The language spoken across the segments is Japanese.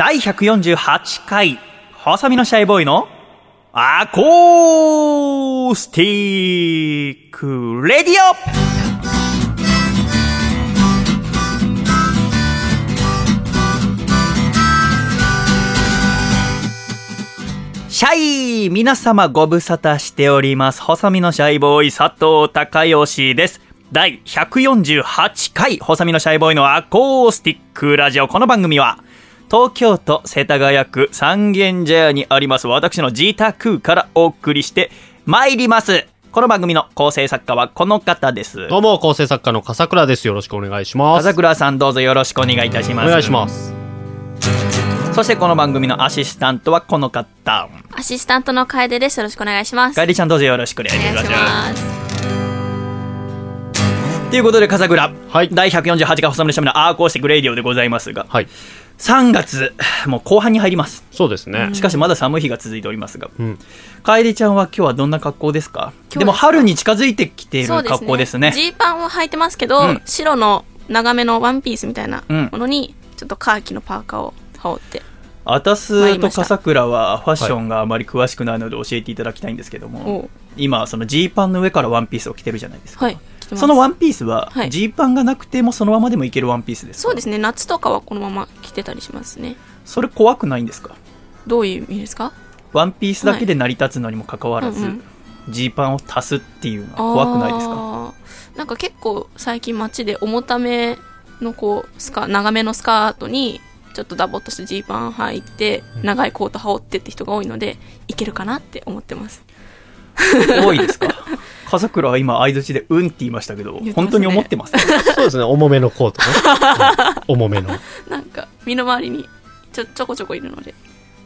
第148回、細身のシャイボーイの acoustic radio シャイ皆様ご無沙汰しております。細身のシャイボーイ佐藤孝義です。第148回、細身のシャイボーイのアコースティックラジオ。この番組は、東京都世田谷区三軒茶屋にあります私の自宅からお送りして参ります。この番組の構成作家はこの方です。どうも、構成作家の笠倉です。よろしくお願いします。笠倉さんどうぞよろしくお願いいたします。お願いします。そしてこの番組のアシスタントはこの方。アシスタントの楓です。よろしくお願いします。かえりちゃんどうぞよろしくお願いいたします。ということで、笠倉。はい第148回細身のシャイボーイのアコースティックレディオでございますが、はい。3月、もう後半に入ります。そうですね。しかしまだ寒い日が続いておりますが、うん。楓ちゃんは今日はどんな格好ですか？でも春に近づいてきている格好ですね。ジーパンを履いてますけど、うん白の長めのワンピースみたいなうんものに、ちょっとカーキのパーカーを羽織って。アタスと笠倉はファッションがあまり詳しくないので教えていただきたいんですけども、おう今、そのジーパンの上からワンピースを着てるじゃないですか。はい。ます。そのワンピースはは、い。ジーパンがなくてもそのままでもいけるワンピースですか？そうですね。夏とかはこのまま着てたりしますね。それ怖くないんですか？どういう意味ですか？ワンピースだけで成り立つのにもかかわらず、うんうん。ジーパンを足すっていうのは怖くないですか？なんか結構最近街で重ためのこうスカ長めのスカートにちょっとダボっとしたジーパン履いて長いコート羽織ってって人が多いのでいけるかなって思ってます 多いですか？笠倉は今相づちでうんって言いましたけど、ね本当に思ってます そうですね。重めのコートね。う ん重めの。なんか身の回りにちょちょこちょこいるので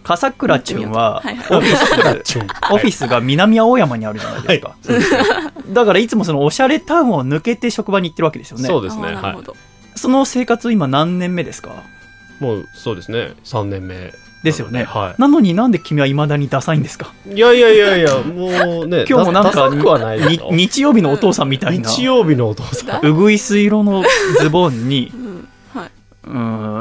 笠倉ちんははいはいオフィス、チュンオフィスが南青山にあるじゃないですか、だからいつもそのおしゃれタウンを抜けて職場に行ってるわけですよねそうですね。はあーなるほど、その生活今何年目ですか？い。もう、そうですね。3年目。ですよね、はなのになんで君はいまだにダサいんですか？い。いやいやいやいや、もうね。今日もなんか日曜日のお父さんみたいな。日曜日のお父さん。うぐいす色のズボンに うんはい、うー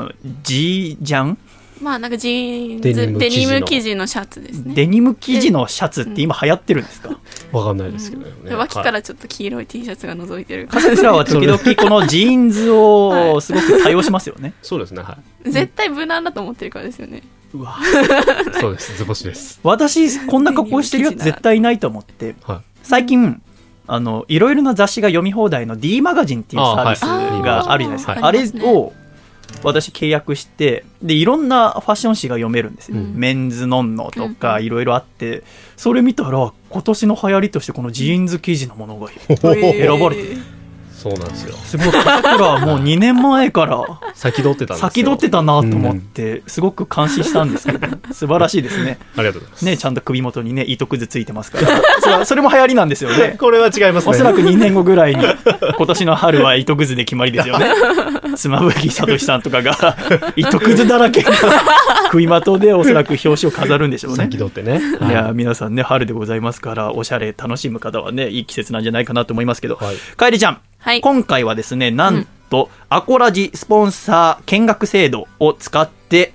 んジージャン？まあなんかジーンズデデニニム生地のシャツですね。デニム生地のシャツって今流行ってるんですか？わかんないですけどね。脇かはいらちょっと黄色い T シャツが覗いてる。笠倉は時々このジーンズを すごく多用しますよね。そうですね。は絶対無難だと思ってるからですよねうわい。そうです。図星です。私、こんな格好してるやつ 絶対いないと思って、は最近、あの、いろいろな雑誌が読み放題の D マガジンっていうサービスがあるじゃないですか。はいあれを私契約して、で、いろんなファッション誌が読めるんですよ。うんメンズノンノとかうんいろいろあって、それ見たら今年の流行りとしてこのジーンズ生地のものがい。選ばれてるそうなんですよ。すごい、笠倉はもう2年前から先取ってた。先取ってたなと思って、すごく感心したんですけど、素晴らしいですね。ありがとうございます。ね、ちゃんと首元にね、糸くずついてますから。それはそれも流行りなんですよね。これは違いますね。おそらく2年後ぐらいに、今年の春は糸くずで決まりですよね。妻夫木聡さんとかが、糸くずだらけの首元でおそらく表紙を飾るんでしょうね先。取ってね。いや、皆さんね、春でございますから、おしゃれ楽しむ方はね、いい季節なんじゃないかなと思いますけど、はいかえりちゃん、はい今回はですね、なんと、アコラジスポンサー見学制度を使って、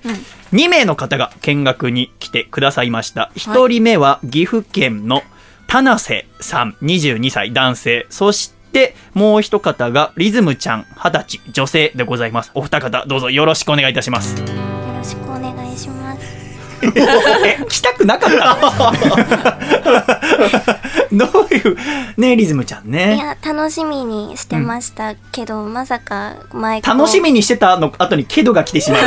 2名の方が見学に来てくださいました。1人目は岐阜県の田瀬さん、22歳男性。そして、もう一方がリズムちゃん、20歳女性でございます。お二方、どうぞよろしくお願いいたします。よろしくお願いします。え、来たくなかったの？どういう、ねリズムちゃんいね。や、楽しみにしてましたけど、まさか前楽しみにしてたの後にケドが来てしまう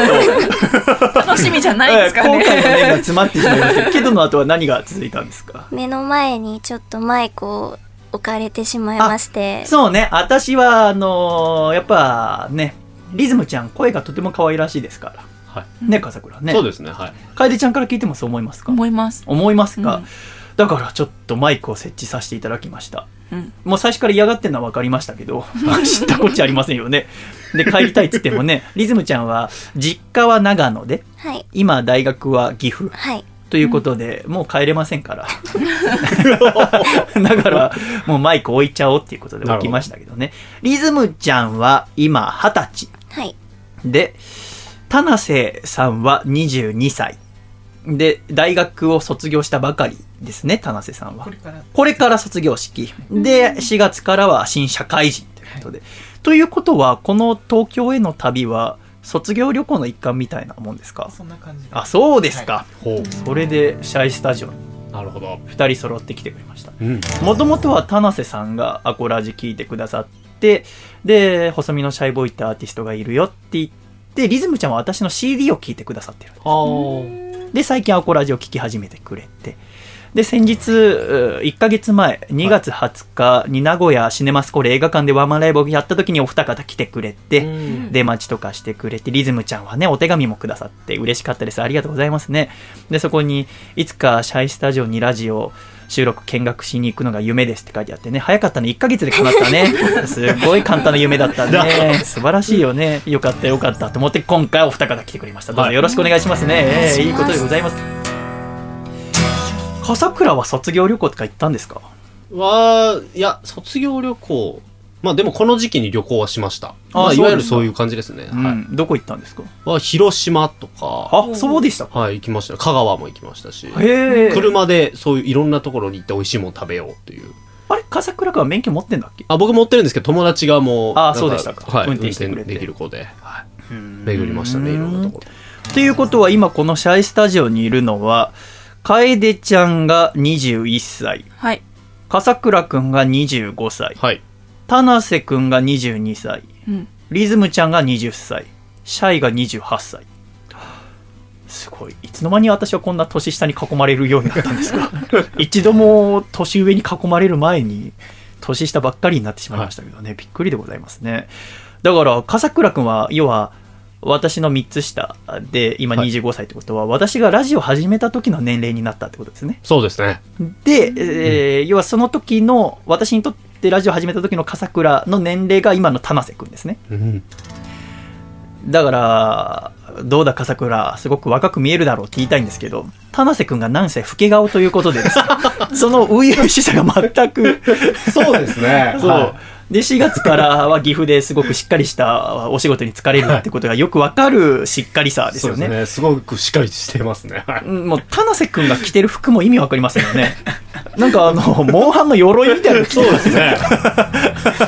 と、楽しみじゃないですかえー今回のね念が詰まってしまいました。ケドの後は何が続いたんですか？目の前にちょっとマイクを置かれてしまいまして、そうね、私は、あのーやっぱね、リズムちゃん声がとても可愛らしいですから。はい。ね、笠倉ね。そうですね。はい。楓ちゃんから聞いてもそう思いますか？思います思いますか、うんだからちょっとマイクを設置させていただきました。うんもう最初から嫌がってるのは分かりましたけど、知ったこっちゃありませんよね。で、帰りたいっつってもね、リズムちゃんは、実家は長野で、はい、今大学は岐阜。はい。ということで、もう帰れませんから。だから、もうマイク置いちゃおうっていうことで置きましたけどね。リズムちゃんは今二十歳。はい。で、田瀬さんは22歳。で、大学を卒業したばかりですね、田瀬さんは。これから卒業式。で、4月からは新社会人ということで。ということは、この東京への旅は、卒業旅行の一環みたいなもんですか？そんな感じあ、そうですか。ほうそれで、シャイスタジオになるほど2人揃ってきてくれました。うんもともとは田瀬さんがアコラジ聞いてくださって、で、細身のシャイボーイってアーティストがいるよって言って、リズムちゃんは私の CD を聞いてくださってる。あーで、最近アコラジを聞き始めてくれて、で、先日、1ヶ月前、2月20日に名古屋シネマスコール映画館でワンマンライブをやった時にお二方来てくれて、うん出待ちとかしてくれて、リズムちゃんはね、お手紙もくださって嬉しかったです。ありがとうございますね。で、そこに、いつかシャイスタジオにラジオ収録見学しに行くのが夢ですって書いてあってね、早かったね。1ヶ月で叶ったね。すごい簡単な夢だったね。素晴らしいよね。よかったよかったと思って、今回お二方来てくれました。どうぞよろしくお願いしますね。ええいいことでございます。笠倉は卒業旅行とか行ったんですか？はいや卒業旅行まあでもこの時期に旅行はしました。まあいわゆるそういう感じですね、うん、はい。どこ行ったんですか？は広島とか。あ、そうでしたか。はい行きました。香川も行きましたし。へえ。車でそういういろんなところに行って美味しいもの食べようっていう。あれ、笠倉君は免許持ってんだっけ？あ僕持ってるんですけど友達がもうあそうでしたか。はい、運運転転してくれて。できる子で、はい、巡巡りましたねいろんなところ。ということは今このシャイスタジオにいるのは楓ちゃんが21歳。はい。笠倉くんが25歳。はい田瀬くんが22歳。うん。リズムちゃんが20歳。シャイが28歳。すごい。いつの間に私はこんな年下に囲まれるようになったんですか？一度も年上に囲まれる前に年下ばっかりになってしまいましたけどね、びっくりでございますね。だから笠倉くんは要は私の3つ下で今はい。25歳ってことは、私がラジオ始めた時の年齢になったってことですね。そうですね。で、えー要はその時の私にとってラジオ始めた時の笠倉の年齢が今の田瀬くんですね。うん。だからどうだ笠倉？すごく若く見えるだろうって言いたいんですけど田瀬くんがなんせ老け顔ということでですね。その初々しさが全く。そうですね。そう、はで4月からは岐阜ですごくしっかりしたお仕事に疲れるってことがよくわかるしっかりさいですよね。すね。すごくしっかりしてますね。もう田瀬くんが着てる服も意味わかりませんよね。なんかあのモンハンの鎧みたいなそうですね。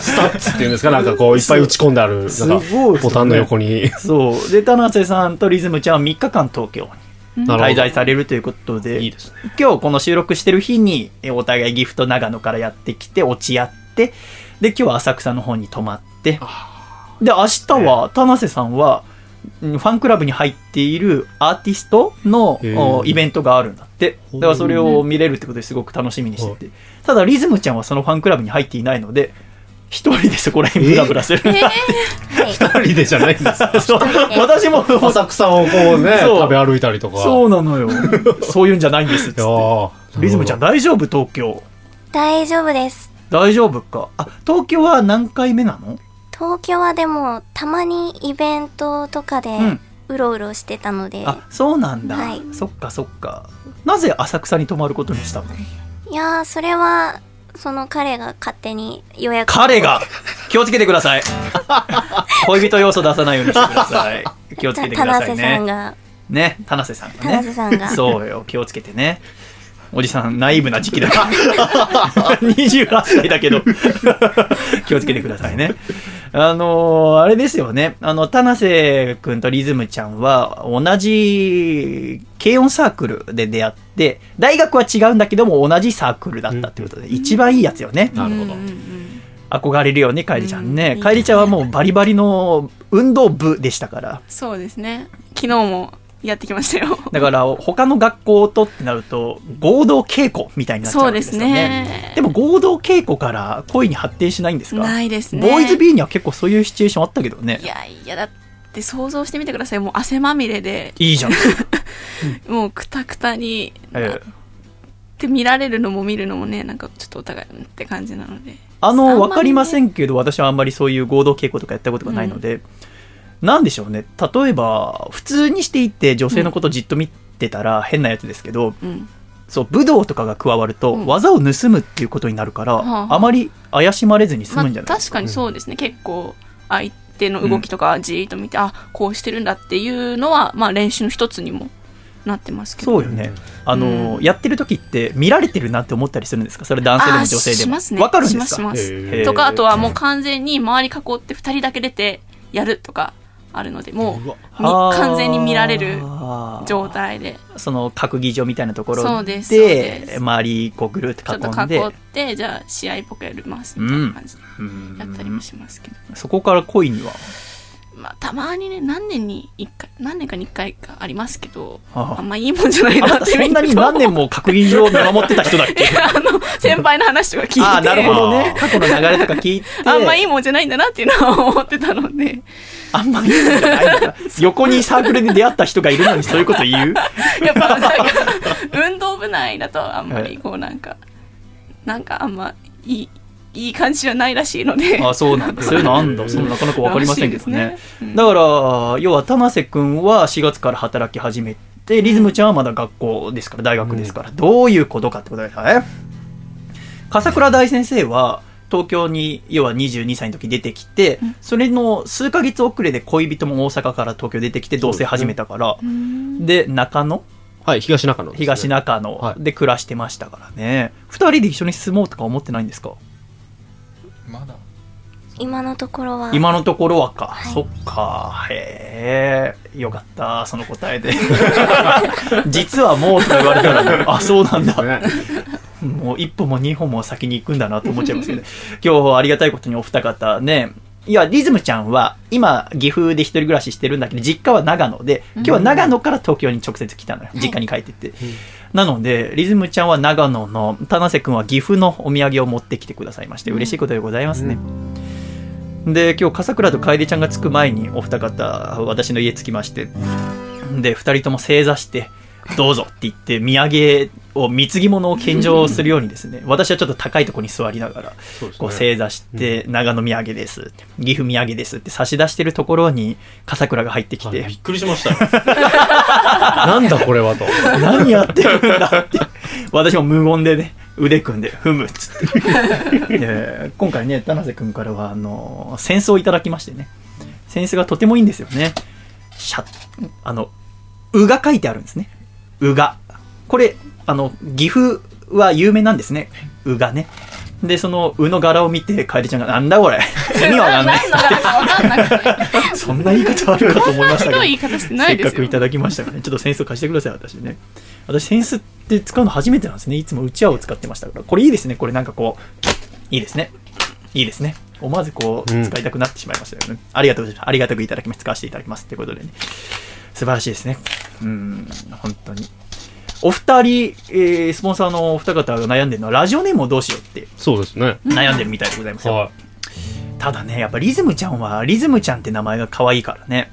スタッズっていうんですか、なんかこう、いっぱい打ち込んである、すごいね、ボタンの横に。そう。で田瀬さんとリズムちゃんは3日間東京に滞在されるということでいいですね。今日この収録してる日にえお互い岐阜と長野からやってきて落ち合ってで今日は浅草の方に泊まって。で明日は田瀬さんはうんファンクラブに入っているアーティストのへー。おイベントがあるんだって。だからそれを見れるってことですごく楽しみにしてて。ただリズムちゃんはそのファンクラブに入っていないので一人でそこら辺ブラブラする、はい。二人でじゃないんですか？そう。私も浅草をこうね、そう。食べ歩いたりとか。そうなのよ。そういうんじゃないんですっつって。リズムちゃん大丈夫？東京。大丈夫です。大丈夫か？あ東京は何回目なの？東京はでも、たまにイベントとかでうん、うろうろしてたので、あそうなんだ、はい。そっかそっか。なぜ浅草に泊まることにしたの？いやー、それは、その彼が勝手に予約を。彼が？気をつけてください。恋人要素出さないようにしてください。気をつけてく田ださい瀬さんねが、ね田瀬さんが田ね瀬さんが、そうよ気をつけてねおじさんナイーブな時期だ。から28歳だけど。気をつけてくださいね。あのーあれですよね。あの田瀬くんとリズムちゃんは同じ軽音サークルで出会って大学は違うんだけども同じサークルだったってことで、一番いいやつよね、なるほど。憧れるよね、かえりちゃんね。う。ん。かえりちゃんはもうバリバリの運動部でしたから。そうですね。昨日もやってきましたよ。だから、他の学校とってなると、合同稽古みたいになっちゃうわけですよね。そうですねでも合同稽古から恋に発展しないんですか？ないですね。ボーイズ B には結構そういうシチュエーションあったけどねい。やいや、だって想像してみてください。もう汗まみれで、いいじゃん。もうくたくたになっええて見られるのも見るのもね、なんかちょっとお互いうんって感じなので。あの、あんまりねわかりませんけど、私はあんまりそういう合同稽古とかやったことがないので、なんでしょうね。例えば、普通にしていって女性のことじっと見てたら変なやつですけど、うん。そう、武道とかが加わると、うん。技を盗むっていうことになるから、はあはあ。あまり怪しまれずに済まあむんじゃないですか。確かにそうですね。結構、相手の動きとかじーっと見て、あこうしてるんだっていうのは、まあ、練習の一つにもなってますけど。そうよね。あの、やってる時って見られてるなって思ったりするんですか？それ男性でもあ女性でも。しますねわかるんですか？しますしへー。ますとかあとはもう完全に周り囲って2人だけ出てやるとかあるのでもう完全に見られる状態で。その閣議場みたいなところで周りこうぐるっとちょっと囲んで囲ってじゃあ試合っぽくやりますみたいな感じでうん。やったりもしますけど、そこから恋には？まあたまにね何年に一回何年かに1回かありますけどあ。んまいいもんじゃないあななってたそんなに何年も閣議場を見守ってた人だっけ？あの先輩の話とか聞いて。ああなるほどね。過去の流れとか聞いて。あんまいいもんじゃないんだなっていうのは思ってたので。あんまいいもんじゃないんだ。横にサークルで出会った人がいるのにそういうこと言う？やっぱなんか運動部内だとあんまりこうなんかなんかあんまいいいい感じじゃないらしいので。あそうなんだ そういうのあんだ。そのなかなかわかりませんけどね。ねうん。だから要は田瀬君は4月から働き始めてリズムちゃんはまだ学校ですから大学ですから、どういうことかってことですよね。笠倉大先生は東京に要は22歳の時出てきて、うん。それの数ヶ月遅れで恋人も大阪から東京出てきて同棲始めたから。うん。で中野？はい、東中野ね、東中は野い。で暮らしてましたからね、二人で一緒に住もうとか思ってないんですか？今のところは。今のところはか、はい。そっか。へえ。よかった。その答えで。実はもうとか言われたら あそうなんだ。ねもう一歩も二歩も先に行くんだなと思っちゃいますけど今日ありがたいことにお二方ね。いやリズムちゃんは今岐阜で一人暮らししてるんだけど実家は長野で今日は長野から東京に直接来たのよ。実家に帰ってって、なのでリズムちゃんは長野の田瀬君は岐阜のお土産を持ってきてくださいまして嬉しいことでございますね、で今日笠倉と楓ちゃんが着く前にお二方私の家着きましてで二人とも正座してどうぞって言って土産を貢ぎ物を献上するようにですね私はちょっと高いところに座りながらこう正座して長野土産です岐阜土産ですって差し出してるところに笠倉が入ってきてはいびっくりしましたよ。なんだこれはと。何やってるんだって私も無言でね腕組んで踏むっつって。で今回ね田瀬君からはあの扇子をいただきましてね。扇子がとてもいいんですよね。シャあの「う」が書いてあるんですね「う」が。これあの岐阜は有名なんですね「う」がねでその「う」の柄を見て楓ちゃんが「なんだこれ？意味わかんないそんな言い方あるかと思いましたけどせっかくいただきましたからね。ちょっとセンスを貸してください、私ね。私、センスって使うの初めてなんですね。いつもうちわを使ってましたから。これいいですね。これなんかこう、いいですね。いいですね。思わずこう、うん使いたくなってしまいましたよね。ありがとうございます。ありがたくいただきます。使わせていただきます。ということでね。素晴らしいですね。うん、本当に。お二人、えースポンサーのお二方が悩んでるのは、ラジオネームをどうしようってそうですね。悩んでるみたいでございますよ。はただね、やっぱリズムちゃんは、リズムちゃんって名前が可愛いからね。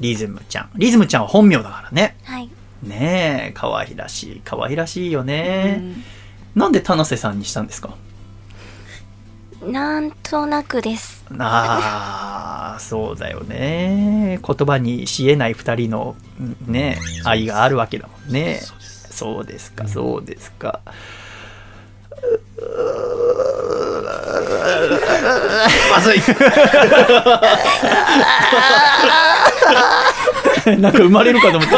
リズムちゃん。リズムちゃんは本名だからね。はいねえ、可愛らしい。可愛らしいようね。んなんで田瀬さんにしたんですか？なんとなくですああ、そうだよね。言葉にしえない二人の、ね、愛があるわけだもんね。そうですか、そうですか。まずい。なんか生まれるかと思った。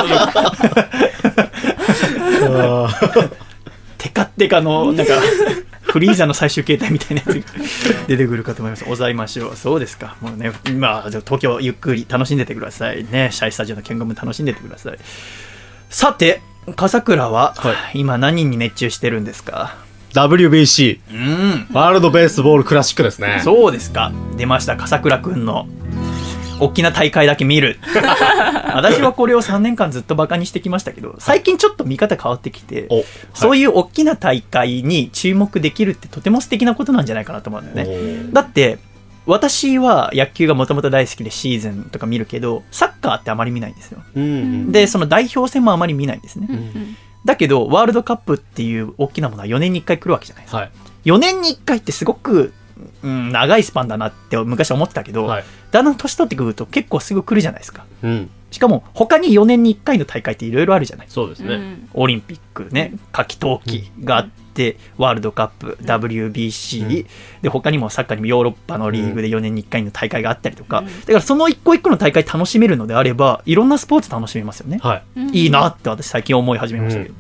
テカッテカの、なんか、フリーザの最終形態みたいなやつが出てくるかと思います。ございましょう。そうですか。もうね、まあ、じゃあ東京ゆっくり楽しんでてくださいね。シャイスタジオの見学も楽しんでてください。さて、笠倉は、今何に熱中してるんですか？WBC、うん。ワールドベースボールクラシックですね。そうですか。出ました、笠倉くんの。大きな大会だけ見る。私はこれを3年間ずっとバカにしてきましたけど、最近ちょっと見方変わってきて、お、そういう大きな大会に注目できるってとても素敵なことなんじゃないかなと思うんだよね。ね。だって、私は野球がもともと大好きでシーズンとか見るけど、サッカーってあまり見ないんですよ。うん。で、その代表戦もあまり見ないんですねう。んだけど、ワールドカップっていう大きなものは4年に1回来るわけじゃないですか。はい。4年に1回ってすごくうん、長いスパンだなって昔思ってたけど、はい。だんだん年取ってくると結構すぐ来るじゃないですか。うん。しかも他に4年に1回の大会っていろいろあるじゃない。そうですね。うんオリンピックね、夏季冬季があって、ワールドカップ、WBC、で、他にもサッカーにもヨーロッパのリーグで4年に1回の大会があったりとか、うんだからその一個一個の大会楽しめるのであれば、いろんなスポーツ楽しめますよね。はい。うんいいなって私最近思い始めましたけど。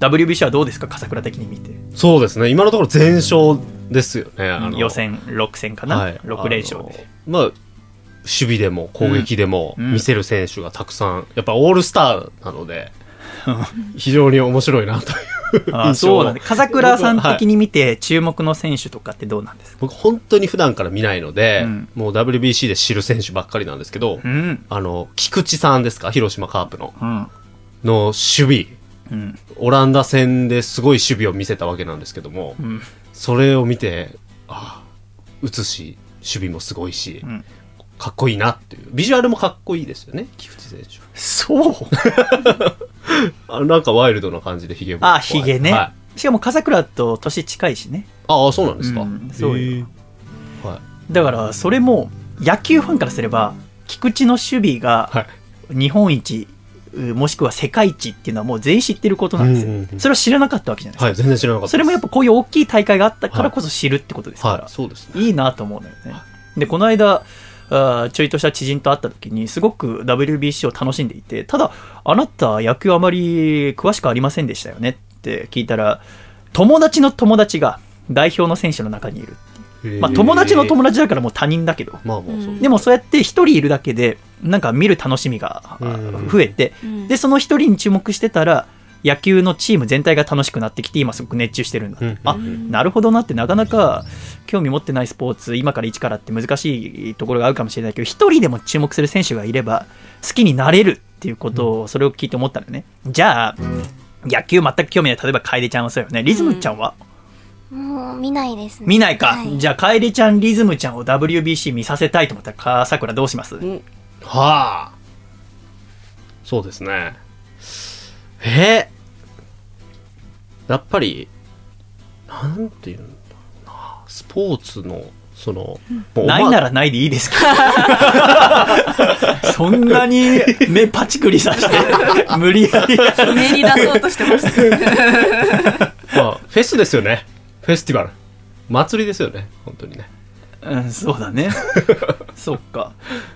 WBC はどうですか？笠倉的に見て。そうですね。今のところ全勝ですよね。あの予選6戦かな、はい、6連勝で。あのまあ、守備でも攻撃でもうん見せる選手がたくさん、やっぱオールスターなので、非常に面白いなというあそうなんで笠倉さん的に見て注目の選手とかってどうなんですか、僕本当に普段から見ないので、うんもう WBC で知る選手ばっかりなんですけど、うん。あの、菊池さんですか？広島カープの。うん。の守備。うん。オランダ戦ですごい守備を見せたわけなんですけども、うん。それを見て、ああ、打つし、守備もすごいし、うんかっこいいなっていう。ビジュアルもかっこいいですよね、菊池選手。そう あなんかワイルドな感じでヒゲも。あ、ヒゲね。はいしかも笠倉と年近いしね。ああ、そうなんですか。うんそうよへえはい。だから、それも、野球ファンからすれば、菊池の守備がはい。日本一、うもしくは世界一っていうのはもう全員知ってることなんですよ。うんうんうんそれは知らなかったわけじゃないですか。はい、全然知らなかった。それもやっぱこういう大きい大会があったからこそ知るってことですから。はい、そうですね。いいなと思うのよね。で、この間、あーちょいとした知人と会った時に、すごく WBC を楽しんでいて、ただ、あなた野球あまり詳しくありませんでしたよねって聞いたら、友達の友達が代表の選手の中にいる。まあ、友達の友達だからもう他人だけど。まあまあそう。うんでもそうやって一人いるだけで、なんか見る楽しみが増えて、うんで、その一人に注目してたら、野球のチーム全体が楽しくなってきて、今すごく熱中してるんだ。うんあ、なるほどなって、なかなか興味持ってないスポーツ、今から一からって難しいところがあるかもしれないけど、一人でも注目する選手がいれば、好きになれるっていうことを、それを聞いて思ったのね。じゃあ、野球全く興味ない、例えば楓ちゃんはそうよね。リズムちゃんは、もう見ないですね。見ないか。はいじゃあ、楓ちゃん、リズムちゃんを WBC 見させたいと思ったら、かさくらどうします、んはあ。そうですね。え？やっぱり、なんていうんだろうな。スポーツの、その、もうないならないでいいですけど。そんなに目パチクリさせて、無理やり。ひねり出そうとしてます。まあ、フェスですよね。フェスティバル。祭りですよね。本当にね。うん、そうだね。そっか。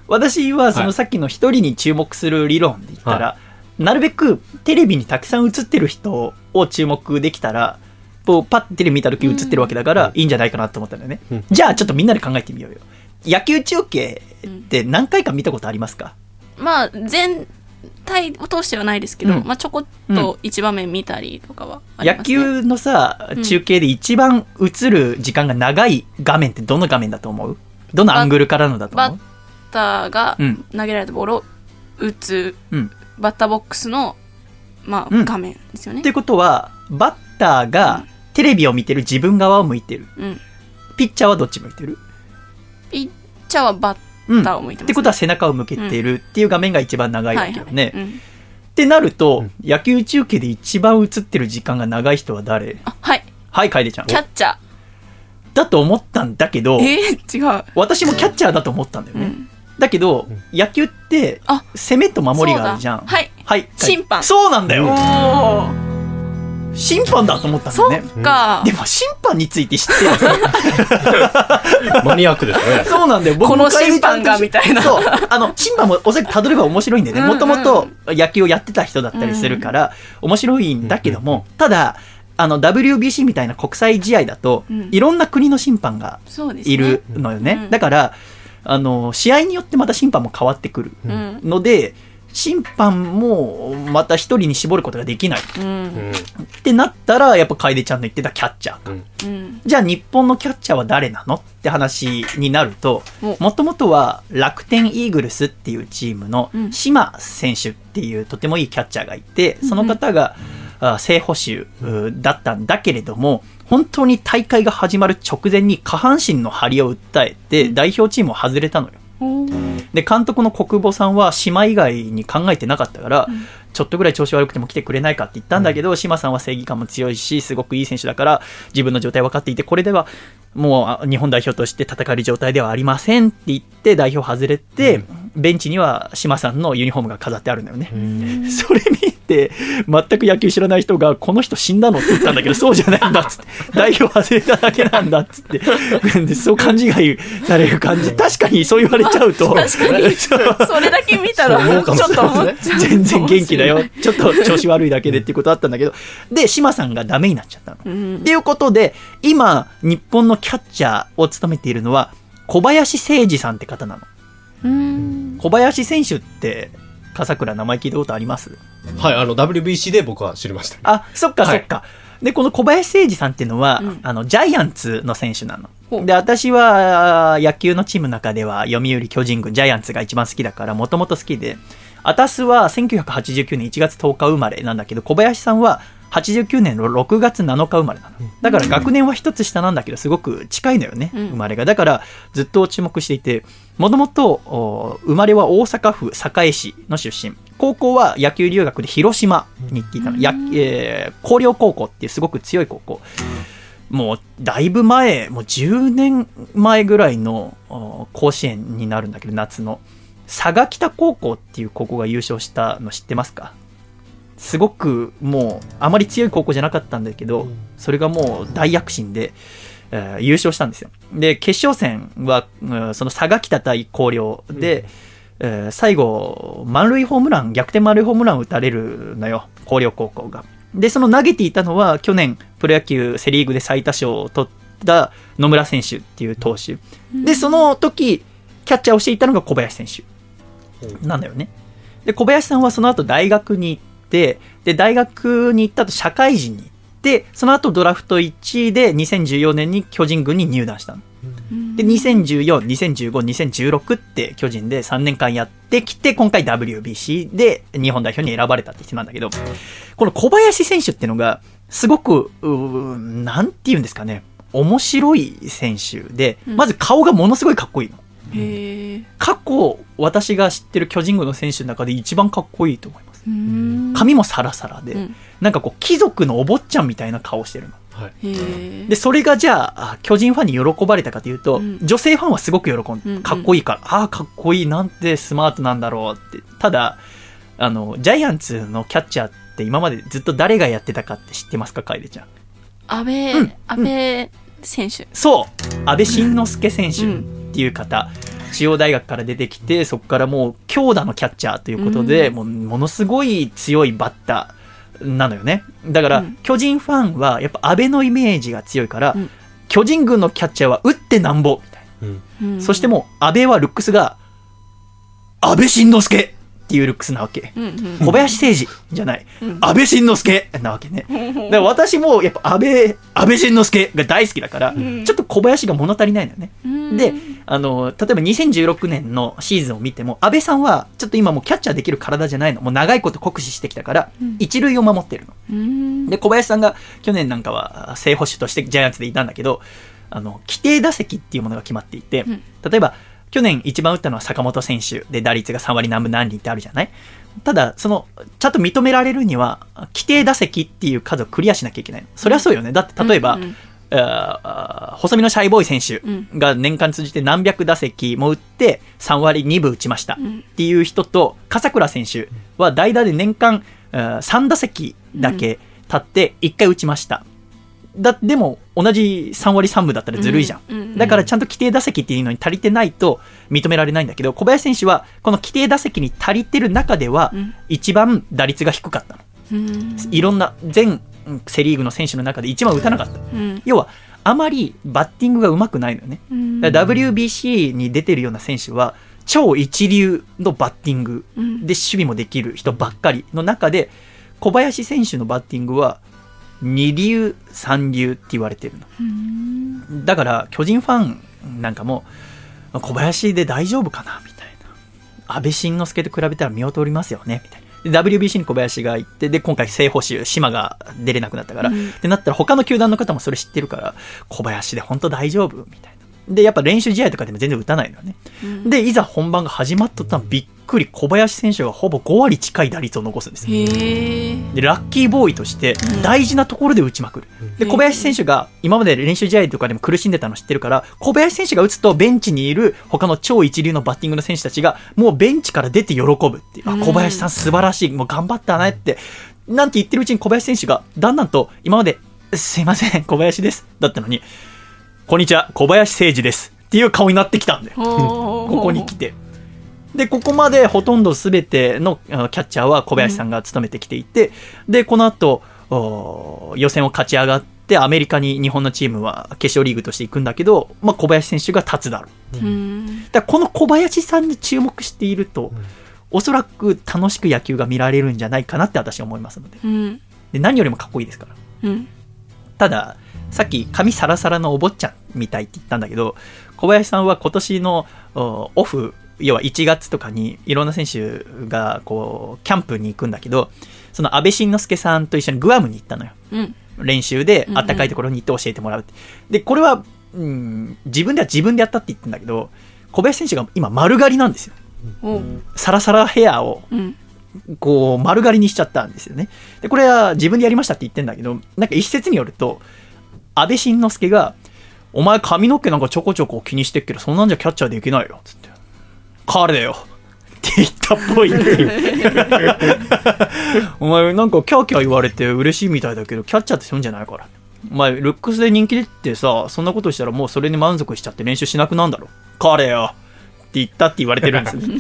私はそのさっきの一人に注目する理論で言ったら、はなるべくテレビにたくさん映ってる人を注目できたら、こうパッてテレビ見た時映ってるわけだから、いいんじゃないかなと思ったんだよね。うんじゃあちょっとみんなで考えてみようよ。野球中継って何回か見たことありますか、まあ、全体を通してはないですけど、うん。まあ、ちょこっと一場面見たりとかはあります、ね。野球のさう、ん中継で一番映る時間が長い画面ってどの画面だと思う？どのアングルからのだとバッ思うターがうん。投げられたボールを打つうん。バッターボックスの、まあうん。画面ですよね。って。ことは、バッターがテレビを見てる自分側を向いてる。うん、ピッチャーはどっち向いてる？ピッチャーはバッうん。ターを向いてます、ってことは背中を向けてるっていう画面が一番長いわけよね。ってなると、野球中継で一番映ってる時間が長い人は誰？あはいはい、楓ちゃんキ。ャッチャだと思ったんだけどー、えー、違う、私もキャッチャーだと思ったんだよね。うん、だけど、野球ってあ、攻めと守りがあるじゃん。はいはい。審判そうなんだよ。おお審判だと思ったんだね。っか、でも審判について知ってるマニアックですね。そうなんだよ。僕この審判がみたいなそう。あの、審判もおそらく辿れば面白いんだよね。うんうんもともと野球をやってた人だったりするから、面白いんだけども、ただ、あの、WBC みたいな国際試合だと、うんいろんな国の審判がいるのよね。うんだから、あの、試合によってまた審判も変わってくるうんので、審判もまた一人に絞ることができない。うん。うん。ってなったら、やっぱ楓ちゃんの言ってたキャッチャーか。うん。うん。じゃあ日本のキャッチャーは誰なのって話になるとお、もともとは楽天イーグルスっていうチームのうん。島選手っていうとてもいいキャッチャーがいて、その方が、あ正捕手うだったんだけれども、本当に大会が始まる直前に下半身の張りを訴えて代表チームを外れたのよ。で、監督の国母さんは島以外に考えてなかったから、ちょっとぐらい調子悪くても来てくれないかって言ったんだけど、島さんは正義感も強いし、すごくいい選手だから、自分の状態分かっていて、これではもうあ日本代表として戦える状態ではありませんって言って、代表外れて、ベンチには島さんのユニフォームが飾ってあるんだよね。それ見て、全く野球知らない人が、この人死んだのって言ったんだけど、そうじゃないんだっつって、代表外れただけなんだっつって、でそう勘違いされる感じ。確かにそう言われちゃうと、確かに。それだけ見たらちょっと全然元気だよ。ちょっと調子悪いだけでっていうことあったんだけど、で、島さんがダメになっちゃったの。うん。っていうことで、今、日本のキャッチャーを務めているのは、小林誠司さんって方なの。うん。小林選手って、笠倉名前聞いたことあります？はい、あの、WBC で僕は知りました。あ、そっかはいそっか。で、この小林誠司さんっていうのは、うんあの、ジャイアンツの選手なの。で、私は、野球のチームの中では、読売巨人軍、ジャイアンツが一番好きだから、もともと好きで、アタスは1989年1月10日生まれなんだけど、小林さんは89年の6月7日生まれなの。だから学年は一つ下なんだけど、すごく近いのよね、うん生まれが。だから、ずっと注目していて、もともと、お生まれは大阪府堺市の出身。高校は野球留学で広島に行っていたの。やえー広陵高校っていうすごく強い高校。もう、だいぶ前、もう10年前ぐらいのお甲子園になるんだけど、夏の。佐賀北高校っていう高校が優勝したの知ってますか？すごくもう、あまり強い高校じゃなかったんだけど、うんそれがもう大躍進で、えー優勝したんですよ。で、決勝戦は、うんその佐賀北対広陵で、えー最後、満塁ホームラン、逆転満塁ホームランを打たれるのよ、広陵高校が。で、その投げていたのは、去年、プロ野球セ・リーグで最多勝を取った野村選手っていう投手。で、その時、キャッチャーをしていたのが小林選手なんだよね。で、小林さんはその後大学に行って、で、大学に行った後社会人に行って、その後ドラフト1位で2014年に巨人軍に入団したの。で、2014、2015、2016って巨人で3年間やってきて、今回 WBC で日本代表に選ばれたって人なんだけど、この小林選手ってのが、すごく、なんて言うんですかね、面白い選手で、うんまず顔がものすごいかっこいいの。過去、私が知ってる巨人軍の選手の中で一番かっこいいと思います。うん。髪もサラサラで、うん。なんかこう、貴族のお坊ちゃんみたいな顔してるの。はい。で、それがじゃあ、あ巨人ファンに喜ばれたかというと、うん。女性ファンはすごく喜んで、うんうん。かっこいいから、ああ、かっこいい、なんてスマートなんだろうって。ただ、あの、ジャイアンツのキャッチャーって今までずっと誰がやってたかって知ってますか、楓ちゃん。安倍、うん。安倍選手。そう。安倍晋之助選手。うんっていう方、中央大学から出てきて、そこからもう強打のキャッチャーということで、うんもうものすごい強いバッターなのよね。だから、うん巨人ファンはやっぱ安倍のイメージが強いから、うん巨人軍のキャッチャーは打ってなんぼみたいな。そしてもう安倍はルックスが、安倍晋之助っていうルックスなわけ。うんうん小林誠司じゃない。うん安倍晋之助なわけね。だから私もやっぱ安倍、安倍晋之助が大好きだから、んちょっと小林が物足りないのよね。うんで、あの、例えば2016年のシーズンを見ても、安倍さんはちょっと今もうキャッチャーできる体じゃないの。もう長いこと酷使してきたからうん、一塁を守ってるの。うんで、小林さんが去年なんかは正捕手としてジャイアンツでいたんだけど、あの、規定打席っていうものが決まっていて、うん例えば、去年一番打ったのは坂本選手で打率が3割何分何厘ってあるじゃない？ただ、その、ちゃんと認められるには、規定打席っていう数をクリアしなきゃいけない。の。それはそうよね。だって例えば、うんうん細身のシャイボーイ選手うん。が年間通じて何百打席も打って3割2分打ちました。うん。っていう人と、笠倉選手は代打で年間3打席だけ立って1回打ちました。だでも同じ3割3分だったらずるいじゃん。うんうんだからちゃんと規定打席っていうのに足りてないと認められないんだけど、小林選手はこの規定打席に足りてる中ではうん一番打率が低かったの。うんいろんな全うんセ・リーグの選手の中で一番打たなかった。うん要は、あまりバッティングが上手くないのよね。WBC に出てるような選手は、超一流のバッティングうんで守備もできる人ばっかりの中で、小林選手のバッティングは、二流、三流って言われてるの。うんだから、巨人ファンなんかも、小林で大丈夫かなみたいな。安倍晋之助と比べたら見劣りますよねみたいな。で WBC に小林が行って、で、今回正捕手、島が出れなくなったから、うんってなったら他の球団の方もそれ知ってるから、小林で本当大丈夫みたいな。で、やっぱ練習試合とかでも全然打たないのよね。うんで、いざ本番が始まった途端びっくり小林選手がほぼ5割近い打率を残すんですで、ラッキーボーイとしてうん大事なところで打ちまくる。で、うん小林選手が今まで練習試合とかでも苦しんでたの知ってるから、小林選手が打つとベンチにいる他の超一流のバッティングの選手たちがもうベンチから出て喜ぶっていう。ん小林さん素晴らしい。もう頑張ったねって。なんて言ってるうちに小林選手がだんだんと今まで、すいません、小林です。だったのに、こんにちは、小林誠司です。っていう顔になってきたんだよ。こここに来て。で、ここまでほとんど全てのあのキャッチャーは小林さんが務めてきていて、で、この後、お予選を勝ち上がって、アメリカに日本のチームは決勝リーグとして行くんだけど、まあ、小林選手が立つだろう。うんだこの小林さんに注目していると、おそらく楽しく野球が見られるんじゃないかなって私は思いますので。うんで何よりもかっこいいですから。うんただ、さっき髪サラサラのお坊ちゃんみたいって言ったんだけど、小林さんは今年のおオフ、要は1月とかにいろんな選手がこう、キャンプに行くんだけど、その安倍晋之助さんと一緒にグアムに行ったのよ。うん練習でうんうんあったかいところに行って教えてもらうって。で、これは、うん、自分では自分でやったって言ってんだけど、小林選手が今丸刈りなんですよ。サラサラヘアをうんこう、丸刈りにしちゃったんですよね。で、これは自分でやりましたって言ってんだけど、なんか一説によると、安倍晋之助が、お前髪の毛なんかちょこちょこ気にしてっけど、そんなんじゃキャッチャーできないよ、つって。彼だよ。って言ったっぽいっていう。お前なんかキャーキャー言われて嬉しいみたいだけど、キャッチャーってそういうんじゃないから。お前、ルックスで人気出ってさ、そんなことしたらもうそれに満足しちゃって練習しなくなんだろ。彼よ。って言ったって言われてるんですよね。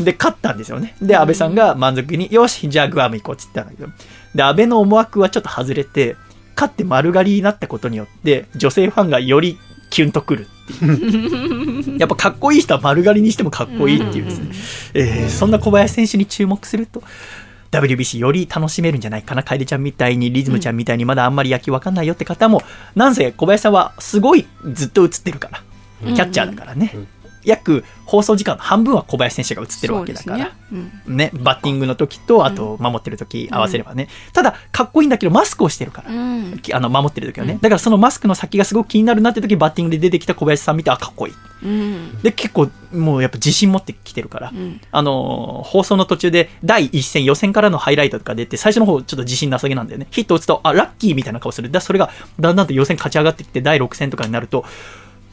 で、勝ったんですよね。で、安倍さんが満足に、よし、じゃあグアム行こうって言ったんだけど。で、安倍の思惑はちょっと外れて、勝って丸刈りになったことによって、女性ファンがよりキュンとくるっていう。やっぱかっこいい人は丸刈りにしてもかっこいいっていうですね。えーそんな小林選手に注目すると、WBC より楽しめるんじゃないかな。楓ちゃんみたいに、リズムちゃんみたいにまだあんまり野球わかんないよって方も、なんせ小林さんはすごいずっと映ってるから。キャッチャーだからね。うん約放送時間の半分は小林選手が映ってるわけだから。ねうんね、バッティングの時と、あと守ってる時合わせればね。ただ、かっこいいんだけど、マスクをしてるから。うんきあの、守ってる時はね。だからそのマスクの先がすごく気になるなって時、バッティングで出てきた小林さん見て、あ、かっこいい。うんで、結構、もうやっぱ自信持ってきてるから。うんあのー放送の途中で、第一戦、予選からのハイライトとか出て、最初の方、ちょっと自信なさげなんだよね。ヒット打つと、あ、ラッキーみたいな顔する。だそれが、だんだんと予選勝ち上がってきて、第6戦とかになると、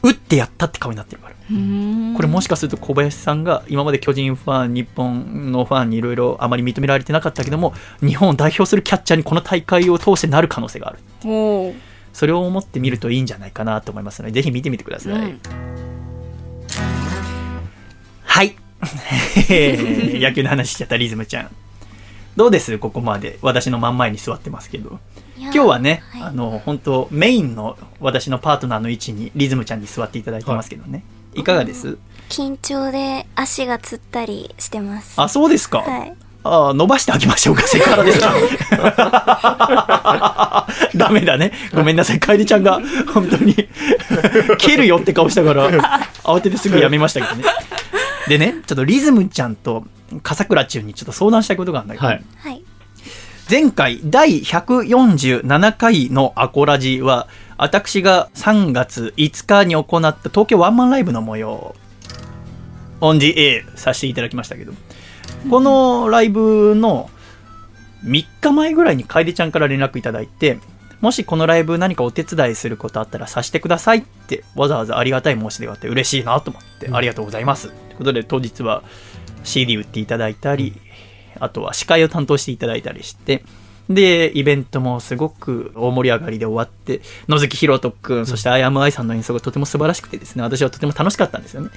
打ってやったって顔になってるから。うんこれもしかすると小林さんが今まで巨人ファン、日本のファンにいろいろあまり認められてなかったけども、日本を代表するキャッチャーにこの大会を通してなる可能性がある。それを思ってみるといいんじゃないかなと思いますので、ぜひ見てみてください。うんはい。野球の話しちゃったリズムちゃん。どうです？ここまで。私の真ん前に座ってますけど。今今日はね、はいあの、本当メインの私のパートナーの位置にリズムちゃんに座っていただいてますけどね。いかがです？緊張で足がつったりしてますあ、そうですか。はいあ伸ばしてあげましょうか、セクハラですか。ダメだね。ごめんなさい、カエルちゃんが、本当に、蹴るよって顔したから、慌ててすぐやめましたけどね。でね、ちょっとリズムちゃんと笠倉中にちょっと相談したいことがあるんだけど、はい。はい前回第147回のアコラジは、私が3月5日に行った東京ワンマンライブの模様、オンジエーさせていただきましたけど、このライブの3日前ぐらいに楓ちゃんから連絡いただいて、もしこのライブ何かお手伝いすることあったらさせてくださいってわざわざありがたい申し出があって嬉しいなと思って、ありがとうございます。ということで当日は CD 売っていただいたり、あとは司会を担当していただいたりして、で、イベントもすごく大盛り上がりで終わって、野月ひろとくん、そしてあやむあいさんの演奏がとても素晴らしくてですね、私はとても楽しかったんですよね。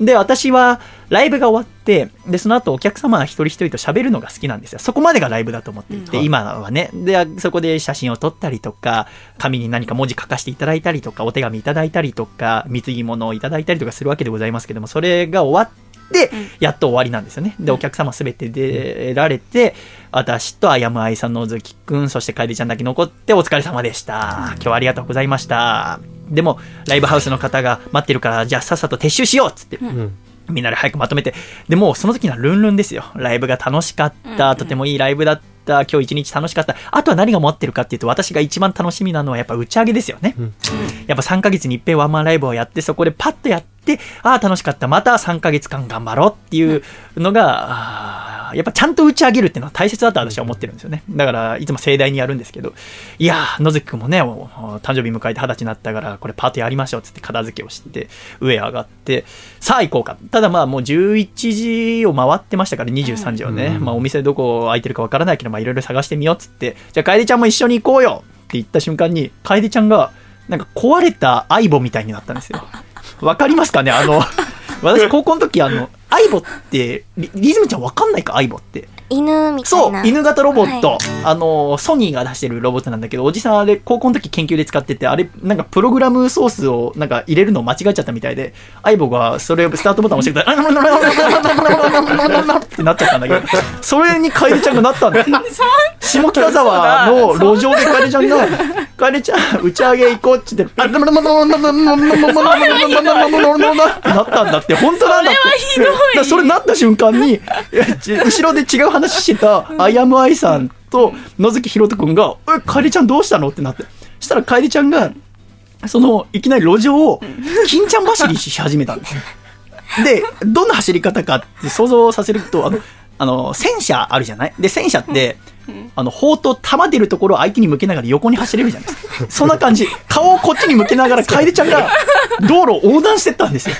で、私はライブが終わって、で、その後お客様一人一人と喋るのが好きなんですよ。そこまでがライブだと思っていて、うん今はね。で、そこで写真を撮ったりとか、紙に何か文字書かせていただいたりとか、お手紙いただいたりとか、貢ぎ物をいただいたりとかするわけでございますけども、それが終わって、やっと終わりなんですよね。で、お客様すべて出られて、私とあやむあいさんのおずきくん、そしてかえりちゃんだけ残ってお疲れ様でした。今日はありがとうございました。でも、ライブハウスの方が待ってるから、じゃあさっさと撤収しようっつって、うん。みんなで早くまとめて。でもうその時にはルンルンですよ。ライブが楽しかった。とてもいいライブだっ今日一日楽しかった。あとは何が待ってるかっていうと、私が一番楽しみなのはやっぱ打ち上げですよね。やっぱ3ヶ月に一遍ワンマンライブをやって、そこでパッとやって、ああ、楽しかった。また3ヶ月間頑張ろうっていうのが、あーやっぱちゃんと打ち上げるっていうのは大切だと私は思ってるんですよね。だから、いつも盛大にやるんですけど、いやー、野月くんもね、誕生日迎えて二十歳になったから、これパーティーやりましょうっつって片付けをして、上上がって、さあ行こうか。ただまあもう11時を回ってましたから、23時はね。まあお店どこ空いてるかわからないけど、まあいろいろ探してみようっつって、じゃあ楓ちゃんも一緒に行こうよって言った瞬間に、楓ちゃんが、なんか壊れた相棒みたいになったんですよ。わかりますかね？あの、私高校の時あの、相棒って、リリズムちゃんわかんないか？相棒って。犬みたそいうな。犬型ロボット、はい。あのソニーが出してるロボットなんだけどおじさんあれ高校の時研究で使っててあれなんかプログラムソースをなんか入れるのを間違えちゃったみたいで相棒がそれをスタートボタン押してくれたらってなっちゃったんだけどそれに楓ちゃんがなったんだよ下北沢の路上で楓ちゃんが「楓ちゃん打ち上げ行こう」っつって「あってなったんだって本当なんだってそれなった瞬間に後ろで違う話してたあやむあいさんと野月ひろとくんが「え楓ちゃんどうしたの?」ってなって。そしたら楓ちゃんがそのいきなり路上を金ちゃん走りし始めたんです。よでどんな走り方かって想像させるとあのあの戦車あるじゃない？で戦車って あの砲と弾出るところを相手に向けながら横に走れるじゃないですかそんな感じ顔をこっちに向けながら楓ちゃんが道路を横断してったんですよ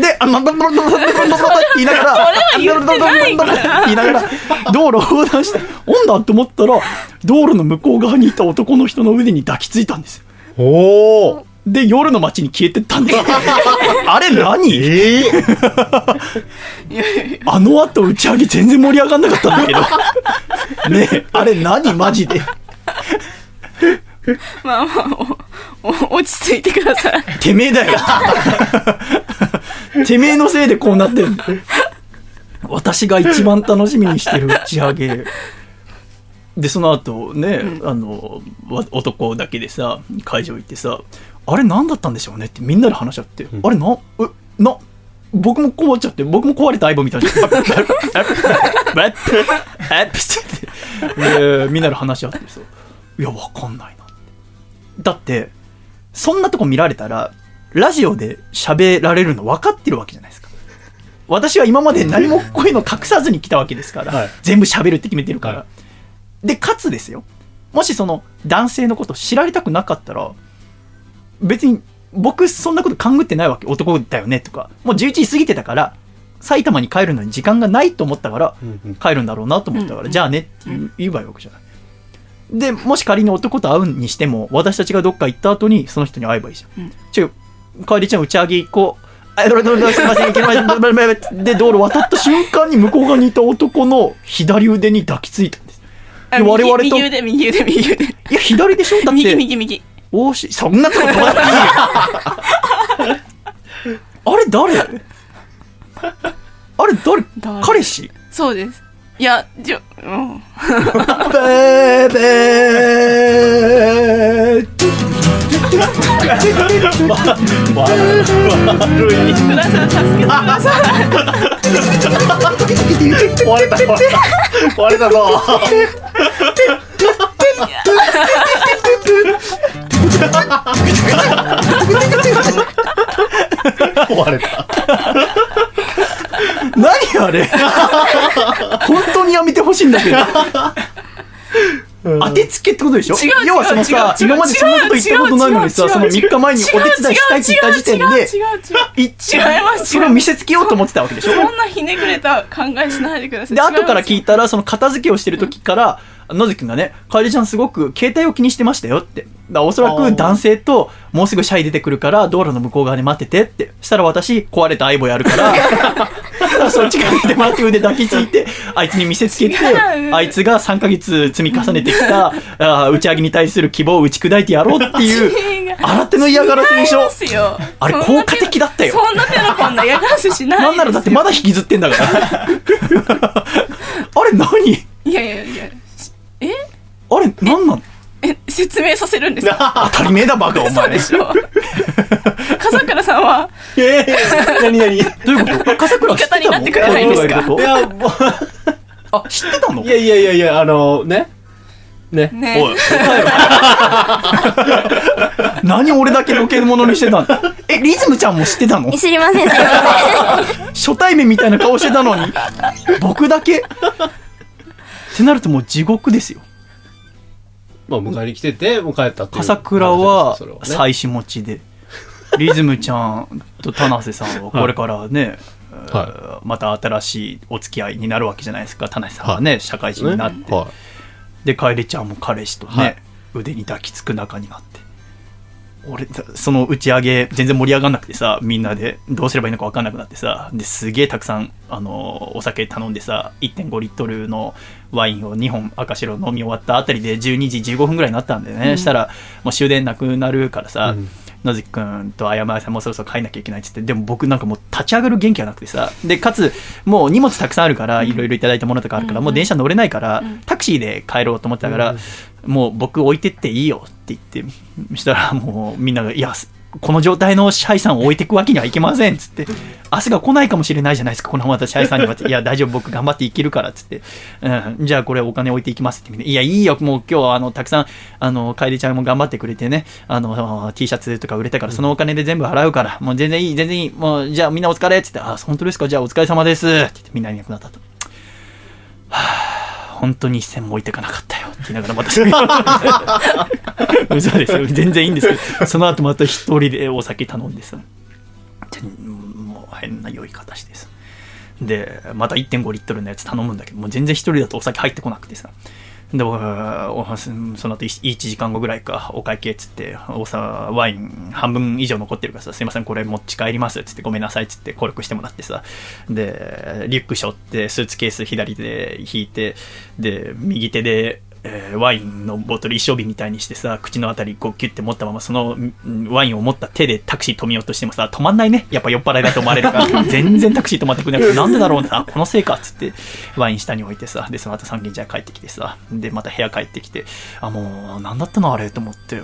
で、あ、ま、ま、ま、ま、ま、ま、ま、って言いながら、言ってないからって言いながら、道路を横断して、なんだって思ったら、道路の向こう側にいた男の人の腕に抱きついたんですよ。おおで、夜の街に消えてったんですよ。あれ何？ええいあの後打ち上げ全然盛り上がんなかったんだけど。ねえ、あれ何？マジで。まあまあ落ち着いてくださいてめえだよ。てめえのせいでこうなってる。私が一番楽しみにしてる打ち上げ。で、その後ね、あの、わ男だけでさ、会場行ってさ、あれ何だったんでしょうねってみんなで話し合って、あれな、え、な、僕も困っちゃって、僕も壊れた相棒みたいに。で、みんなで話し合ってさ、いや、わかんないなって。だって、そんなとこ見られたら、ラジオで喋られるの分かってるわけじゃないですか。私は今まで何もこういうの隠さずに来たわけですから、はい全部喋るって決めてるから。はで、かつですよ。もしその男性のこと知られたくなかったら、別に僕そんなこと勘ぐってないわけ。男だよねとか。もう11時過ぎてたから、埼玉に帰るのに時間がないと思ったから、うんうん帰るんだろうなと思ったから、じゃあねって言う言えばいいわけじゃない。で、もし仮に男と会うにしても、私たちがどっか行った後にその人に会えばいいじゃん。ちょ、帰りちゃん打ち上げ行こう。あ、どれどれどれすいません、行けませんで、道路渡った瞬間に向こう側にいた男の左腕に抱きついたんです。あで我々と右右腕右腕右腕いや、左でしょ？だっ右て、右右おし、そんなとこどうだってい。いよ。あれ誰？あれ誰？誰？彼氏？そうです。いやじょうん。ベーベー福田さん助けてください壊れた壊れた壊れたぞ壊れた。何あれ？本当にやめてほしいんだけど。当てつけってことでしょ？違う要はそのさ、今までそんなこと言ったことないのにさ、その3日前にお手伝いしたいって言った時点で、違一違いますそれを見せつけようと思ってたわけでしょ？そんなひねくれた考えしないでください。で、後から聞いたたら、その片付けをしてる時から、野月くんがね、楓ちゃんすごく携帯を気にしてましたよって。だおそらく男性と、もうすぐシャイ出てくるから、道路の向こう側で待ってて。って。したら私、壊れた相棒やるから、そっちから見てもらって腕抱きついて、あいつに見せつけてあいつが3ヶ月積み重ねてきた、あー打ち上げに対する希望を打ち砕いてやろうっていう、新手の嫌がらせでしょ。あれ効果的だったよ。そんな手のこんな嫌がらせしないなんならだってまだ引きずってんだから。あれ何？いやいやいやえ？あれ何なの？え説明させるんですか？当たり前だバカお前。そうでしょ。笠倉さんは？ええ何何？いどういうこと？笠倉知ってたの？味方になってくれないんですか？どういう。ことやもう。あ、知ってたの？いやいやいやいや、あの、ね？ね？ね。おい、何俺だけ余計者にしてたの？え、リズムちゃんも知ってたの？知りません、知りま初対面みたいな顔してたのに、僕だけ？ってなるともう地獄ですよ。まあ、迎えに来てて、もう帰ったっていう。笠倉はそれはね妻子持ちで、リズムちゃんと田瀬さんはこれからね、はえーまた新しいお付き合いになるわけじゃないですか。田瀬さんはね、社会人になって。はで、楓ちゃんも彼氏とね、はい腕に抱きつく仲になって。俺、その打ち上げ、全然盛り上がんなくてさ、みんなでどうすればいいのか分かんなくなってさ、ですげえたくさん、あの、お酒頼んでさ、1.5リットルのワインを2本赤白飲み終わったあたりで12時15分ぐらいになったんでね、したら、もう終電なくなるからさ、うん野月くんとあやまさんもそろそろ帰んなきゃいけないっつって、でも僕なんかもう立ち上がる元気がなくてさ、で、かつ、もう荷物たくさんあるから、いろいろいただいたものとかあるから、もう電車乗れないから、タクシーで帰ろうと思ってたから、もう僕置いてっていいよって言って、そしたらもうみんなが、いや、この状態の支配さんを置いていくわけにはいけませんっつって、明日が来ないかもしれないじゃないですか、このまま支配さんには。いや、大丈夫、僕頑張っていけるからっつって、うん、じゃあこれお金置いていきますって。いや、いいよ、もう今日はあの、たくさん、あの、楓ちゃんも頑張ってくれてね、あの、T シャツとか売れたから、そのお金で全部払うから、もう全然いい、全然いい、もう、じゃあみんなお疲れっつって、あ、本当ですか。じゃあお疲れ様ですって言ってみんないなくなったと。はぁ、本当に一銭も置いてかなかったよって言いながらまた 嘘ですよ。全然いいんですけど、その後また一人でお酒頼んでさ、もう変な酔い方してさ。で、また1.5リットルのやつ頼むんだけど、もう全然一人だとお酒入ってこなくてさ。で、その後1時間後ぐらいか、お会計っつって、おさワイン半分以上残ってるからさ、すいません、これ持ち帰りますっつって、ごめんなさいっつって、コルクしてもらってさ、で、リュック背負って、スーツケース左で引いて、で、右手で、えーワインのボトル一升瓶みたいにしてさ、口のあたりこうキュッて持ったまま、そのんワインを持った手でタクシー止めようとしてもさ、止まんないね。やっぱ酔っ払いだと思われるから、全然タクシー止まってくれなくて、なんでだろうな、このせいかっつって、ワイン下に置いてさ、で、その後三軒茶屋帰ってきてさ、で、また部屋帰ってきて、あ、もう、なんだったのあれと思って、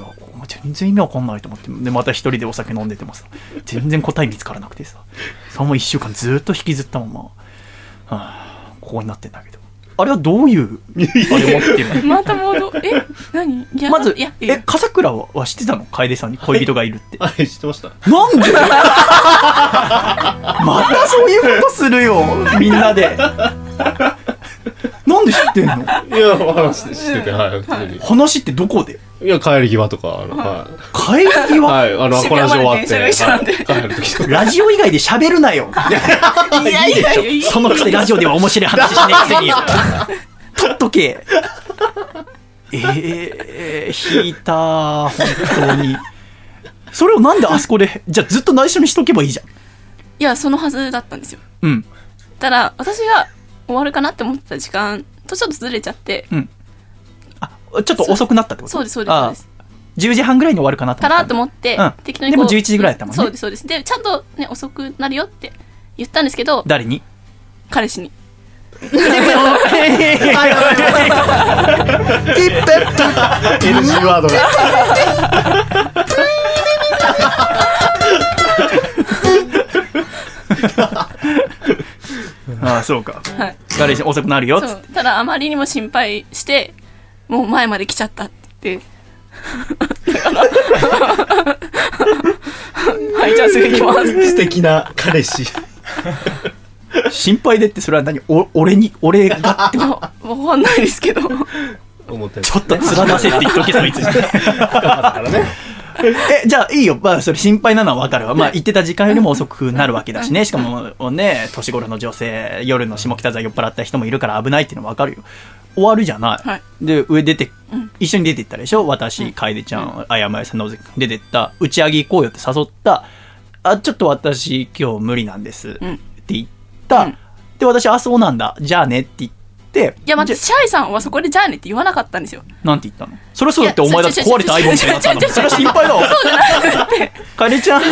全然意味わかんないと思って、で、また一人でお酒飲んでてもさ、全然答え見つからなくてさ、そのまま一週間ずっと引きずったまま、はあ、ここになってんだけど。あれはどういう、あれ持ってる。のまた戻え？何？まず、いやいえや、笠倉はは知ってたの？楓さんに恋人がいるって。はい、知ってました。なんで？またそういうことするよ、みんなで。なんで知ってんの？いや、話してて、はい、普通に。話ってどこで？いや、帰り際とか、あの、は帰りい。際、はい、あの、アコラジ終わって、帰る時とか。ラジオ以外で喋るなよ。いやいやいやいやそのくせラジオでは面白い話しねえくせに。取っとけ。えー、引いた本当に。それをなんであそこで、じゃあずっと内緒にしとけばいいじゃん。いやそのはずだったんですようん。ただ私が終わるかなって思ってた時間とちょっとずれちゃってあ、ちょっと遅くなったってこと？そうですそうですそうです。あ10時半ぐらいに終わるかなと思ったかなと思って、うん。適当にでも11時ぐらいだったもんね。そうですそうです。でちゃんとね遅くなるよって言ったんですけど誰に？彼氏に。NG ワードが。ああ、そうか。はい彼氏遅くなるよただあまりにも心配してもう前まで来ちゃったって はいじゃあすぐ行きます素敵な彼氏。心配でってそれは何？お俺に、俺がってこと？わかんないですけどちょっと面出せって言っとけ、そいつ。え、じゃあいいよ。まあ、それ心配なのはわかるわ。まあ、言ってた時間よりも遅くなるわけだしね。しかもね、年頃の女性、夜の下北沢酔っ払った人もいるから危ないっていうのはわかるよ。終わるじゃない。はいで、上出て、うん一緒に出て行ったでしょ？私、楓ちゃん、あやまやさんの出てった、打ち上げ行こうよって誘った、あ、ちょっと私今日無理なんです。ってうん言った。うんで、私、あ、そうなんだ。じゃあねって言って、いや待っシャイさんはそこでじゃあねって言わなかったんですよゃなんて言ったの？それはそうだってお前だって壊れた iPhone みたいになったの。違う違う違う違うそれは心配だわ。そうじゃなくて楓ちゃん、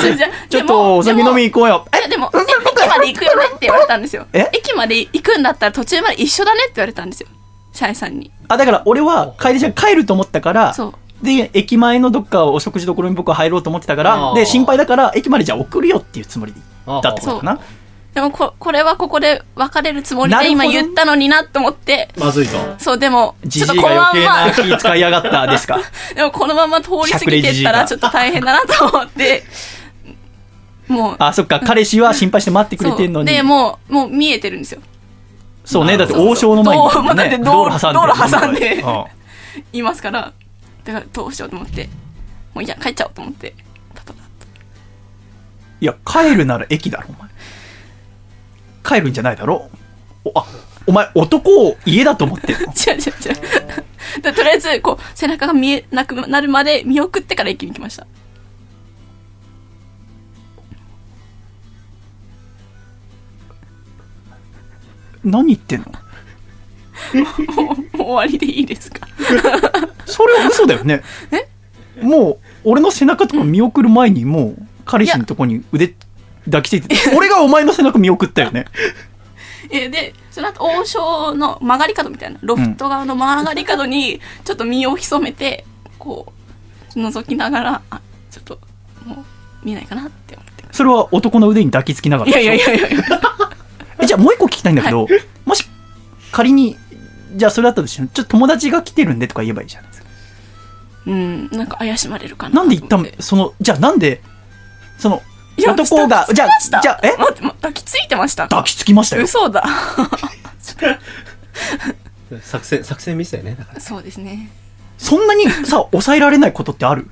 ちょっとお酒飲み行こうよ。いやでも、え駅まで行くよねって言われたんですよ。え駅まで行くんだったら途中まで一緒だねって言われたんですよ。シャイさんに。あ、だから俺は楓ちゃん帰ると思ったから、そう。で、駅前のどっかお食事どころに僕は入ろうと思ってたから、で、心配だから、駅までじゃあ送るよっていうつもりだったことかな。でもこ、これはここで別れるつもりで今言ったのになと思って、まずいと。そう、でも、じちょっとこのじいが余まんま、計な気使いやがったですか？でもこのまま通り過ぎてったらちょっと大変だなと思って、もう、あ、そっか、彼氏は心配して待ってくれてんのに。で、もう、もう見えてるんですよ。そうね、だって王将の前に、ね、だって道道路挟んで。いますから、だからどうしようと思って、もういや、帰っちゃおうと思って、パパパッいや、帰るなら駅だろ、お前。帰るんじゃないだろ。おあ、お前、男を家だと思ってんの？違う違う違う。でとりあえず、こう、背中が見えなくなるまで見送ってから駅に来ました。何言ってんの？もう終わりでいいですか？それは嘘だよね。もう、俺の背中とか見送る前に、もう、彼氏のとこに腕抱きついてて、俺がお前の背中見送ったよね。えで、その後、王将の曲がり角みたいな、ロフト側の曲がり角に、ちょっと身を潜めて、こう、覗きながら、あ、ちょっと、もう、見えないかなって思って。それは男の腕に抱きつきながら。いやいやいやいやじゃあもう一個聞きたいんだけど、もし仮に、じゃあそれだったとしても、ちょっと友達が来てるんでとか言えばいいじゃないですか。うん、なんか怪しまれるかな。なんで一旦と思って、その、じゃあなんで、その、男が、じゃあ、じゃあ、え？待って、ま抱きついてました抱きつきましたよ。嘘だ。作戦、作戦ミスだよね。だから。そうですね。そんなにさ、抑えられないことってある？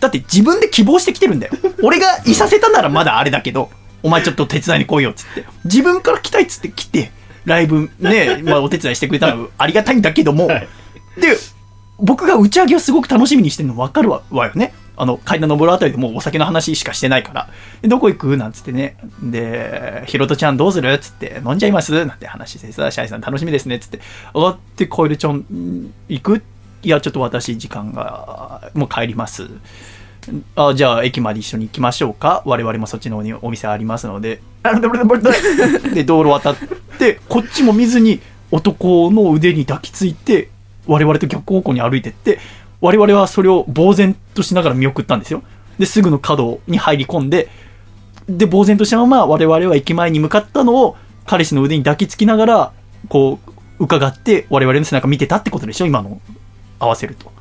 だって自分で希望してきてるんだよ。俺がいさせたならまだあれだけど、お前ちょっと手伝いに来いよっつって。自分から来たいっつって来て、ライブね、まあお手伝いしてくれたらありがたいんだけども、はいで、僕が打ち上げをすごく楽しみにしてるの分かるわわよね。あの、階段登るあたりでもうお酒の話しかしてないから。でどこ行くなんつってね。で、ひろとちゃんどうするつって、飲んじゃいますなんて話してさ、シャイさん楽しみですね。つって、上がって、カエルちゃん、ん行く？いや、ちょっと私、時間が、もう帰ります。あじゃあ、駅まで一緒に行きましょうか。我々もそっちの方にお店ありますので。で、道路渡って、こっちも見ずに、男の腕に抱きついて、我々と逆方向に歩いてって、我々はそれを呆然としながら見送ったんですよ。で、すぐの角に入り込んで、で、呆然としたまま我々は駅前に向かったのを、彼氏の腕に抱きつきながら、こう、伺って、我々の背中見てたってことでしょ？今の、合わせると。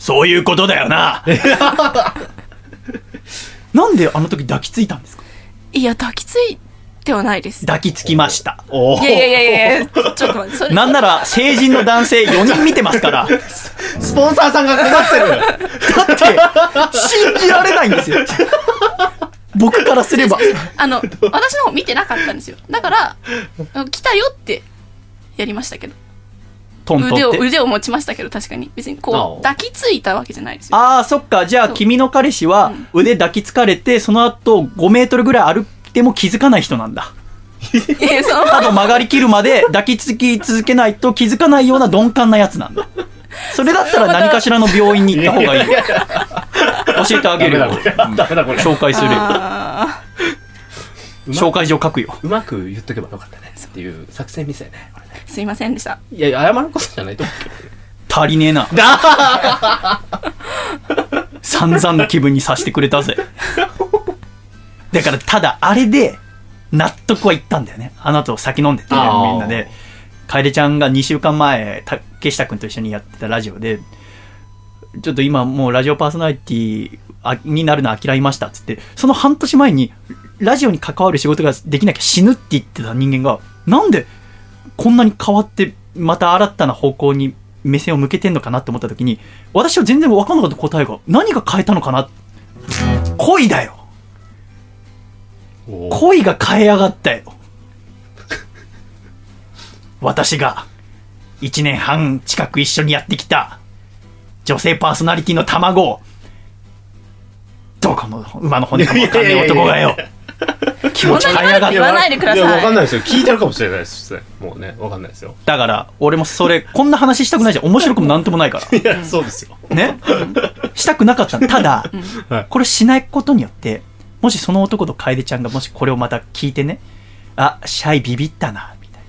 そういうことだよな なんであの時抱きついたんですか？いや、抱きついてはないです。抱きつきました。おいやいやいやいやいや、ちょっと待って、それ。なんなら、成人の男性4人見てますから。スポンサーさんがかかってるだって、信じられないんですよ。僕からすれば。あの、私の方見てなかったんですよ。だから、来たよってやりましたけど。トント腕を、ンって。腕を持ちましたけど、確かに。別にこう、抱きついたわけじゃないですよ。ああ、そっか。じゃあ、君の彼氏は腕抱きつかれて、その後5メートルぐらい歩いても気づかない人なんだ。角曲がりきるまで抱きつき続けないと気づかないような鈍感なやつなんだ。それだったら何かしらの病院に行った方がいいよ。教えてあげるよ。ダメだこれ。紹介するよ。紹介状書くよ。うまく言っとけばよかったね。っていう作戦ミスだよね。すいませんでした。いやいや、謝ることじゃないと思うけど。足りねえな。散々な気分にさせてくれたぜ。だから、ただ、あれで、納得はいったんだよね。あの後先飲んでて、みあーんなで。楓ちゃんが2週間前、竹下くんと一緒にやってたラジオで、ちょっと今もうラジオパーソナリティあになるの諦めましたっつって、その半年前に、ラジオに関わる仕事ができなきゃ死ぬって言ってた人間が、なんでこんなに変わって、また新たな方向に目線を向けてんのかなって思った時に、私は全然分かんなかった答えが、何が変えたのかな？恋だよ。恋が変えやがったよ。私が1年半近く一緒にやってきた女性パーソナリティの卵をどこの馬の骨かもわかんない男がよ 気持ち変えやがっ言わないでくださいや、わかんないですよ。聞いてるかもしれないですね。もうね、わかんないですよ。だから俺もそれこんな話したくないじゃん面白くもなんともないから いや、そうですよ。ね？したくなかったのただ、はいこれしないことによって、もしその男と楓ちゃんがもしこれをまた聞いてね、あ、シャイビビったな、みたい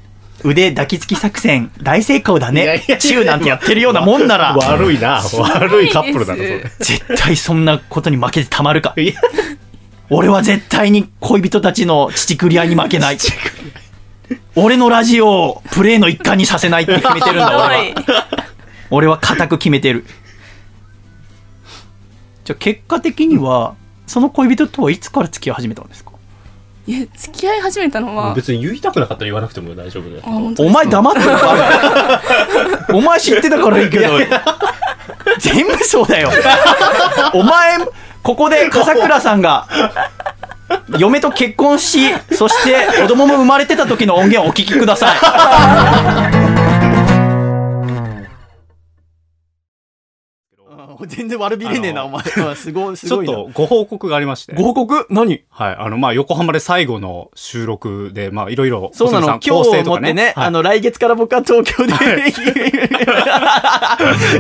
な。腕抱きつき作戦、大成功だねチューなんてやってるようなもんなら、悪いな。悪いカップルだな、それ。絶対そんなことに負けてたまるか。俺は絶対に恋人たちの乳繰り合いに負けない。俺のラジオをプレイの一環にさせないって決めてるんだ、俺は。俺は固く決めてる。じゃあ結果的には、その恋人とはいつから付き合い始めたんですか？いや付き合い始めたのは別に言いたくなかったら言わなくても大丈夫だよお前黙ってるから。お前知ってたからいいけど。全部そうだよ。お前、ここで笠倉さんが、嫁と結婚し、そして子供も生まれてた時の音源をお聞きください。全然悪びれねえな、あお前。すごい、すちょっ。とご報告がありまして。ご報告？何？はい。あの、まあ、横浜で最後の収録で、まあ、いろいろ、そうなの、今日をもってね、はいあの、来月から僕は東京で、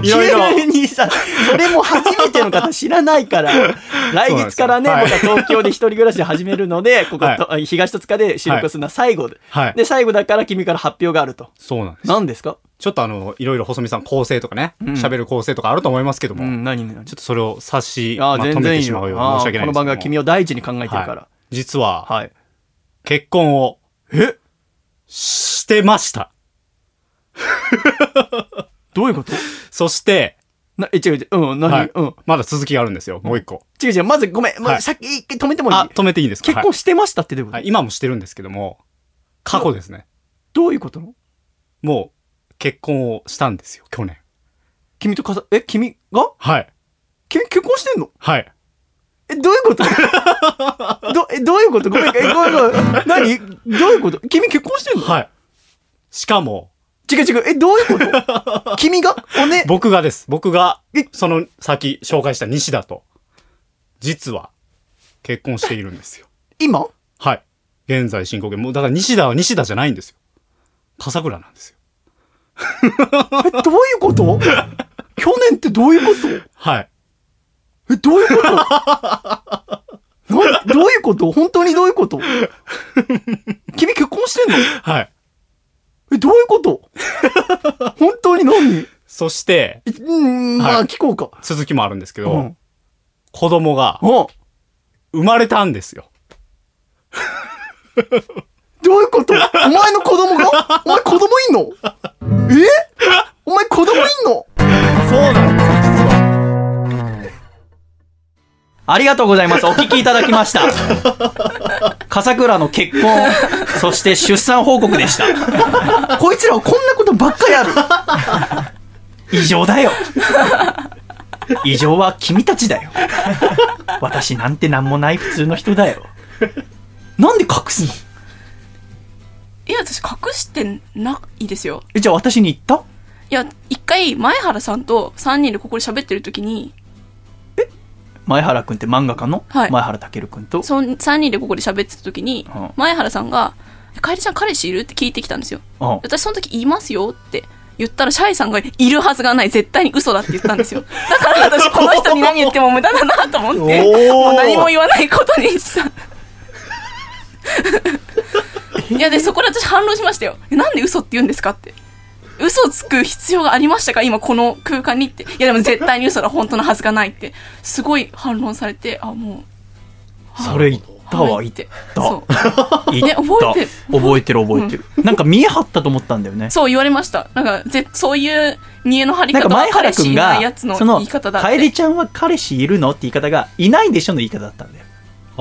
いろいろ急にさ、それも初めての方知らないから、来月からね、僕は東京で一人暮らし始めるので、ここ、東戸塚で収録するのは最後で。はい。で、最後だから君から発表があると。そうなんです。何ですか？ちょっとあの、いろいろ細見さん構成とかね、うん。喋、る構成とかあると思いますけども、うん、何何ちょっとそれを差し、ああ、まとめ全然いいよ。てしまうよ申し訳ないんですけども。この番組は君を第一に考えてるから。はい。実は、はい。結婚をえ？してました。どういうこと？そして、な、え、違う違う、うん、何、はい。うん。まだ続きがあるんですよ、もう一個。違う違う、まずごめん、まはい。ず先一回止めてもいい？あ、止めていいんですか？結婚してましたってどういうこと、はい、今もしてるんですけども、過去ですね。どういうことの？もう、結婚をしたんですよ、去年。君とかさ、え、君が？はい。君結婚してんの？はい。え、どういうこと？ど、え、どういうこと？ごめん、え、ごめん、ごめん。何？どういうこと？君結婚してんの？はい。しかも、違う違う、え、どういうこと？君が？おね、僕がです。僕がえ、その先紹介した西田と、実は、結婚しているんですよ。今？はい。現在進行形。もう、だから西田は西田じゃないんですよ。笠倉なんですよ。え、どういうこと？去年ってどういうこと？はい。え、どういうこと？などういうこと？本当にどういうこと？君結婚してんの？はい。え、どういうこと？本当に何？そして、えうん、まあはい聞こうか。続きもあるんですけど、うん。子供がうん。生まれたんですよ。どういうこと？お前の子供が？お前子供いんの？え？お前子供いんの？そうなんですよ、実は。ありがとうございます。お聞きいただきました。笠倉の結婚、そして出産報告でした。こいつらはこんなことばっかりある。異常だよ。異常は君たちだよ。私なんてなんもない普通の人だよ。なんで隠すの？いや私隠してないですよ。え、じゃあ私に言った？いや一回前原さんと3人でここで喋ってる時に前原くんって漫画家の、はい。前原健くんと、そん3人でここで喋ってた時に、うん。前原さんが「かえりちゃん彼氏いる?」って聞いてきたんですよ。うん。私その時言いますよって言ったらシャイさんがいるはずがない絶対に嘘だって言ったんですよ。だから私この人に何言っても無駄だなと思ってもう何も言わないことにしたいやでそこで私反論しましたよ。えなんで嘘って言うんですかって。嘘をつく必要がありましたか？今この空間にって。いやでも絶対に嘘だ。本当のはずがないって。すごい反論されてあもう。それ言ったわ、言っはい。ってた。そう。言っ覚えてる。覚えてる覚えてる。なんか見え張ったと思ったんだよね。そう言われました。なんか、ぜそういう見栄の張りなんか方は前原くん彼氏いないがやつのその言い方だって。「楓ちゃんは彼氏いるの?」って言い方が「いないでしょ」の言い方だったんだよ。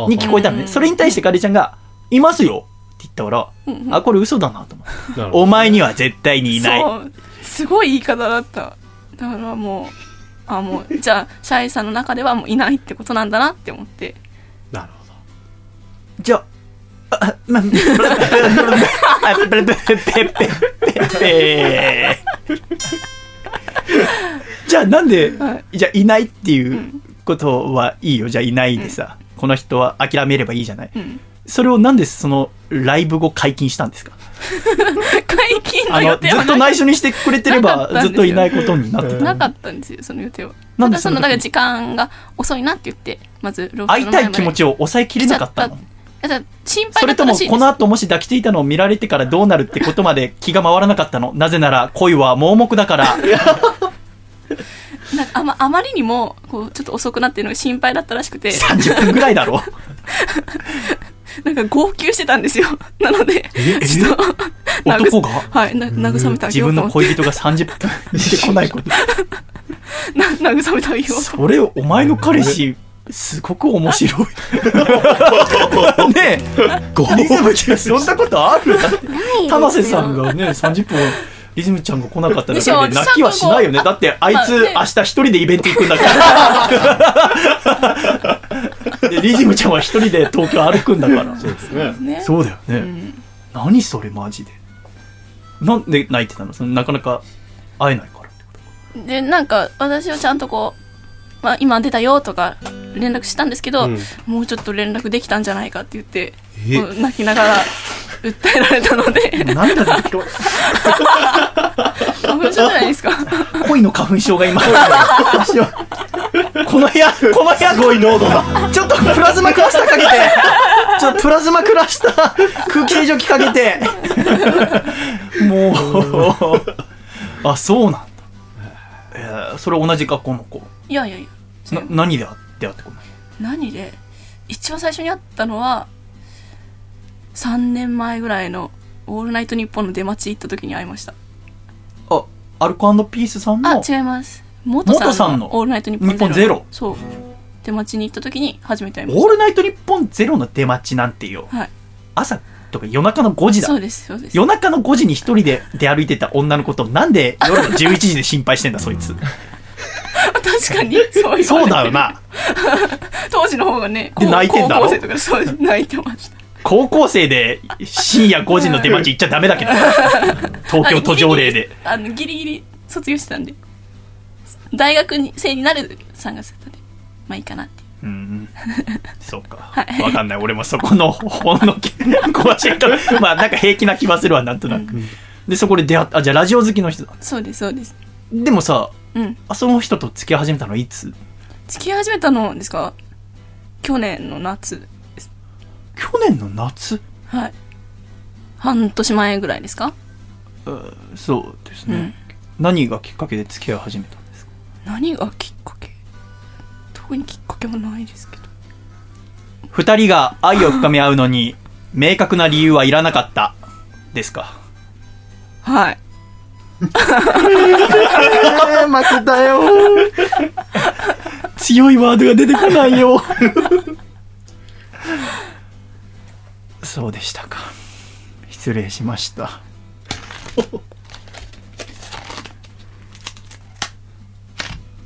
に聞こえたのね。うん。それに対して楓ちゃんが「いますよ」って言ったからうんうんあこれ嘘だなと思ってお前には絶対にいないそう。すごい言い方だった。だからもう、あ、もう、じゃあ、シャイさんの中ではもういないってことなんだなって思って。なるほど。じゃああまあペペペペペペじゃあなんではじゃあいないっていうことはいいよじゃあいないでさこの人は諦めればいいじゃないうん。それをなんでそのライブ後解禁したんですか？解禁のあのず予定はなっと内緒にしてくれてればずっといないことになってた。なかったんですよ、その予定は。なんでその、だから時間が遅いなって言って、まず、ロフト会いたい気持ちちを抑えきれなかったの？心そ配だれともこの後もし抱きついたのを見られてからどうなるってことまで気が回らなかったの？なぜなら恋は盲目だから。なんかあまあまりにもこうちょっと遅くなってるのが心配だったらしくて。30分ぐらいだろなんか号泣してたんですよ。なので、えちょっと、男が？はい、な慰めてあげ自分のようと思って、恋人が30分出てこないこと。な慰めてあげようと。それ、お前の彼氏、すごく面白い。ねえ、リズムちゃん、そんなことある？田瀬さんがね、30分、リズムちゃんが来なかっただでしょけで泣きはしないよね。だって、あいつ、明日一人でイベント行くんだから。で、リズムちゃんは一人で東京歩くんだから。そうですね。ね。そうだよね。うん何それ、マジで。なんで泣いてたの？そのなかなか会えないからってことで、なんか、私はちゃんとこう、まあ、今出たよとか連絡したんですけど、うんもうちょっと連絡できたんじゃないかって言って、泣きながら訴えられたので、涙出てきた。花粉症じゃないですか。恋の花粉症が今、私はこの部屋、この部屋、すごい濃度が。ちょっとプラズマクラスターかけて、ちょっとプラズマクラスター空気清浄機かけて、もう、あ、そうなんだ。えーそれ同じ学校の子。いやいやいや、な何で出会ってこない何で？一番最初に会ったのは3年前ぐらいの「オールナイトニッポン」の出待ち行った時に会いました。あ、アルコピースさんあの、違います。元元さんのさんの「オールナイトニッポンゼロ」そう。出待ちに行った時に初めて会いましオールナイトニッポンゼロの出待ちなんてよ。たはい。朝とか夜中の5時だ。そ。うですそうです。夜中の5時に一人で出歩いてた女の子となんで夜の11時で心配してんだそいつ。確かにそういうそうだよな。当時の方がね泣いてんだろ？高校生とかそう泣いてました高校生で深夜5時の出待ち行っちゃダメだけど。東京都条例で。あのギリギリ卒業してたんで大学に生になる3月だったんでまあいいかなってうん。そうか。はいわかんない。俺もそこのほんのけ 詳しいと。まあなんか平気な気はするわ、なんとなく。で、そこで出会った。あ、じゃあラジオ好きの人だ。そうですそうですでもさ、うん。あその人と付き合い始めたのいつ？付き合い始めたのですか？去年の夏去年の夏？はい。半年前ぐらいですか？そうですね。うん。何がきっかけで付き合い始めたんですか？何がきっかけ？特にきっかけもないですけど。二人が愛を深め合うのに明確な理由はいらなかったですか？はい 負けたよ強いワードが出てこないよ。そうでしたか。失礼しました。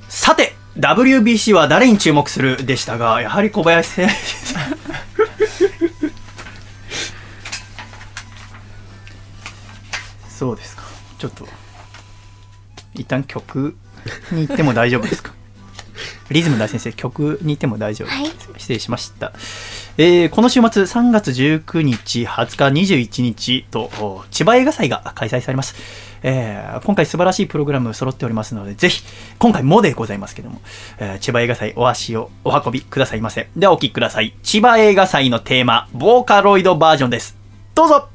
さて WBC は誰に注目するでしたがやはり小林選手そうですか。ちょっと。一旦曲に行っても大丈夫ですか？リズム大先生曲に行っても大丈夫、はい。失礼しました、えーこの週末3月19日20日21日とお千葉映画祭が開催されます、えー今回素晴らしいプログラム揃っておりますのでぜひ今回もでございますけども、えー千葉映画祭お足をお運びくださいませ。ではお聴きください。千葉映画祭のテーマボーカロイドバージョンです。どうぞ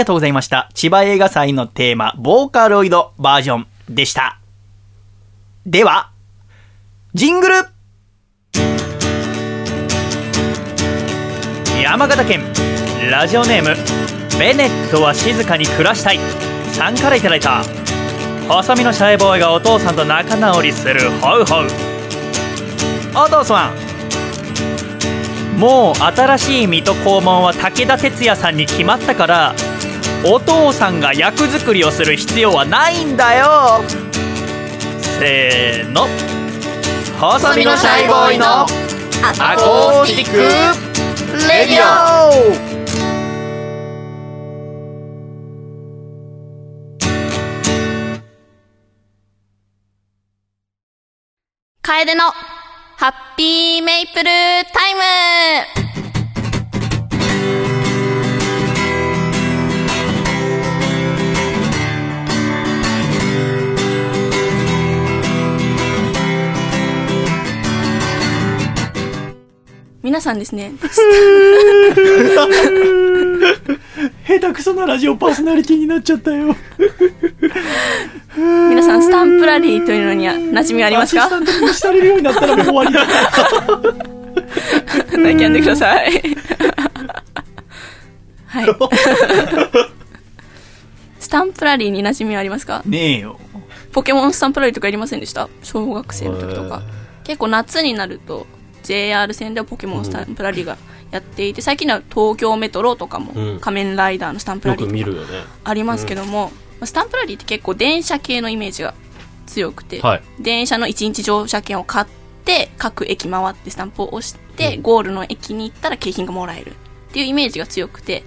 りがとうございました。千葉映画祭のテーマ、ボーカロイドバージョンでした。では、ジングル。山形県ラジオネームベネットは静かに暮らしたい。さんからいただいた。細身のシャイボーイがお父さんと仲直りするホウホウ。お父さん。もう新しい水戸黄門は武田鉄矢さんに決まったからお父さんが役作りをする必要はないんだよ。せーの。細身のシャイボーイのアコースティックレディオ。楓のハッピーメイプルタイム。皆さんですね、下手くそなラジオパーソナリティになっちゃったよ。皆さんスタンプラリーというのには馴染みありますか？アシスタントに無視されるようになったらもう終わりだ。泣き止んでください。はい。スタンプラリーに馴染みはありますか？ねえよ。ポケモンスタンプラリーとかやりませんでした？小学生の時とか。結構夏になると JR 線ではポケモンスタンプラリーがやっていて、最近では東京メトロとかもうん仮面ライダーのスタンプラよリーとか。ありますけども、まあスタンプラリーって結構電車系のイメージが強くて、はい。電車の1日乗車券を買って各駅回ってスタンプを押して、ゴールの駅に行ったら景品がもらえるっていうイメージが強くて。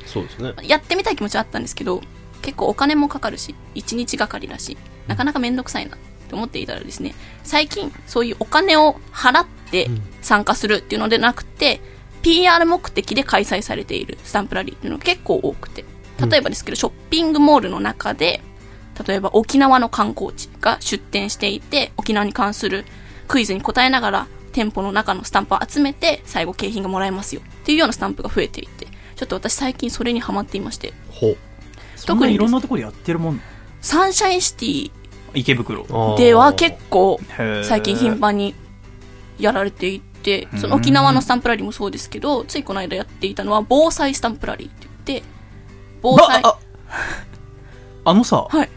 やってみたい気持ちはあったんですけど結構お金もかかるし1日がかりだしなかなかめんどくさいなって思っていたらですね最近そういうお金を払って参加するっていうのでなくて PR 目的で開催されているスタンプラリーっていうのが結構多くて例えばですけど、ショッピングモールの中で例えば沖縄の観光地が出店していて沖縄に関するクイズに答えながら店舗の中のスタンプを集めて最後景品がもらえますよっていうようなスタンプが増えていてちょっと私最近それにハマっていまして。ほう。そんないろんなところでやってるもんサンシャインシティ池袋。では結構最近頻繁にやられていてその沖縄のスタンプラリーもそうですけどついこの間やっていたのは防災スタンプラリーって言って防災あああのさ、はい。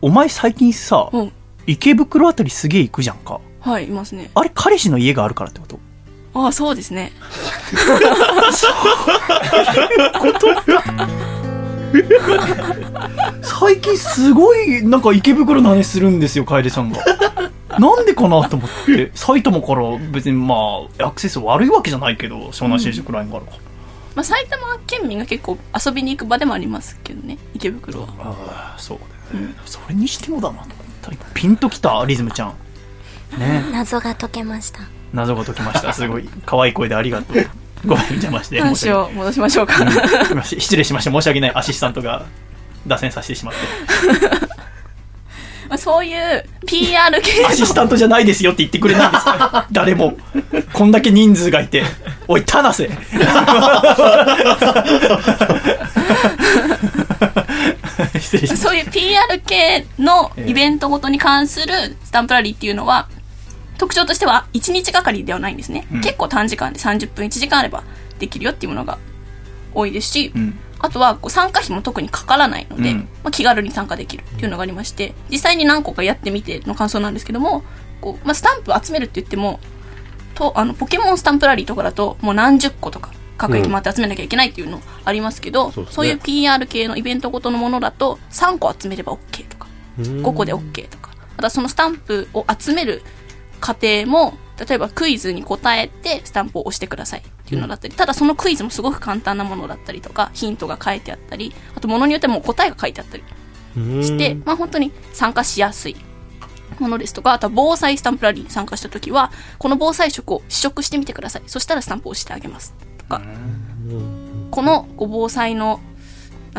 お前最近さ、うん。池袋あたりすげえ行くじゃんか。はいいますね。あれ彼氏の家があるからってこと？ああそうですね 最近すごいなんか池袋の話するんですよ楓さんが。なんでかなと思って。埼玉から別にまあアクセス悪いわけじゃないけど湘南新宿ラインがあるから、まあ、埼玉県民が結構遊びに行く場でもありますけどね池袋は。ああそうだよね、それにしてもだなと思った。今ピンときたリズムちゃん。ね。謎が解けました。謎が解きました。すごい。可愛い声でありがとうごめん邪魔して話申し訳を戻しましょうか。失礼しました。申し訳ないアシスタントが脱線させてしまって。まあそういう PR 系アシスタントじゃないですよって言ってくれないんですか 誰も。こんだけ人数がいて。おい田無瀬失礼しました。そういう PR 系のイベントごとに関するスタンプラリーっていうのは、特徴としては1日がかりではないんですね、うん。結構短時間で30分1時間あればできるよっていうものが多いですし、うん。あとはこう参加費も特にかからないので、うん。まあ、気軽に参加できるっていうのがありまして実際に何個かやってみての感想なんですけどもこう、まあ、スタンプ集めるって言ってもとあのポケモンスタンプラリーとかだともう何十個とか各駅回って集めなきゃいけないっていうのありますけど、そうね。そういう PR 系のイベントごとのものだと3個集めれば OK とか5個で OK とかまたそのスタンプを集める過程も例えばクイズに答えてスタンプを押してくださいっていうのだったり、ただそのクイズもすごく簡単なものだったりとかヒントが書いてあったりあとものによってはもう答えが書いてあったりして、まあ本当に参加しやすいものですとか、あとは防災スタンプラリーに参加した時は、この防災食を試食してみてください。そしたらスタンプを押してあげます。とか、このご防災の、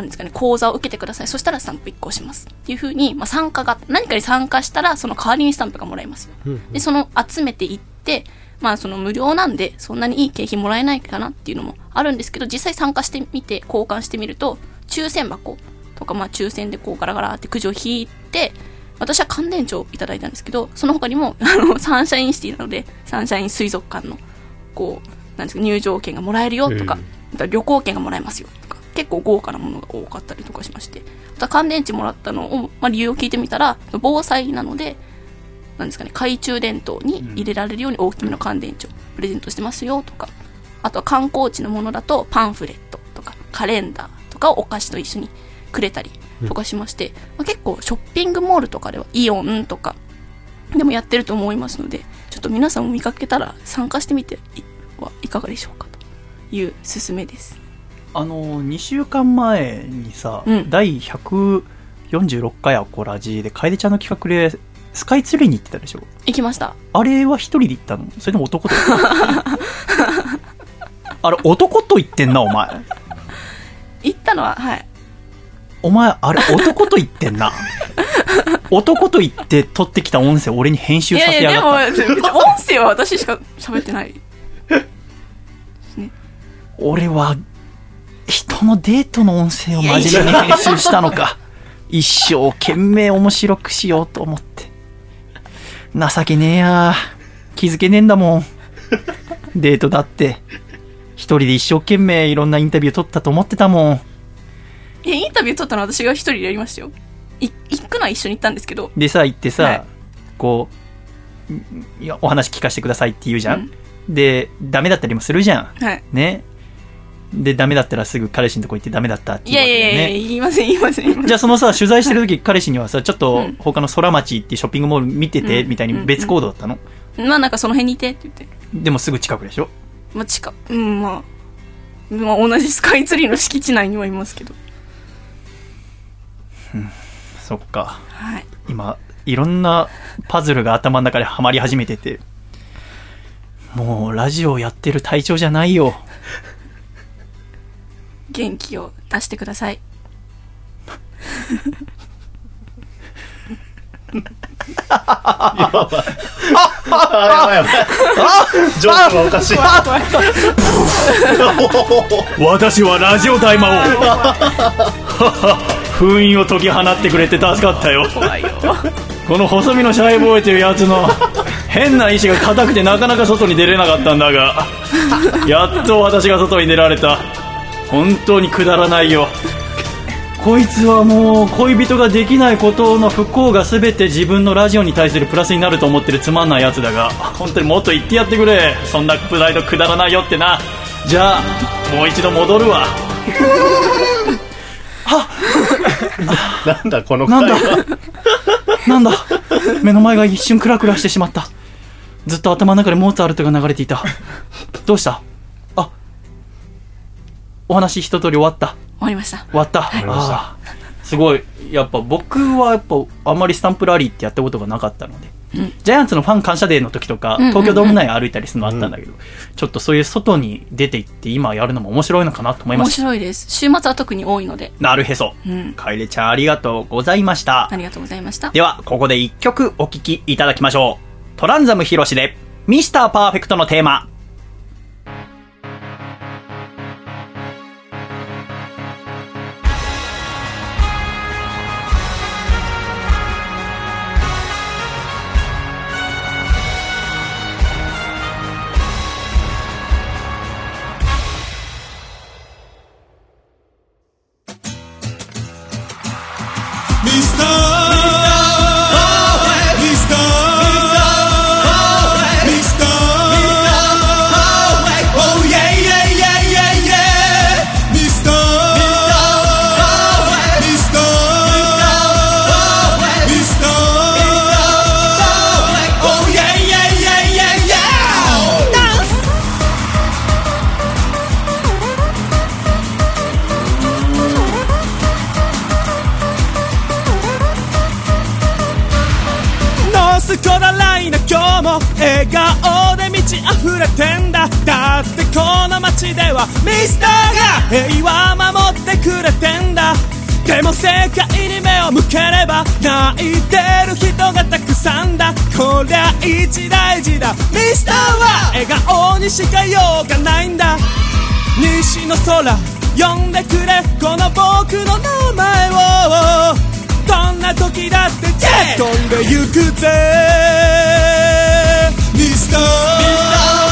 なんですかね、講座を受けてください。そしたらスタンプ1個押します。っていう風に、まあ、参加が、何かに参加したら、その代わりにスタンプがもらえますよ。で、その集めていって、まあその無料なんで、そんなにいい景品もらえないかなっていうのもあるんですけど、実際参加してみて、交換してみると、抽選箱とか、まあ、抽選でこうガラガラってくじを引いて、私は乾電池をいただいたんですけど、その他にも、あの、サンシャインシティなので、サンシャイン水族館の、こう、なんですか、入場券がもらえるよとか、あとは旅行券がもらえますよ結構豪華なものが多かったりとかしまして、あとは乾電池もらったのを、まあ、理由を聞いてみたら、防災なので、なんですかね、懐中電灯に入れられるように大きめの乾電池をプレゼントしてますよとか、あとは観光地のものだとパンフレットとかカレンダーとかをお菓子と一緒にくれたりとかしまして、まあ、結構ショッピングモールとかではイオンとかでもやってると思いますので、ちょっと皆さんも見かけたら参加してみてはいかがでしょうかという勧めです。あの2週間前にさ、うん。第146回アコラジで楓ちゃんの企画でスカイツリーに行ってたでしょ？行きました。あれは一人で行ったの？それとも男と あれ男と行ってんなお前。行ったのは、はい。お前あれ男と言ってんな？男と言って撮ってきた音声俺に編い集さやいや、せやがった。でも、別に音声は私しか喋ってない。俺は人のデートの音声を真面目に編集したのか。一生懸命面白くしようと思って。情けねえや。気づけねえんだもん。デートだって。一人で一生懸命いろんなインタビュー取ったと思ってたもん。いや、インタビュー取ったのは私が一人でやりましたよ。い行くのは一緒に行ったんですけど、でさ行ってさ、はい。こういやお話聞かせてくださいって言うじゃん、でダメだったりもするじゃん。はい。ねでダメだったらすぐ彼氏のとこ行ってダメだったってい言うわけだよねやいやいや、言いません、言いません。言いません。じゃあそのさ取材してる時彼氏にはさちょっとうん他の空町ってショッピングモール見ててうん。みたいに別行動だったの、まあなんかその辺にいてって言って。でもすぐ近くでしょ？まあ近うん、まあ、まあ同じスカイツリーの敷地内にはいますけど。そっか。はい。今いろんなパズルが頭の中ではまり始めてて。もうラジオやってる体調じゃないよ元気を出してください。あやばいやばいジョークがおかしい私はラジオ大魔王封印を解き放ってくれて助かったよ怖いよ。この細身のシャイボーイというやつの変な意志が硬くてなかなか外に出れなかったんだがやっと私が外に出られた本当にくだらないよ。こいつはもう恋人ができないことの不幸が全て自分のラジオに対するプラスになると思ってるつまんないやつだが本当にもっと言ってやってくれ。そんなプライドくだらないよってな。じゃあもう一度戻るわ。なんだこのなんだ？なんだ？目の前が一瞬クラクラしてしまった。ずっと頭の中でモーツァルトが流れていた。どうした？あお話一通り終わった終わりました。終わったりましたあーすごいやっぱ僕はやっぱあんまりスタンプラリーってやったことがなかったので、ジャイアンツのファン感謝デーの時とか、うんうんうん東京ドーム内歩いたりするのあったんだけど、ちょっとそういう外に出て行って今やるのも面白いのかなと思いま面した白いです。週末は特に多いので。なるへそ、うん。カエレちゃんありがとうございましたありがとうございました。では、ここで一曲お聴きいただきましょう。トランザムヒロシで、ミスターパーフェクトのテーマ。でも世界に目を向ければ泣いてる人がたくさんだ。こりゃ一大事だ。ミスターは笑顔にしかようがないんだ。西の空呼んでくれ。この僕の名前を。どんな時だって飛んでゆくぜ。ミスター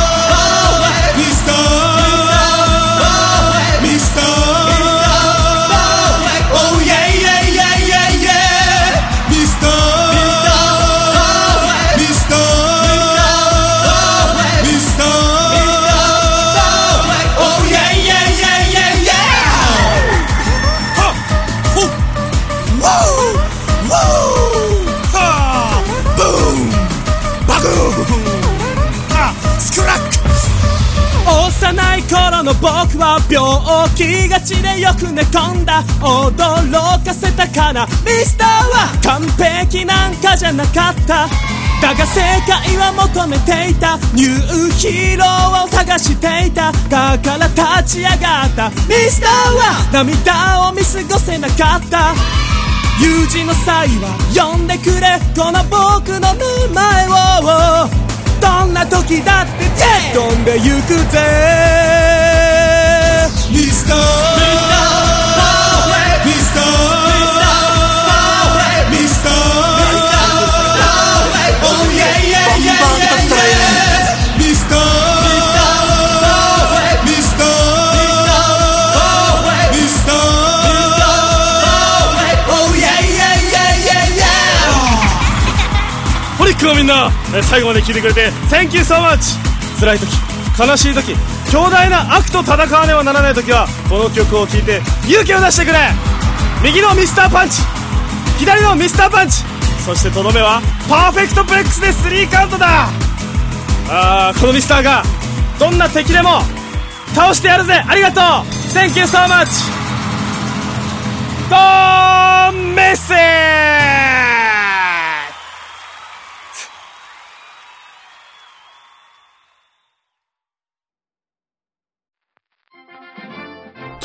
病気がちでよく寝込んだ驚かせたかな。ミスターは完璧なんかじゃなかった。だが正解は求めていた。ニューヒーローを探していた。だから立ち上がった。ミスターは涙を見過ごせなかった。有事の際は呼んでくれ。この僕の名前を。どんな時だって。飛んでゆくぜみんな最後まで聞いてくれて Thank you so much 辛い時悲しい時強大な悪と戦わねばならない時はこの曲を聴いて勇気を出してくれ。右のミスターパンチ左のミスターパンチそしてとどめはパーフェクトブレックスでスリーカウントだ。あーこのミスターがどんな敵でも倒してやるぜ。ありがとう。Thank you so much ドーンメッセー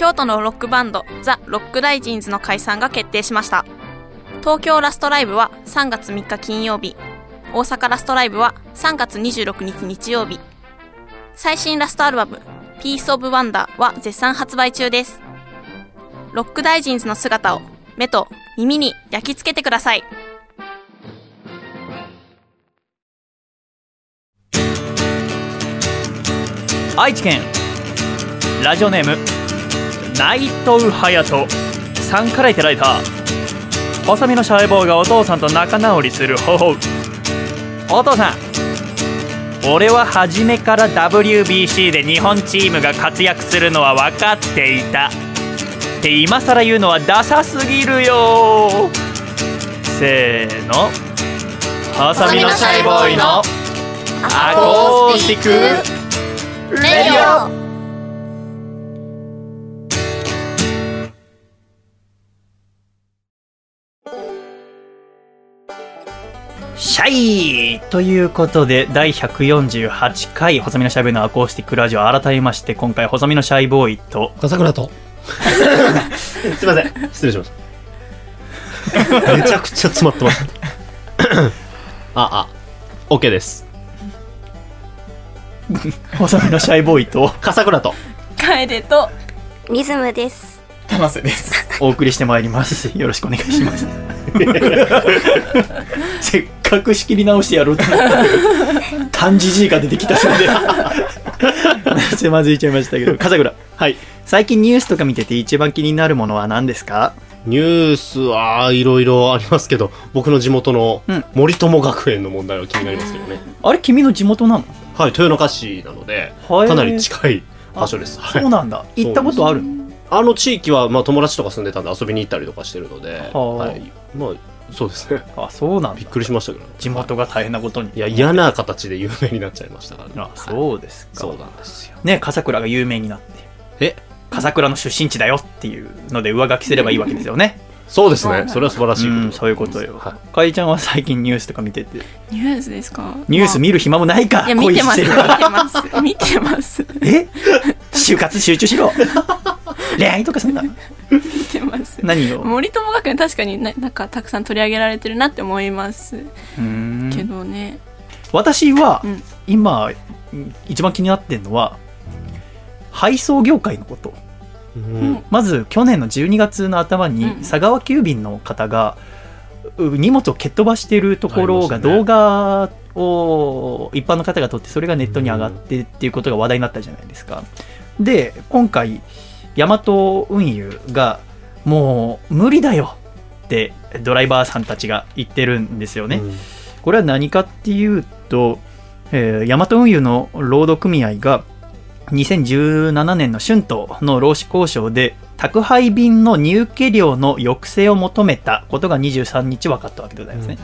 京都のロックバンドザ・ロックダイジンズの解散が決定しました。東京ラストライブは3月3日金曜日。大阪ラストライブは3月26日日曜日。最新ラストアルバム「ピース・オブ・ワンダー」は絶賛発売中です。ロックダイジンズの姿を目と耳に焼き付けてください。愛知県ラジオネーム内藤隼人さんからいただいた。細身のシャイボーがお父さんと仲直りする方法。お父さん俺は初めから WBC で日本チームが活躍するのは分かっていた。って今更言うのはダサすぎるよ。せーの。細身のシャイボーイのアコースティックレディオ。シャイということで、第148回、細身のシャイボーイのアコースティックラジオ、改めまして、今回、細身のシャイボーイと、笠倉と。すいません。失礼しました。めちゃくちゃ詰まってます。あ、あ、OK です。細身のシャイボーイと、笠倉と。楓とリズムです。玉瀬です。お送りしてまいります。よろしくお願いします。せっかく仕切り直してやろうと思ったけど、漢字字が出てきたせいで、つまずいちゃいましたけど、笠倉、はい。最近ニュースとか見てて一番気になるものは何ですか？ニュースはいろいろありますけど、僕の地元のうん森友学園の問題は気になりますけどね。あれ？君の地元なの？はい、豊中市なので、はいかなり近い場所です。はいそうなんだ。行ったことある？のあの地域は、まあ、友達とか住んでたんで遊びに行ったりとかしてるので、はあ。はい、まあそうですね。あ、そうなんだ。びっ。くりしましたけど地元が大変なことに。いや嫌な形で有名になっちゃいましたからね。あ、そうですか。そうなんですよ。ね、笠倉が有名になって、え？笠倉の出身地だよっていうので上書きすればいいわけですよね。そうですね。それは素晴らしいこと。うん、そういうことよ。はかいちゃんは最近ニュースとか見てて、ニュースですか？ニュース見る暇もないか、いや見てます見恋してる。てます。見てます。え？就活集中しろ 恋愛とかすんな。見てます。何を？森友学園確かにななんかたくさん取り上げられてるなって思います。けどね、私はうん。今一番気になってるのは配送業界のこと。うん。まず去年の12月の頭にうん。佐川急便の方がう荷物を蹴っ飛ばしてるところが動画を一般の方が撮ってそれがネットに上がってっていうことが話題になったじゃないですか。で今回ヤマト運輸がもう無理だよってドライバーさんたちが言ってるんですよね、うん。これは何かっていうと、えー、ヤマト運輸の労働組合が2017年の春闘の労使交渉で宅配便の入荷量の抑制を求めたことが23日分かったわけでございますね。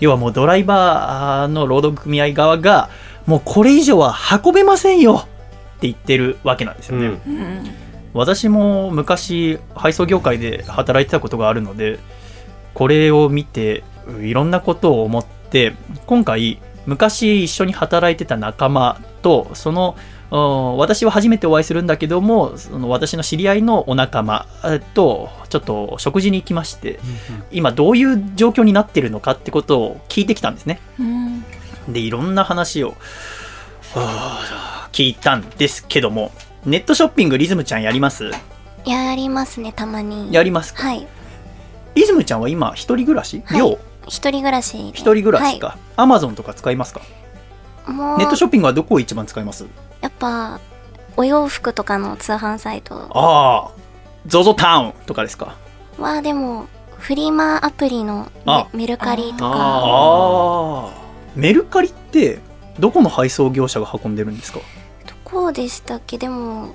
要はもうドライバーの労働組合側がもうこれ以上は運べませんよって言ってるわけなんですよね。うん。うん私も昔配送業界で働いてたことがあるのでこれを見ていろんなことを思って今回昔一緒に働いてた仲間とそのうん私は初めてお会いするんだけどもその私の知り合いのお仲間えとちょっと食事に行きまして今どういう状況になってるのかってことを聞いてきたんですね。うん。でいろんな話をはあ聞いたんですけどもネットショッピングリズムちゃんやります？やりますねたまに。やりますか？はい。リズムちゃんは今一人暮らし、はい。寮？一人暮らし。で一人暮らしか、アマゾンとか使いますか？はい、もうネットショッピングはどこを一番使います？やっぱお洋服とかの通販サイト。ああ。ZOZO タウンとかですか？はでもフリマアプリのあ。メメルカリとあか。あメルカリってどこの配送業者が運んでるんですか？どこでしたっけ？でも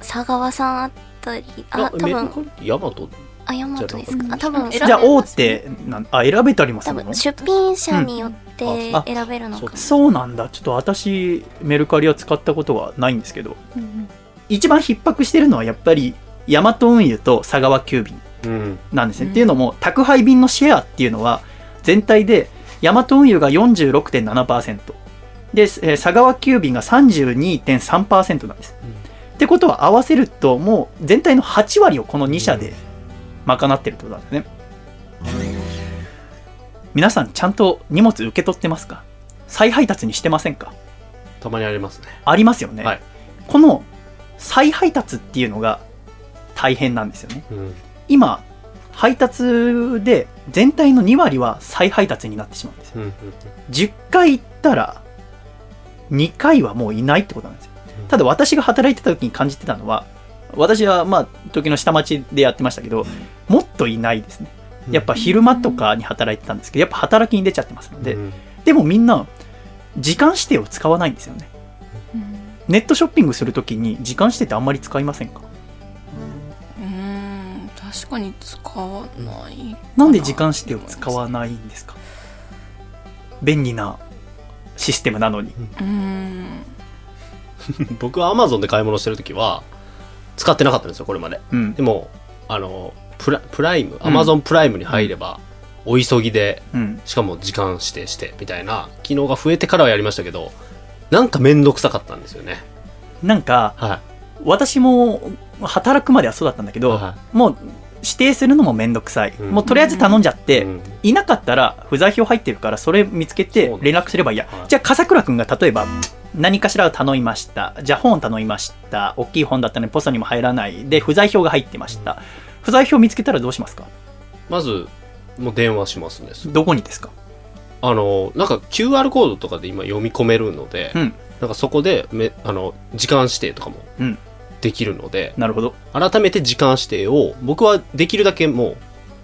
佐川さんあったりあ多分ヤマトあヤマトですうんかあ多分じゃあ大手なんあ選べたりもす多るの？分出品者によって選べるのかもそうなんだ。ちょっと私メルカリは使ったことがないんですけど。うん一番逼迫してるのはやっぱりヤマト運輸と佐川急便うん。なんですね。うん。っていうのも、宅配便のシェアっていうのは、全体で、ヤマト運輸が46.7%。で、えー佐川急便が32.3%なんです。ってことは合わせると、もう全体の8割をこの2社で賄ってるってことなんですね。皆さん、ちゃんと荷物受け取ってますか？再配達にしてませんか？たまにありますね。ありますよね。はい。この再配達っていうのが大変なんですよね。うん。今配達で全体の2割は再配達になってしまうんですよ。うんうん10回行ったら2回はもういないってことなんですよ。うん。ただ私が働いてた時に感じてたのは私はまあ時の下町でやってましたけどもっといないですね。やっぱ昼間とかに働いてたんですけどやっぱ働きに出ちゃってますのでうん。でもみんな時間指定を使わないんですよね。うん。ネットショッピングするときに時間指定ってあんまり使いませんか？うん確かに使わないな。んで時間指定を使わないんですか？便利なシステムなのに。うん僕はアマゾンで買い物してるときは使ってなかったんですよこれまでうんで。もあのプラプライムアマゾンプライムに入れば、お急ぎでうん。しかも時間指定してみたいな機能が増えてからはやりましたけどなんかめんどくさかったんですよねなんか、は私も働くまではそうだったんだけど、はもう指定するのもめんどくさい。うんもうとりあえず頼んじゃって、うんいなかったら不在票入ってるからそれ見つけて連絡すればいいや。はいじゃあ笠倉くんが例えば何かしらを頼みました。じゃあ本頼みました。大きい本だったのにポストにも入らない。で、不在票が入ってました。不在票見つけたらどうしますか？まずもう電話しますねどこにですか？あのなんか QR コードとかで今読み込めるので、うん。なんかそこでめあの時間指定とかもうんできるので、なるほど。改めて時間指定を僕はできるだけもう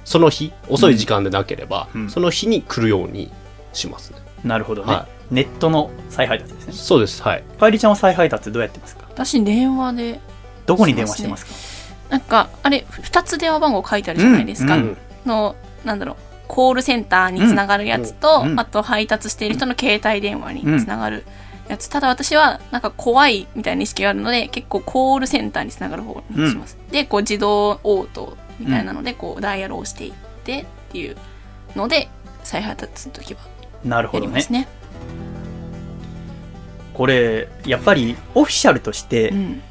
その日遅い時間でなければ、うん。その日に来るようにします。ね、なるほどね。はネットの再配達ですね。そうですはい。パイリちゃんは再配達どうやってますか？私電話で。どこに電話してますか？なんかあれ2つ電話番号書いてあるじゃないですか、うん。うん。のなんだろう。コールセンターにつながるやつと、うん。うん。あと配達している人の携帯電話につながるやつ、ただ私はなんか怖いみたいな意識があるので結構コールセンターにつながる方にします、でこう自動応答みたいなのでこうダイヤルを押していってっていうので再配達の時はなるほどね。やります。ね。これ、やっぱりオフィシャルとして、うん。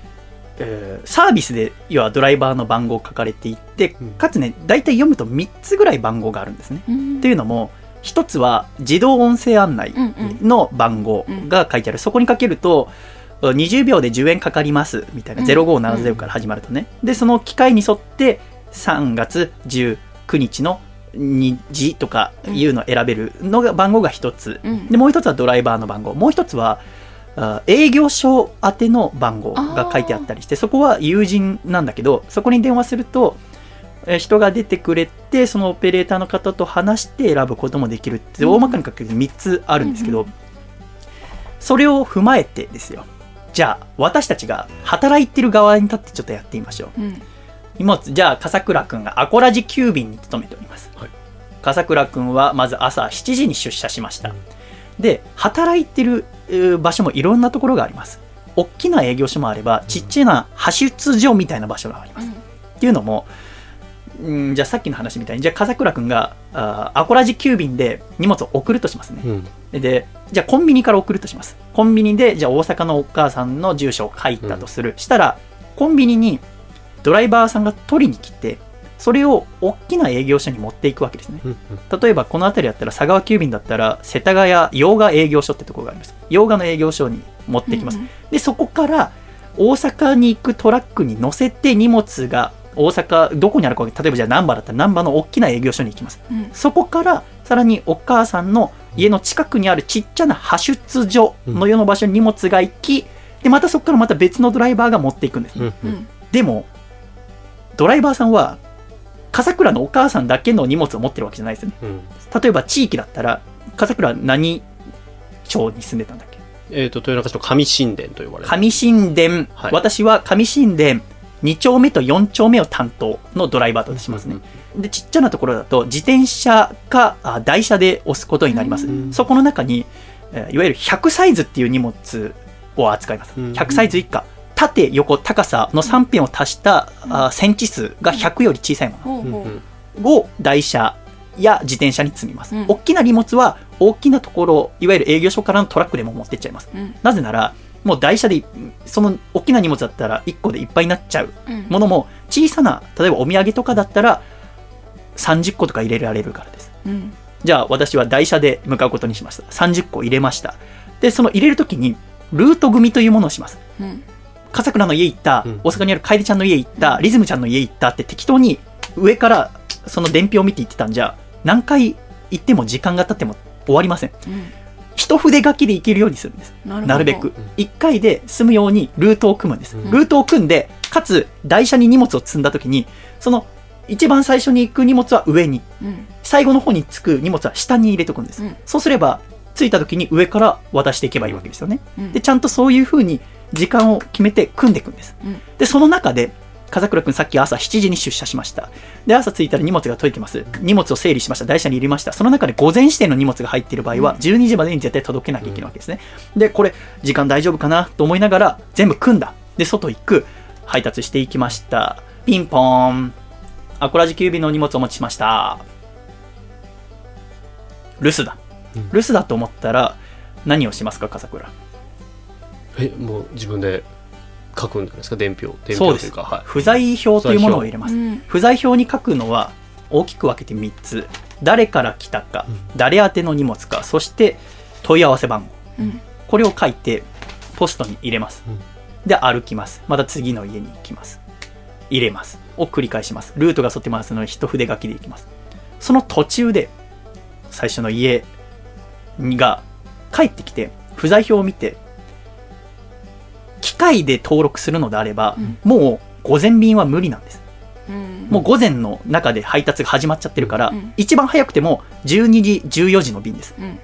えーサービスで要はドライバーの番号書かれていてうん。かつね大体読むと3つぐらい番号があるんですね。うん。っていうのも1つは自動音声案内うんうん。の番号が書いてある。そこにかけると20秒で10円かかります。みたいな。0570から始まるとね、でその機械に沿って3月19日の2時とかいうのを選べるのが番号が一つ、うん。でもう一つはドライバーの番号。もう一つはあ営業所宛ての番号が書いてあったりしてそこは友人なんだけどそこに電話するとえー人が出てくれてそのオペレーターの方と話して選ぶこともできるって大まかにかけて3つあるんですけど、それを踏まえてですよ。じゃあ私たちが働いてる側に立ってちょっとやってみましょう。うん。荷物じゃあ笠倉くんがアコラジ急便に勤めております、はい。笠倉くんはまず朝7時に出社しました、で働いてるえー場所もいろんなところがあります。大きな営業所もあればちっちゃな派出所みたいな場所があります、っていうのもうんじゃあさっきの話みたいにじゃあ笠倉くんがあーアコラジ急便で荷物を送るとしますね、うん。でじゃあコンビニから送るとします。コンビニでじゃあ大阪のお母さんの住所を書いたとする、したらコンビニにドライバーさんが取りに来てそれを大きな営業所に持っていくわけですね。うん例えばこの辺りだったら佐川急便だったら世田谷洋画営業所ってところがあります。洋画の営業所に持っていきます、うん。でそこから大阪に行くトラックに乗せて荷物が大阪どこにあるか例えばじゃあ難波だったら難波の大きな営業所に行きます。うん。そこからさらにお母さんの家の近くにあるちっちゃな派出所のような場所に荷物が行き、でまたそこからまた別のドライバーが持っていくんです。ね、うん。うん。でもドライバーさんは笠倉のお母さんだけの荷物を持ってるわけじゃないですよね。うん。例えば地域だったら笠倉何町に住んでたんだっけ？えっ、と、豊中市の上神殿と呼ばれる。上神殿、はい。私は上神殿2丁目と4丁目を担当のドライバーとしますね、でちっちゃなところだと自転車かあ台車で押すことになります、うん。そこの中に、えーいわゆる100サイズっていう荷物を扱います、うん。100サイズ以下縦横高さの3辺を足した、あセンチ数が100より小さいもの。を台車や自転車に積みます、うん。大きな荷物は大きなところいわゆる営業所からのトラックでも持ってっちゃいます。うん。なぜならもう台車でその大きな荷物だったら1個でいっぱいになっちゃううん。ものも小さな例えばお土産とかだったら30個とか入れられるからです。うん。じゃあ私は台車で向かうことにしました。30個入れました。でその入れるときにルート組というものをします。うん。笠倉の家行った、うん。大阪にある楓ちゃんの家行った、リズムちゃんの家行ったって適当に上からその伝票を見て行ってたんじゃ何回行っても時間が経っても終わりません。うん一筆書きで行けるようにするんです。なるべく。1回で済むようにルートを組むんです、うん。ルートを組んでかつ台車に荷物を積んだ時にその一番最初に行く荷物は上に。うん。最後の方に着く荷物は下に入れておくんです、うん。そうすれば着いた時に上から渡していけばいいわけですよね。うん。でちゃんとそういう風に時間を決めて組んでいくんです、うん。でその中で風倉君さっき朝7時に出社しました。で朝着いたら荷物が届いてます。荷物を整理しました。台車に入れました。その中で午前指定の荷物が入っている場合は12時までに絶対届けなきゃいけないわけですね。でこれ時間大丈夫かな？と思いながら全部組んだ。で外行く。配達していきました。ピンポーン。アコラジ急便の荷物をお持ちしました。留守だ。うん。留守だと思ったら何をしますか笠倉え、もう自分で書くんじゃないですか、伝票。伝そうです。票というか、はい。不在票というものを入れます。うん。不在票に書くのは大きく分けて3つ。誰から来たか、うん。誰宛ての荷物かそして問い合わせ番号。うん。これを書いてポストに入れます、うん。で歩きます。また次の家に行きます。入れます。を繰り返します。ルートが沿ってますので一筆書きで行きます。その途中で最初の家が帰ってきて不在票を見て機械で登録するのであれば、うん。もう午前便は無理なんです。うん。もう午前の中で配達が始まっちゃってるから、うん。一番早くても12時、14時の便です。うん。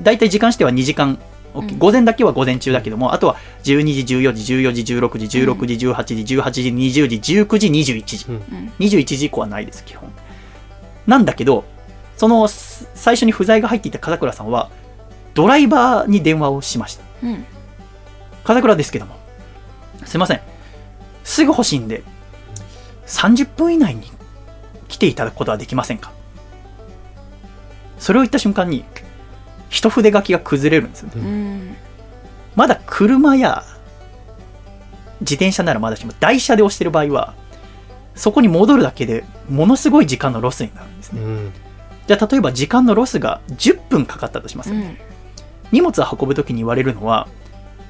だいたい時間指定は2時間、うん。午前だけは午前中だけども、あとは12時、14時、14時、16時、16時、18時、18時、20時、19時、21時。うん。21時以降はないです、基本。なんだけど、そのす最初に不在が入っていた風倉さんは、ドライバーに電話をしました。うん風倉ですけども、すいません、すぐ欲しいんで、30分以内に来ていただくことはできませんか？それを言った瞬間に、一筆書きが崩れるんですよね。うんまだ車や自転車ならまだしも、台車で押してる場合は、そこに戻るだけでものすごい時間のロスになるんですね。うん。じゃあ例えば時間のロスが10分かかったとしますよね。うん荷物を運ぶときに言われるのは、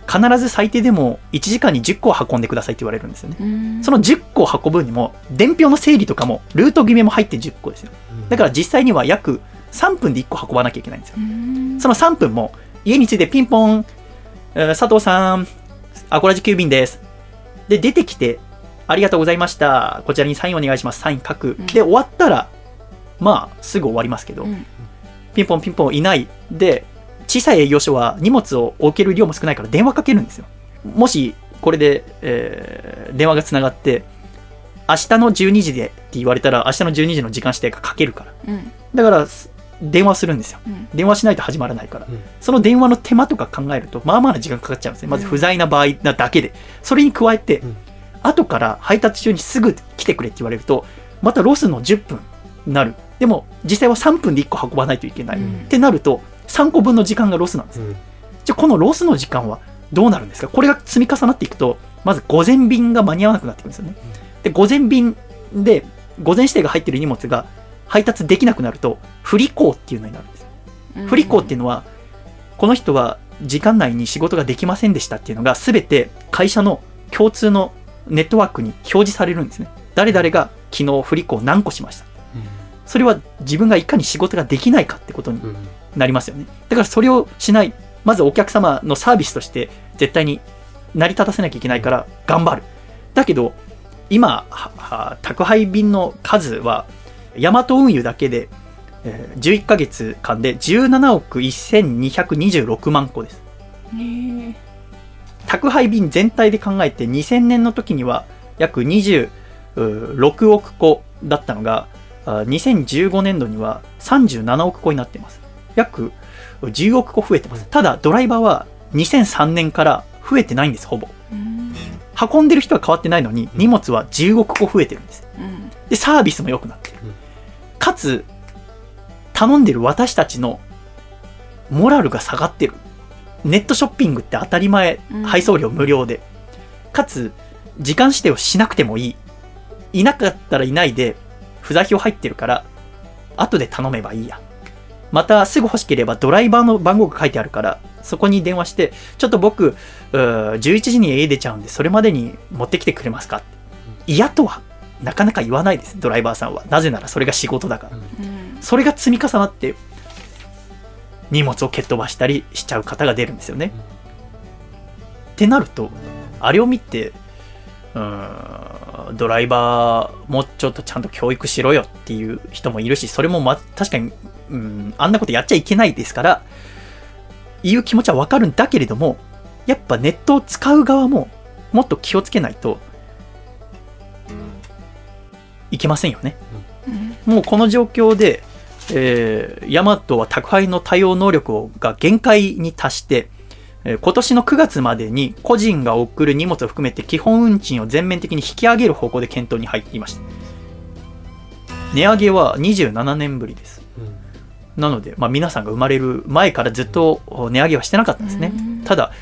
必ず最低でも1時間に10個運んでくださいって言われるんですよね。うんその10個を運ぶにも、伝票の整理とかも、ルート決めも入って10個ですよ。だから実際には約3分で1個運ばなきゃいけないんですよ。うんその3分も、家に着いてピンポン、えー佐藤さん、アコラジ急便です。で、出てきて、ありがとうございました。こちらにサインお願いします。サイン書く。うんで、終わったら、まあ、すぐ終わりますけど、うんピンポンピンポンいない。で、小さい営業所は荷物を置ける量も少ないから電話かけるんですよ。もし、これで、えー電話がつながって、明日の12時でって言われたら、明日の12時の時間指定がかけるから。うんだから、す電話するんですよ。うん電話しないと始まらないから、うんその電話の手間とか考えると、まあまあな時間かかっちゃうんですね。まず不在な場合なだけで。それに加えて、うん後から配達中にすぐ来てくれって言われると、またロスの10分になる。でも、実際は3分で1個運ばないといけない。うんってなると、3個分の時間がロスなんです。うんじゃあ、このロスの時間はどうなるんですか？これが積み重なっていくと、まず午前便が間に合わなくなってくるんですよね。で、午前便で、午前指定が入ってる荷物が配達できなくなると、不履行っていうのになるんですよ。うん不履行っていうのは、この人は時間内に仕事ができませんでしたっていうのが、すべて会社の共通のネットワークに表示されるんですね。誰々が昨日不履行何個しました。それは自分がいかに仕事ができないかってことにうんなりますよね。だからそれをしない。まずお客様のサービスとして絶対に成り立たせなきゃいけないから頑張る。だけど、今、宅配便の数は、ヤマト運輸だけで、えー11ヶ月間で17億1226万個です。宅配便全体で考えて2000年の時には約26億個だったのが、あ2015年度には37億個になっています。約10億個増えてます。ただ、ドライバーは2003年から増えてないんです、ほぼ。うん運んでる人は変わってないのに、荷物は10億個増えてるんです。うんで、サービスも良くなってるうん。かつ、頼んでる私たちのモラルが下がってる。ネットショッピングって当たり前うん、配送料無料で。かつ、時間指定をしなくてもいい。いなかったらいないで、不在票入ってるから、後で頼めばいいや。また、すぐ欲しければドライバーの番号が書いてあるから、そこに電話して、ちょっと僕、うー11時に家出ちゃうんで、それまでに持ってきてくれますか？嫌とは、なかなか言わないです、ドライバーさんは。なぜならそれが仕事だから。うんそれが積み重なって、荷物を蹴っ飛ばしたりしちゃう方が出るんですよね。ってなると、あれを見て、うーん、ドライバーもうちょっとちゃんと教育しろよっていう人もいるし、それもま、確かに、うん、あんなことやっちゃいけないですから、言う気持ちはわかるんだけれども、やっぱネットを使う側ももっと気をつけないといけませんよね。もうこの状況で、えーヤマトは宅配の対応能力が限界に達して、えー今年の9月までに個人が送る荷物を含めて基本運賃を全面的に引き上げる方向で検討に入っていました。値上げは27年ぶりです。なので、まあ、皆さんが生まれる前からずっと値上げはしてなかったんですね。ただ、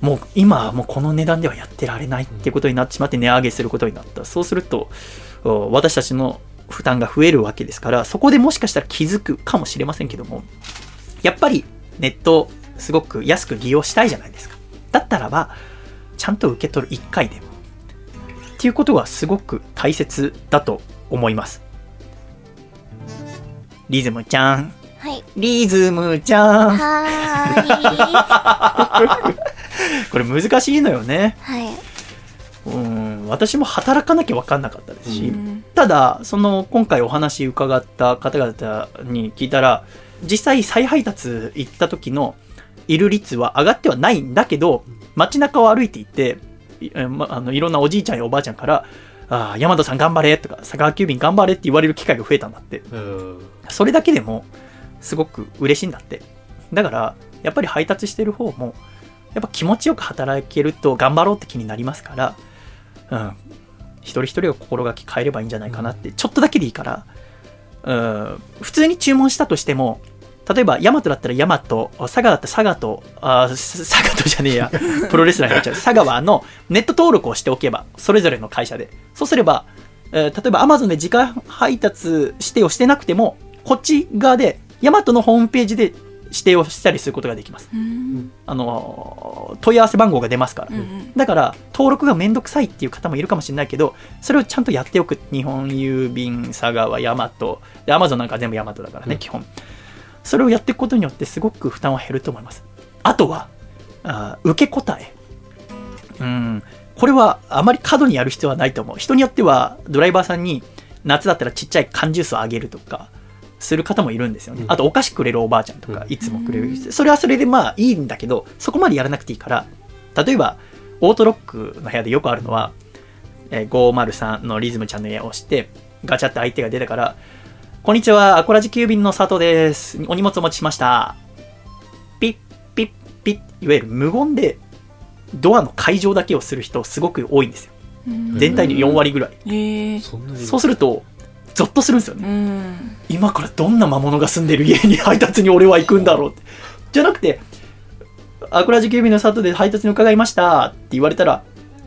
もう今はもうこの値段ではやってられないっていうことになってしまって値上げすることになった。そうすると、お私たちの負担が増えるわけですから、そこでもしかしたら気づくかもしれませんけども、やっぱりネットをすごく安く利用したいじゃないですか。だったらば、ちゃんと受け取る1回でも。っていうことがすごく大切だと思います。リズムちゃん。はい。リズムちゃん。は これ難しいのよね。はい。うん、私も働かなきゃ分かんなかったですし、うんただ、その今回お話伺った方々に聞いたら、実際再配達行った時のいる率は上がってはないんだけど、街中を歩いていて、いえまあのいろんなおじいちゃんやおばあちゃんから、ああ、山田さん頑張れとか、佐川急便頑張れって言われる機会が増えたんだって。うんそれだけでも、すごく嬉しいんだって。だから、やっぱり配達してる方も、やっぱ気持ちよく働けると頑張ろうって気になりますから、うん。一人一人が心がけ変えればいいんじゃないかなって、ちょっとだけでいいから、うん、普通に注文したとしても、例えば、ヤマトだったらヤマト、佐賀だったら佐賀と、あ、す佐賀とじゃねえや、プロレスラーになっちゃう。佐川のネット登録をしておけば、それぞれの会社で。そうすれば、えー例えば Amazon で自家配達指定をしてなくても、こっち側で、ヤマトのホームページで指定をしたりすることができます。うんあの、問い合わせ番号が出ますから。うんうんだから、登録がめんどくさいっていう方もいるかもしれないけど、それをちゃんとやっておく。日本郵便、佐川、ヤマト。で、アマゾンなんか全部ヤマトだからね、うん基本。それをやっていくことによってすごく負担は減ると思います。あとは、あー受け答え。うん。これはあまり過度にやる必要はないと思う。人によっては、ドライバーさんに、夏だったらちっちゃい缶ジュースをあげるとか、する方もいるんですよね。うんあと、お菓子くれるおばあちゃんとかう、んいつもくれる。それはそれでまあいいんだけど、そこまでやらなくていいから、例えば、オートロックの部屋でよくあるのは、えー503のリズムちゃんの家を押して、ガチャって相手が出たから、こんにちは、アコラジ急便の佐藤です。お荷物お持ちしました。ピッ、ピッ、ピッ、いわゆる無言で、ドアの解錠だけをする人すごく多いんですよ。うん全体の4割ぐらい。そうすると、ゾッとするんですよね。うん今からどんな魔物が住んでる家に配達に俺は行くんだろうって。じゃなくて、アクラジ警備の佐藤で配達に伺いましたって言われたら、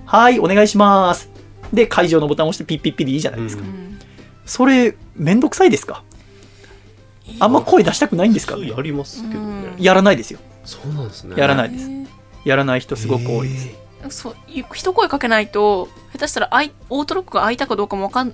はい、お願いします。で、会場のボタンを押してピッピッピでいいじゃないですか。ううんそれ、めんどくさいですかあんま声出したくないんですかそうやりますけどね。やらないですよ。そうなんですね。やらないです。へやらない人すごく多いです。えそうい一声かけないと下手したらあいオートロックが開いたかどうかもわかん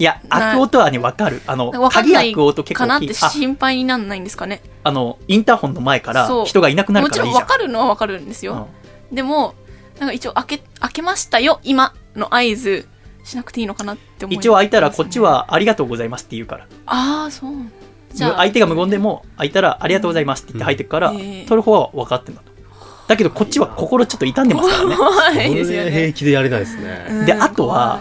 いや、開く音はね、わかる。あの、鍵開く音結かなって心配にならないんですかねあの、インターホンの前から人がいなくなるもちろんからいいじゃん。わかるのはわかるんですよ、でもなんか一応開け開けましたよ今の合図しなくていいのかなって思い一応開いたらこっちはありがとうございますって言うから。ああそうじゃあ相手が無言でも開いたらありがとうございますって言って入ってくから、うん取る方は分かってんだと。だけどこっちは心ちょっと傷んでますからね。怖こいですよれ平ね気でやれないですね。で、うんあとは、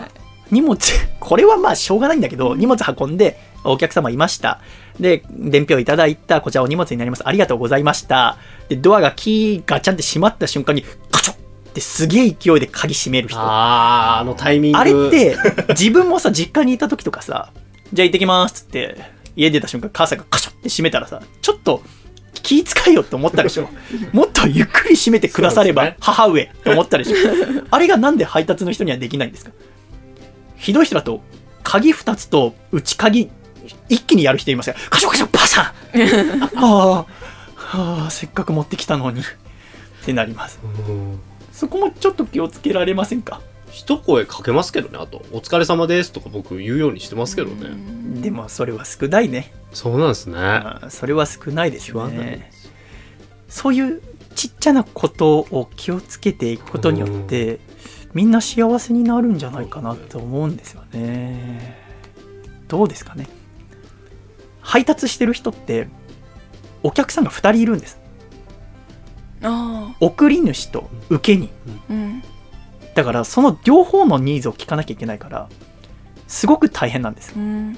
荷物、これはまあしょうがないんだけど、荷物運んで、お客様いました。で、伝票いただいた、こちらお荷物になります。ありがとうございました。で、ドアがキーガチャンって閉まった瞬間に、カチョッってすげえ勢いで鍵閉める人。あー、あのタイミング。あれって、自分もさ、実家にいた時とかさ、じゃあ行ってきますって、家出た瞬間、母さんがカチョって閉めたらさ、ちょっと気遣いよって思ったでしょ。もっとゆっくり閉めてくだされば母上って思ったでしょ。あれがなんで配達の人にはできないんですか？ひどい人だと、鍵2つと内鍵一気にやる人いますよ。カショカショバサンは あ、はあ、せっかく持ってきたのに。ってなります。うんそこもちょっと気をつけられませんか？一声かけますけどね、あと。お疲れ様ですとか僕言うようにしてますけどね。でもそれは少ないね。そうなんですね。それは少ないですよね。そういうちっちゃなことを気をつけていくことによって、みんな幸せになるんじゃないかなと思うんですよね。どうですかね。配達してる人って、お客さんが2人いるんです。あ送り主と受け人。あうんだからその両方のニーズを聞かなきゃいけないから、すごく大変なんです。うん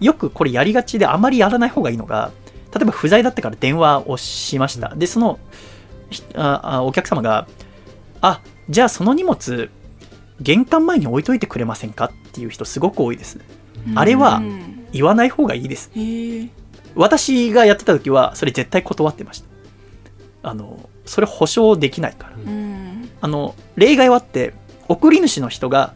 よくこれやりがちであまりやらない方がいいのが、例えば不在だったから電話をしました。で、その、あお客様が、あ、じゃあその荷物、玄関前に置いといてくれませんかっていう人すごく多いです。あれはうん言わない方がいいです。私がやってた時は、それ絶対断ってました。あの、それ保証できないから。うんあの、例外はあって、送り主の人が、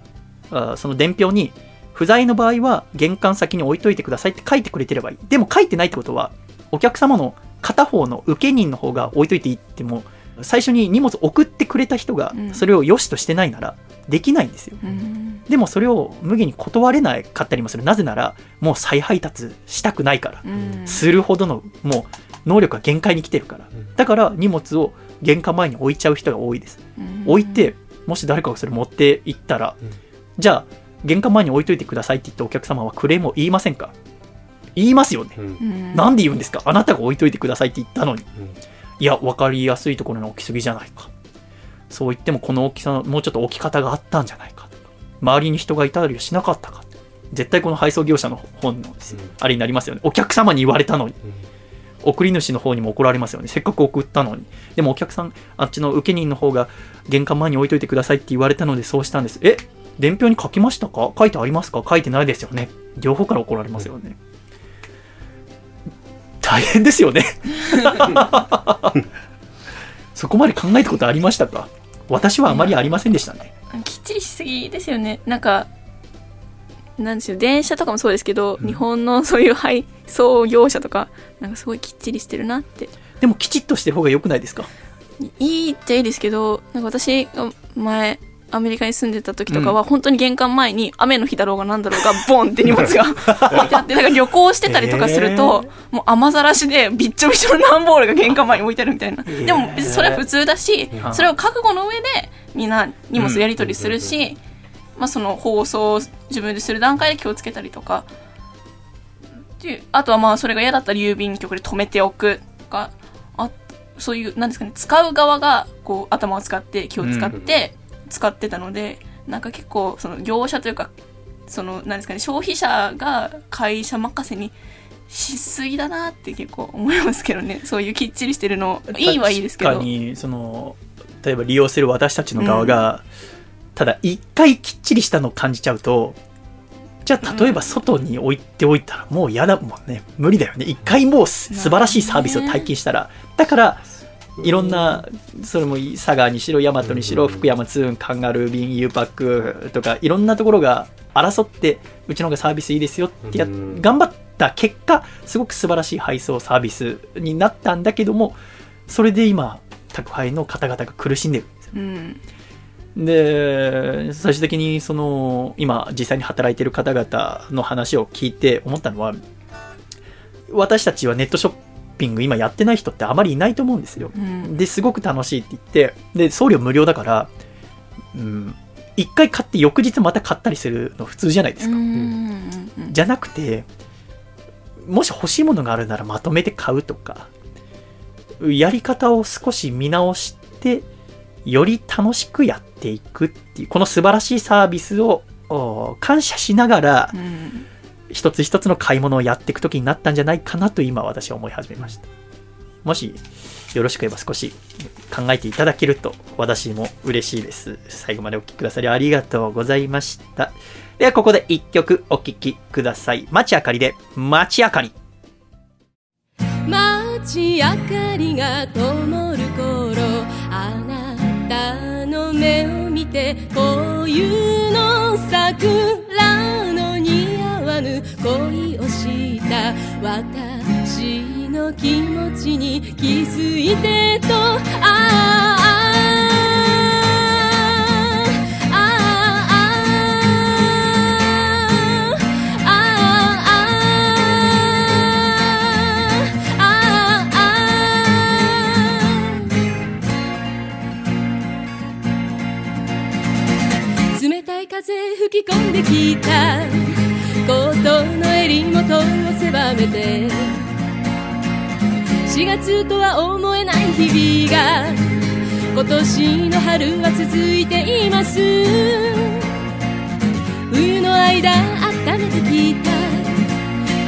あその伝票に、不在の場合は玄関先に置いといてくださいって書いてくれてればいい。でも書いてないってことは、お客様の片方の受け人の方が置いといていいっても、最初に荷物送ってくれた人がうんそれを良しとしてないなら、できないんですよ。うんでもそれを無限に断れないかったりもする。なぜなら、もう再配達したくないから。うんするほどの、もう、能力が限界に来てるから。だから、荷物を玄関前に置いちゃう人が多いです。うん置いて、もし誰かがそれ持って行ったら、うんじゃあ、玄関前に置いといてくださいって言ったお客様はクレームを言いませんか？言いますよね。うんうんなんで言うんですか？あなたが置いといてくださいって言ったのに。うんいや、わかりやすいところに置きすぎじゃないか。そう言ってもこの大きさ、もうちょっと置き方があったんじゃないか。周りに人がいたりはしなかったか。絶対この配送業者の本の、うんあれになりますよね。お客様に言われたのに。送り主の方にも怒られますよね。せっかく送ったのに。でもお客さん、あっちの受け人の方が玄関前に置いといてくださいって言われたのでそうしたんです。え？伝票に書きましたか？書いてありますか？書いてないですよね。両方から怒られますよね。大変ですよね。そこまで考えたことありましたか？私はあまりありませんでしたね。きっちりしすぎですよね。なんかなんですよ電車とかもそうですけど、日本のそういう配送業者とかなんかすごいきっちりしてるなって。でもきちっとしてる方が良くないですか？いいっちゃいいですけどなんか私が前アメリカに住んでた時とかは、本当に玄関前に雨の日だろうがなんだろうがボンって荷物が置いてあってなんか旅行してたりとかすると、もう雨ざらしでびっちょびちょの段ボールが玄関前に置いてあるみたいな、でも別にそれは普通だし、それを覚悟の上でみんな荷物やり取りするし、まあ、その放送を自分でする段階で気をつけたりとか。あとはまあそれが嫌だったら郵便局で止めておくとか。あそういうなんですかね使う側がこう頭を使って気を使って使ってたので、なんか結構その業者というかそのなんですかね消費者が会社任せにしすぎだなって結構思いますけどね。そういうきっちりしてるのいいはいいですけど。確かにその例えば利用する私たちの側が、ただ一回きっちりしたのを感じちゃうとじゃあ例えば外に置いておいたらもう嫌だもんね。無理だよね。一回もうす素晴らしいサービスを体験したら。だからいろんなそれも佐賀にしろ大和にしろ福山ツーンカンガルー便 U パックとかいろんなところが争ってうちの方がサービスいいですよってや頑張った結果すごく素晴らしい配送サービスになったんだけどもそれで今宅配の方々が苦しんでるんですよ。うん。で最終的にその今実際に働いてる方々の話を聞いて思ったのは私たちはネットショッピング今やってない人ってあまりいないと思うんですよ。うん。ですごく楽しいって言ってで送料無料だからうん一回買って翌日また買ったりするの普通じゃないですか、うんじゃなくてもし欲しいものがあるならまとめて買うとかやり方を少し見直してより楽しくやっていくっていうこの素晴らしいサービスをお感謝しながらうん一つ一つの買い物をやっていく時になったんじゃないかなと今私は思い始めました。もしよろしければ少し考えていただけると私も嬉しいです。最後までお聴きくださりありがとうございました。ではここで一曲お聴きください。街明かりで。街明かり。街明かりが灯る頃。あなたの目を見て冬の桜の似合わぬ恋をした私の気持ちに気づいてとああああああああ冷たい風吹き込んできた。コートの襟元を狭めて。4月とは思えない日々が今年の春は続いています。冬の間温めてきた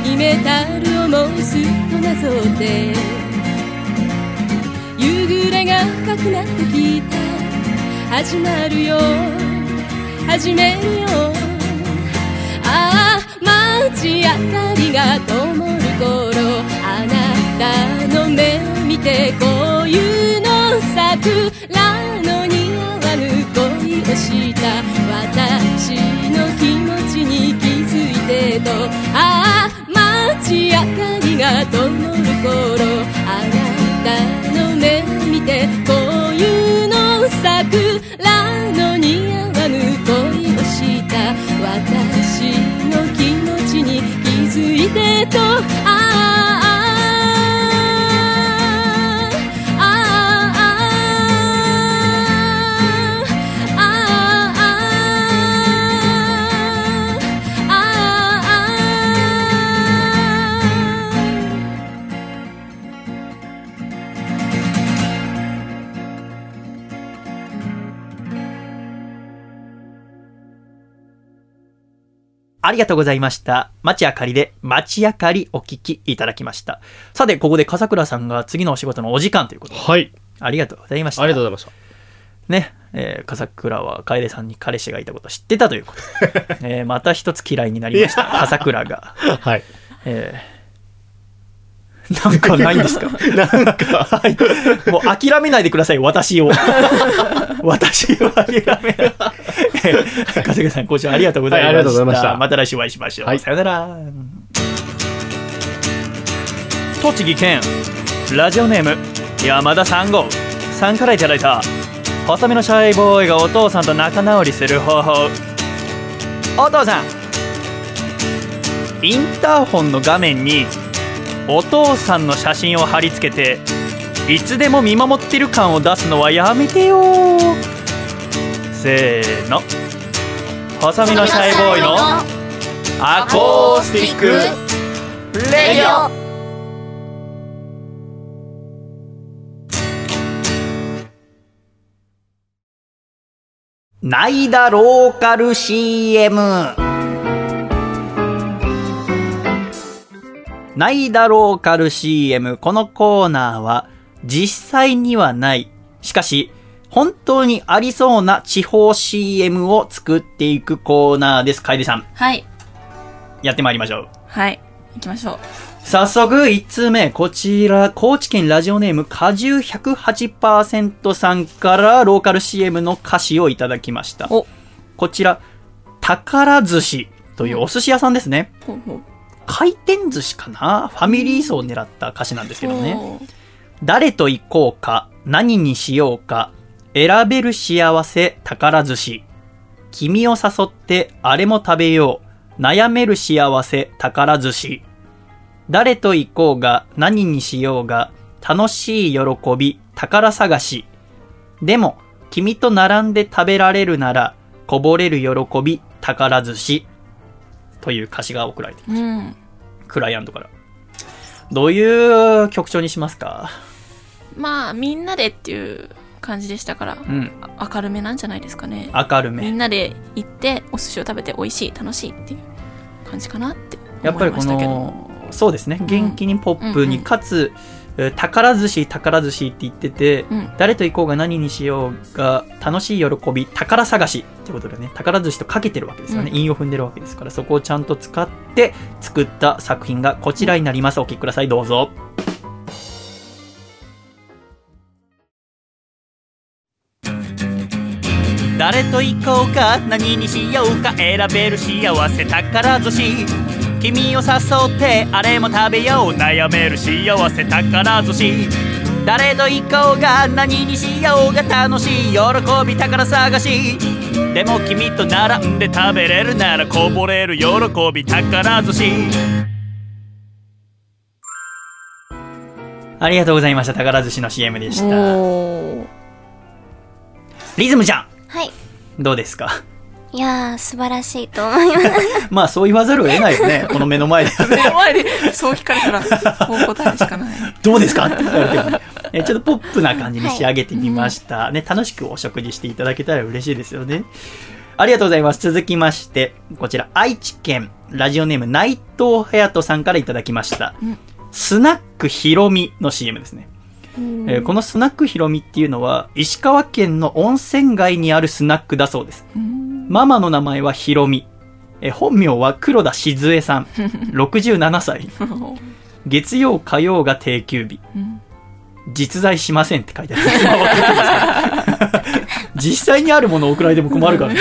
秘めたる思いすっとなぞって。夕暮れが深くなってきた始まるよ始めるよ。ああ街明かりが灯る頃あなたの目を見てこういうの桜の似合わぬ恋をした。私の気持ちに気づいてと。ああ街明かりが灯る頃いありがとうございました。街明かりで街明かりお聞きいただきました。さて、ここで笠倉さんが次のお仕事のお時間ということで、はい。ありがとうございました。ありがとうございました。ね、えー、笠倉は楓さんに彼氏がいたことを知ってたということで、えーまた一つ嫌いになりました。笠倉が。はい。えーなんかないんですか？なんか。はい。もう諦めないでください、私を。私を諦めない。えかせがさん、今週ありがとうございました。はいありがとうございましたまた来週お会いしましょう。はいさよなら。栃木県、ラジオネーム、山田三号さんからいただいた、細身のシャイボーイがお父さんと仲直りする方法。お父さん、インターホンの画面にお父さんの写真を貼り付けていつでも見守ってる感を出すのはやめてよ。せーの。細身のシャイボーイのアコースティックレディオ。ないだローカル CM ないだろうカル CM。このコーナーは、実際にはない。しかし、本当にありそうな地方 CM を作っていくコーナーです。楓さん、はい。やってまいりましょう。はい。行きましょう。早速、1通目。こちら、高知県ラジオネーム、果汁108%さんから、ローカル CM の歌詞をいただきました。おこちら、宝寿司というお寿司屋さんですね。ほうほう。回転寿司かな？ファミリー層を狙った歌詞なんですけどね。誰と行こうか、何にしようか、選べる幸せ宝寿司。君を誘ってあれも食べよう、悩める幸せ宝寿司。誰と行こうが？何にしようが、楽しい喜び宝探し。でも、君と並んで食べられるなら、こぼれる喜び宝寿司。という歌詞が送られていますうん。クライアントから。どういう曲調にしますか？まあ、みんなでっていう感じでしたから、うん。あ明るめなんじゃないですかね。明るめ。みんなで行って、お寿司を食べて美味しい、楽しいっていう感じかなってやっぱりこ思いましたけど。の、そうですね。ん元気にポップに、うんうんかつ、えー宝寿司、宝寿司って言ってて、うん。誰と行こうが何にしようが、楽しい喜び、宝探しってことでね、宝寿司とかけてるわけですよね。うん韻を踏んでるわけですから、そこをちゃんと使って作った作品がこちらになります。お聞きください、どうぞ。誰と行こうか何にしようか選べる幸せ宝寿司君を誘ってあれも食べよう。悩める幸せ宝寿司誰と行こうが何にしようが楽しい。喜び宝探し。でも君と並んで食べれるならこぼれる喜び宝寿司ありがとうございました。宝寿司の CM でした。リズムちゃん。はい。どうですか？いやー、素晴らしいと思います。まあそう言わざるを得ないよね この目の前で目の前でそう聞かれたら、こう答えるしかない。どうですか？って聞かれてもねえちょっとポップな感じに仕上げてみました。ね、楽しくお食事していただけたら嬉しいですよね。ありがとうございます。続きまして、こちら、愛知県、ラジオネーム、内藤隼人さんからいただきました。うんスナックひろみの CM ですね。えーこのスナックひろみっていうのは、石川県の温泉街にあるスナックだそうです。うんママの名前はひろみ。えー本名は黒田静江さん。67歳。月曜火曜が定休日。うん実在しませんって書いてある。実際にあるものを送られても困るからね。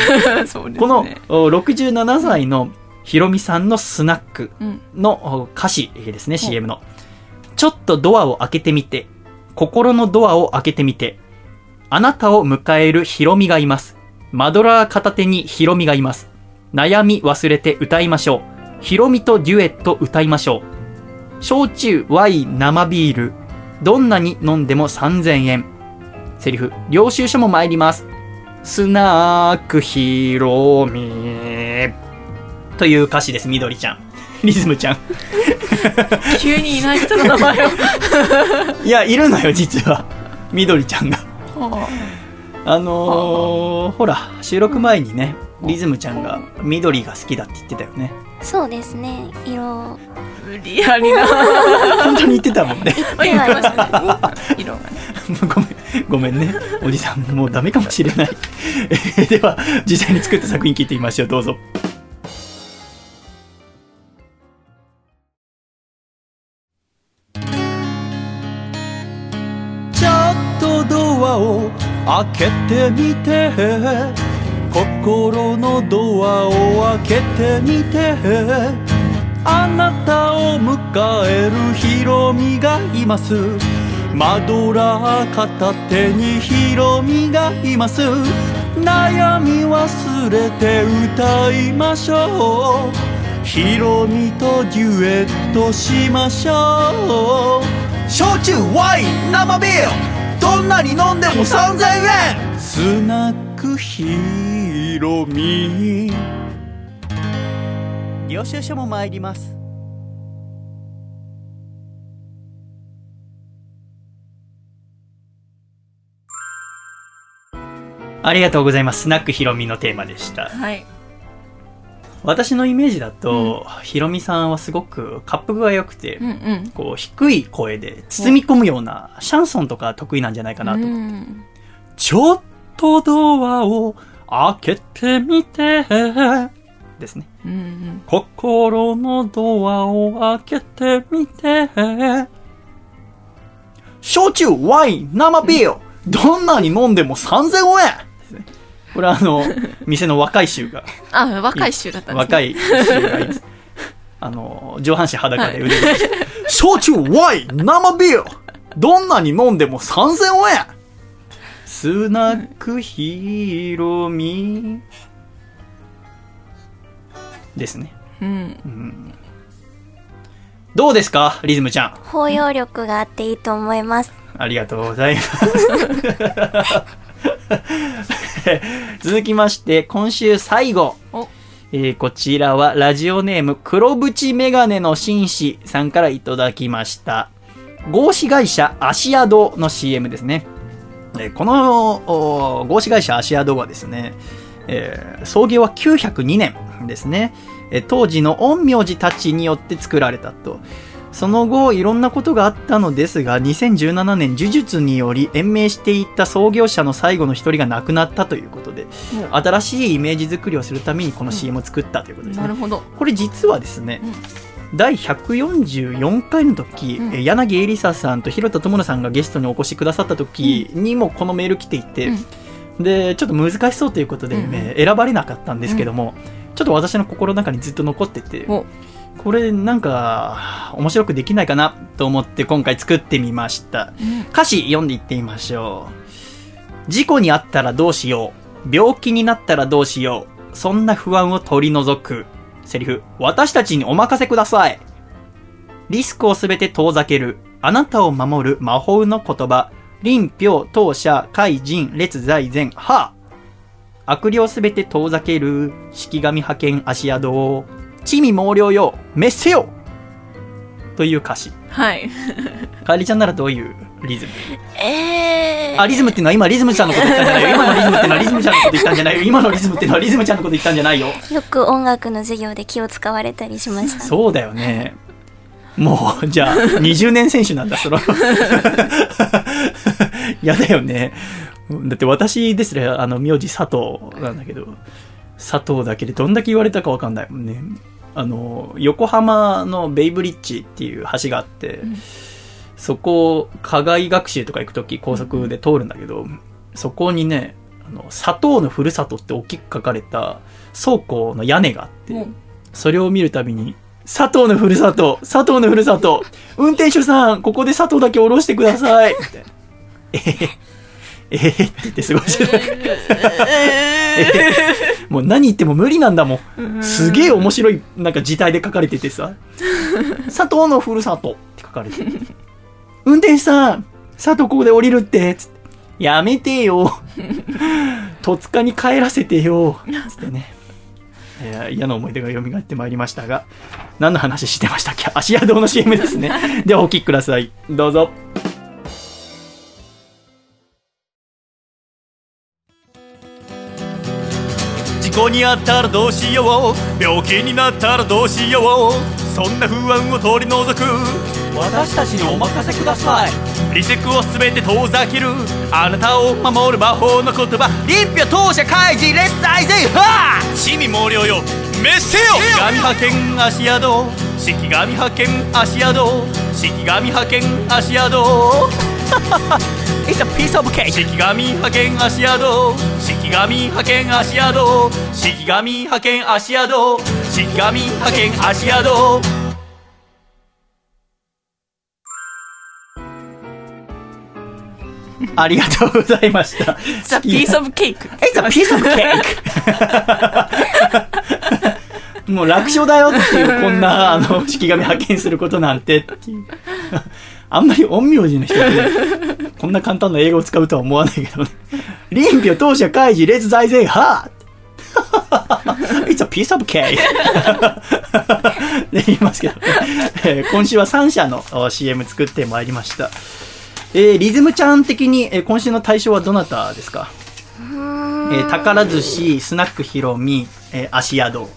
ね。このお67歳のひろみさんのスナックうんのお歌詞ですね、CM の。ちょっとドアを開けてみて、心のドアを開けてみて、あなたを迎えるヒロミがいます。マドラー片手にヒロミがいます。悩み忘れて歌いましょう。ヒロミとデュエット歌いましょう。焼酎、ワイン、生ビール。どんなに飲んでも3000円。セリフ、領収書も参ります。スナークヒロミ。という歌詞です、みどりちゃん。リズムちゃん。急にいない人の名前を。いや、いるのよ、実は。みどりちゃんが。はあのー、ほら、収録前にね、リズムちゃんが緑が好きだって言ってたよね。そうですね。色。あ無理やりな。本当に言ってたもんね。言ってましたね。色がね。ごめん、ごめんね。おじさん、もうダメかもしれない。えーでは、実際に作った作品聞いてみましょう。どうぞ。開けてみて心のドアを開けてみて。あなたを迎えるヒロミがいます。マドラー片手にヒロミがいます。悩み忘れて歌いましょう。ヒロミとデュエットしましょう。焼酎ワイン生ビール。どんなに飲んでも3000円スナックヒロミ領収書も参りますありがとうございます。スナックヒロミのテーマでした。はい。私のイメージだと、ヒロミさんはすごく滑腹が良くて、うんうん。こう低い声で包み込むようなシャンソンとか得意なんじゃないかなと。うんちょっとドアを開けてみて、ですね。うんうん。心のドアを開けてみて、焼酎、ワイン、生ビール、どんなに飲んでも3000円これはあの、店の若い衆が、あ、若い衆だったんですね。若い衆がいます。あの、上半身裸で腕を出して、焼酎、ワイン、生ビール、どんなに飲んでも3000円スナックヒロミですね。うん。どうですかリズムちゃん？包容力があっていいと思います。ありがとうございます。続きまして、今週最後。おえーこちらはラジオネーム黒縁メガネの紳士さんからいただきました。合資会社芦屋堂の CM ですね。えーこのお合資会社芦屋堂はですね、えー創業は902年ですね。えー当時の陰陽師たちによって作られたと。その後、いろんなことがあったのですが、2017年、呪術により延命していった創業者の最後の一人が亡くなったということで、新しいイメージ作りをするためにこの CM を作ったということですね。なるほど。これ実はですね、第144回の時、うん。え柳恵梨沙さんと広田智乃さんがゲストにお越しくださった時にもこのメール来ていて、でちょっと難しそうということで、うん選ばれなかったんですけども、ちょっと私の心の中にずっと残ってておこれなんか面白くできないかなと思って今回作ってみました。歌詞読んでいってみましょう事故にあったらどうしよう。病気になったらどうしよう。そんな不安を取り除く。セリフ私たちにお任せください。リスクをすべて遠ざける。あなたを守る魔法の言葉。臨氷当社怪人列在前。は悪霊すべて遠ざける。式神派遣足宿地味猛量よ滅せよという歌詞はい。かえりちゃんならどういうリズム？えー。あ、リズムっていうのは今リズムちゃんのこと言ったんじゃないよ。今のリズムっていうのはリズムちゃんのこと言ったんじゃないよ。今のリズムっていうのはリズムちゃんのこと言ったんじゃないよ。よく音楽の授業で気を使われたりしました。そうだよね。もう、じゃあ、20年選手なんだ、その。やだよね。だって私ですね、あの、名字佐藤なんだけど、佐藤だけでどんだけ言われたかわかんないもんね。あの、横浜のベイブリッジっていう橋があって、そこ、課外学習とか行くとき高速で通るんだけど、そこにね、あの、砂糖のふるさとって大きく書かれた倉庫の屋根があって、それを見るたびに、佐藤のふるさと、佐藤のふるさと、運転手さん、ここで佐藤だけ降ろしてください。みたいなえへへって言って過ごしてた。もう何言っても無理なんだもん。すげえ面白い、なんか字体で書かれててさ、佐藤のふるさとって書かれてる。運転手さん、佐藤ここで降りるって、つって。やめてよ。戸塚に帰らせてよ。つってね。えー嫌な思い出が蘇ってまいりましたが、何の話してましたっけ？芦屋堂の CM ですね。ではお聞きください。どうぞ。故にあったらどうしよう。病気になったらどうしよう。そんな不安を取り除く。私たちにお任せください。リセクをすべて遠ざけるあなたを守る魔法の言葉。臨氷当社開示レッ大勢は地味猛量よ滅せよ。神派遣足宿式神派遣足宿。式神派遣足宿。It's a piece of cake. 式神派遣足宿。式神派遣足宿。式神派遣足宿。式神派遣足宿 ありがとうございました。It's a piece of cake. It's a piece of cake! もう楽勝だよっていう、こんな、あの、式神派遣することなんてっていう。あんまり陰陽師の人って、こんな簡単な英語を使うとは思わないけどね。臨氷当社開示列財前派 It's a piece of cake! で言いますけど、えー今週は3社のお CM 作ってまいりました。えーリズムちゃん的に、えー今週の対象はどなたですか？えー宝寿司、スナックひろみ、えー足宿。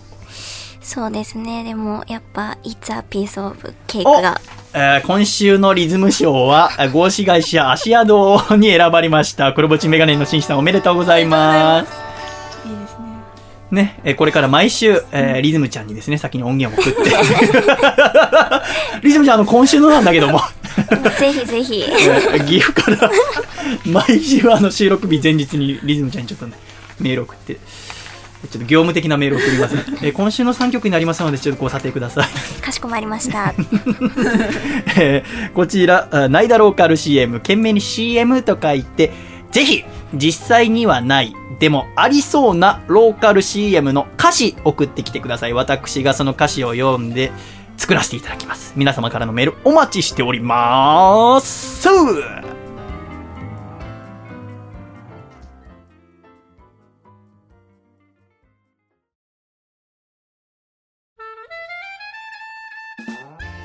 そうですね。でも、やっぱ、It's a piece of cake が。えー今週のリズム賞は、えー合資会社足宿に選ばれました。黒ぼちメガネの紳士さんおめでとうございます。いいですね。ね、えーこれから毎週、えーリズムちゃんにですね、先に音源を送って。リズムちゃん、あの、今週のなんだけども、ぜひぜひ。えー岐阜から、毎週あの、収録日前日にリズムちゃんにちょっとね、メール送って、ちょっと業務的なメールを送ります、ね。えー今週の3曲になりますので、ちょっとご査定ください。かしこまりました。えーこちら、あナイダローカル CM、懸命に CM と書いて、ぜひ、実際にはない、でもありそうなローカル CM の歌詞送ってきてください。私がその歌詞を読んで作らせていただきます。皆様からのメールお待ちしております。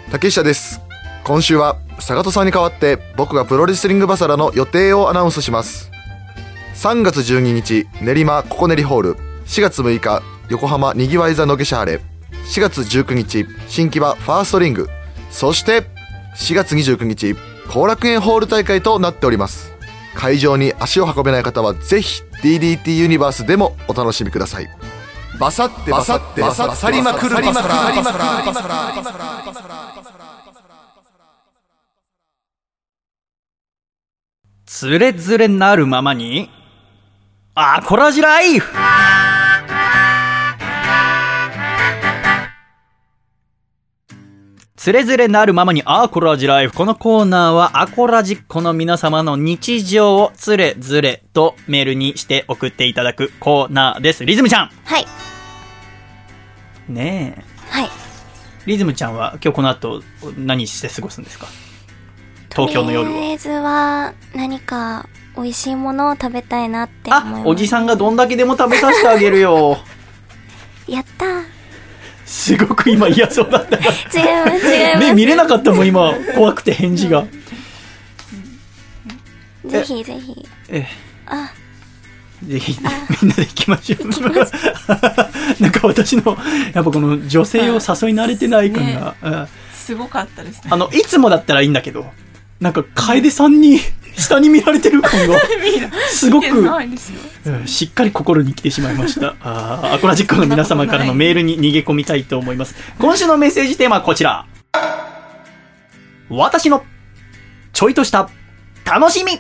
竹下です今週は坂戸さんに代わって僕がプロレスリングバサラの予定をアナウンスします3月12日練馬ココネリホール4月6日横浜にぎわい座の下車晴れ4月19日新木場ファーストリング。そして4月29日後楽園ホール大会となっております。会場に足を運べない方はぜひ DDT ユニバースでもお楽しみください。バサってバサってバサバサりまくるバサラつれづれなるままに、アコラジライフつれづれなるままにアコラジライフ。このコーナーはアコラジっ子の皆様の日常をつれづれとメールにして送っていただくコーナーです。リズムちゃんはい。ねえ。はい。リズムちゃんは今日この後何して過ごすんですか？東京の夜は。とりあえずは、何か、美味しいものを食べたいなって思います。あ、おじさんがどんだけでも食べさせてあげるよ。やったー。すごく今嫌そうだった。違います、違います。目見れなかったもん今、怖くて返事が。ぜひぜひ。えあ、え、ぜひ、みんなで行きましょう。なんか私の、やっぱこの女性を誘い慣れてない感が、うんすごかったですね。あの、いつもだったらいいんだけど、なんか楓さんに 下に見られてる感が、すごく、しっかり心に来てしまいました。あーアコラジックの皆様からのメールに逃げ込みたいと思います。今週のメッセージテーマはこちら。私のちょいとした楽しみ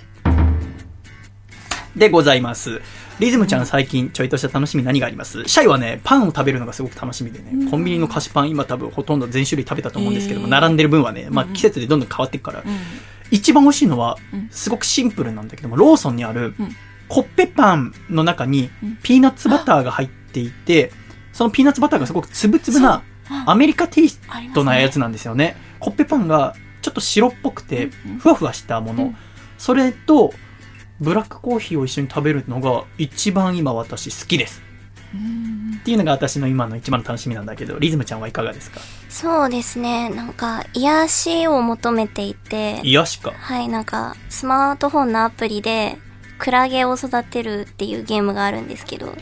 でございます。リズムちゃん最近ちょいとした楽しみ何があります？シャイはね、パンを食べるのがすごく楽しみでね、コンビニの菓子パン今多分ほとんど全種類食べたと思うんですけども、並んでる分はね、まあ季節でどんどん変わっていくから、一番美味しいのはうん、すごくシンプルなんだけども、ローソンにあるうん、コッペパンの中にうん。ピーナッツバターが入っていて、そのピーナッツバターがすごくつぶつぶなアメリカテイストなやつなんですよね。コッペパンがちょっと白っぽくてふわふわしたもの。うん。それと、ブラックコーヒーを一緒に食べるのが一番今私好きです。うんっていうのが私の今の一番の楽しみなんだけど、リズムちゃんはいかがですか？そうですね。なんか、癒しを求めていて、癒しか。はい、なんか、スマートフォンのアプリで、クラゲを育てるっていうゲームがあるんですけど。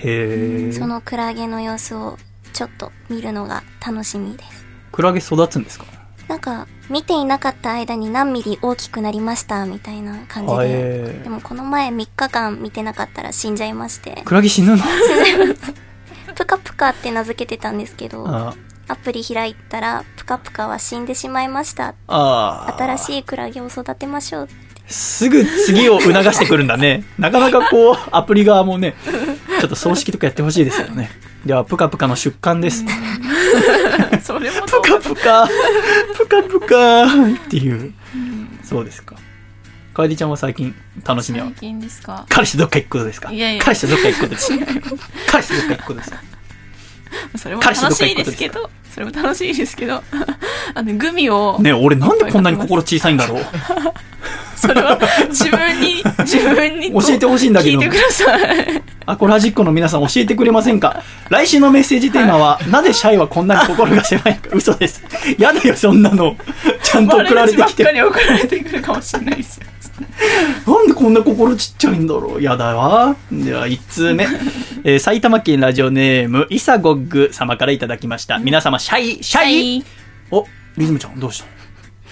そのクラゲの様子をちょっと見るのが楽しみです。クラゲ育つんですか？なんか、見ていなかった間に何ミリ大きくなりましたみたいな感じで。へでもこの前3日間見てなかったら死んじゃいましてー。、クラゲ死ぬの？プカプカって名付けてたんですけど、あアプリ開いたら、プカプカは死んでしまいました。新しいクラゲを育てましょうって。すぐ次を促してくるんだね。なかなかこう、アプリ側もね、ちょっと葬式とかやってほしいですよね。では、ぷかぷかの出刊です。それもぷかぷか、ぷかぷかっていう。そうですか。かえりちゃんは最近楽しみは？最近ですか？彼氏どっか行くことですか？いやいや。彼氏どっか行くことです。か 彼氏どっか行くことです。かそれも楽しいですけど、それも楽しいですけど、あの、グミを、ねえ俺なんでこんなに心小さいんだろう それは自分に、自分に教えてほしいんだけど聞いてください。アコラジックの皆さん教えてくれませんか？来週のメッセージテーマは、なぜシャイはこんなに心が狭いか嘘です。やだよ、そんなの。ちゃんと送られてきて。悪口ばっかり送られてくるかもしれないですよ。なんでこんな心ちっちゃいんだろうやだわ。では、1通目。えー埼玉県ラジオネーム、イサゴッグ様からいただきました。皆様、シャイ、シャイお、リズムちゃん、どうした？の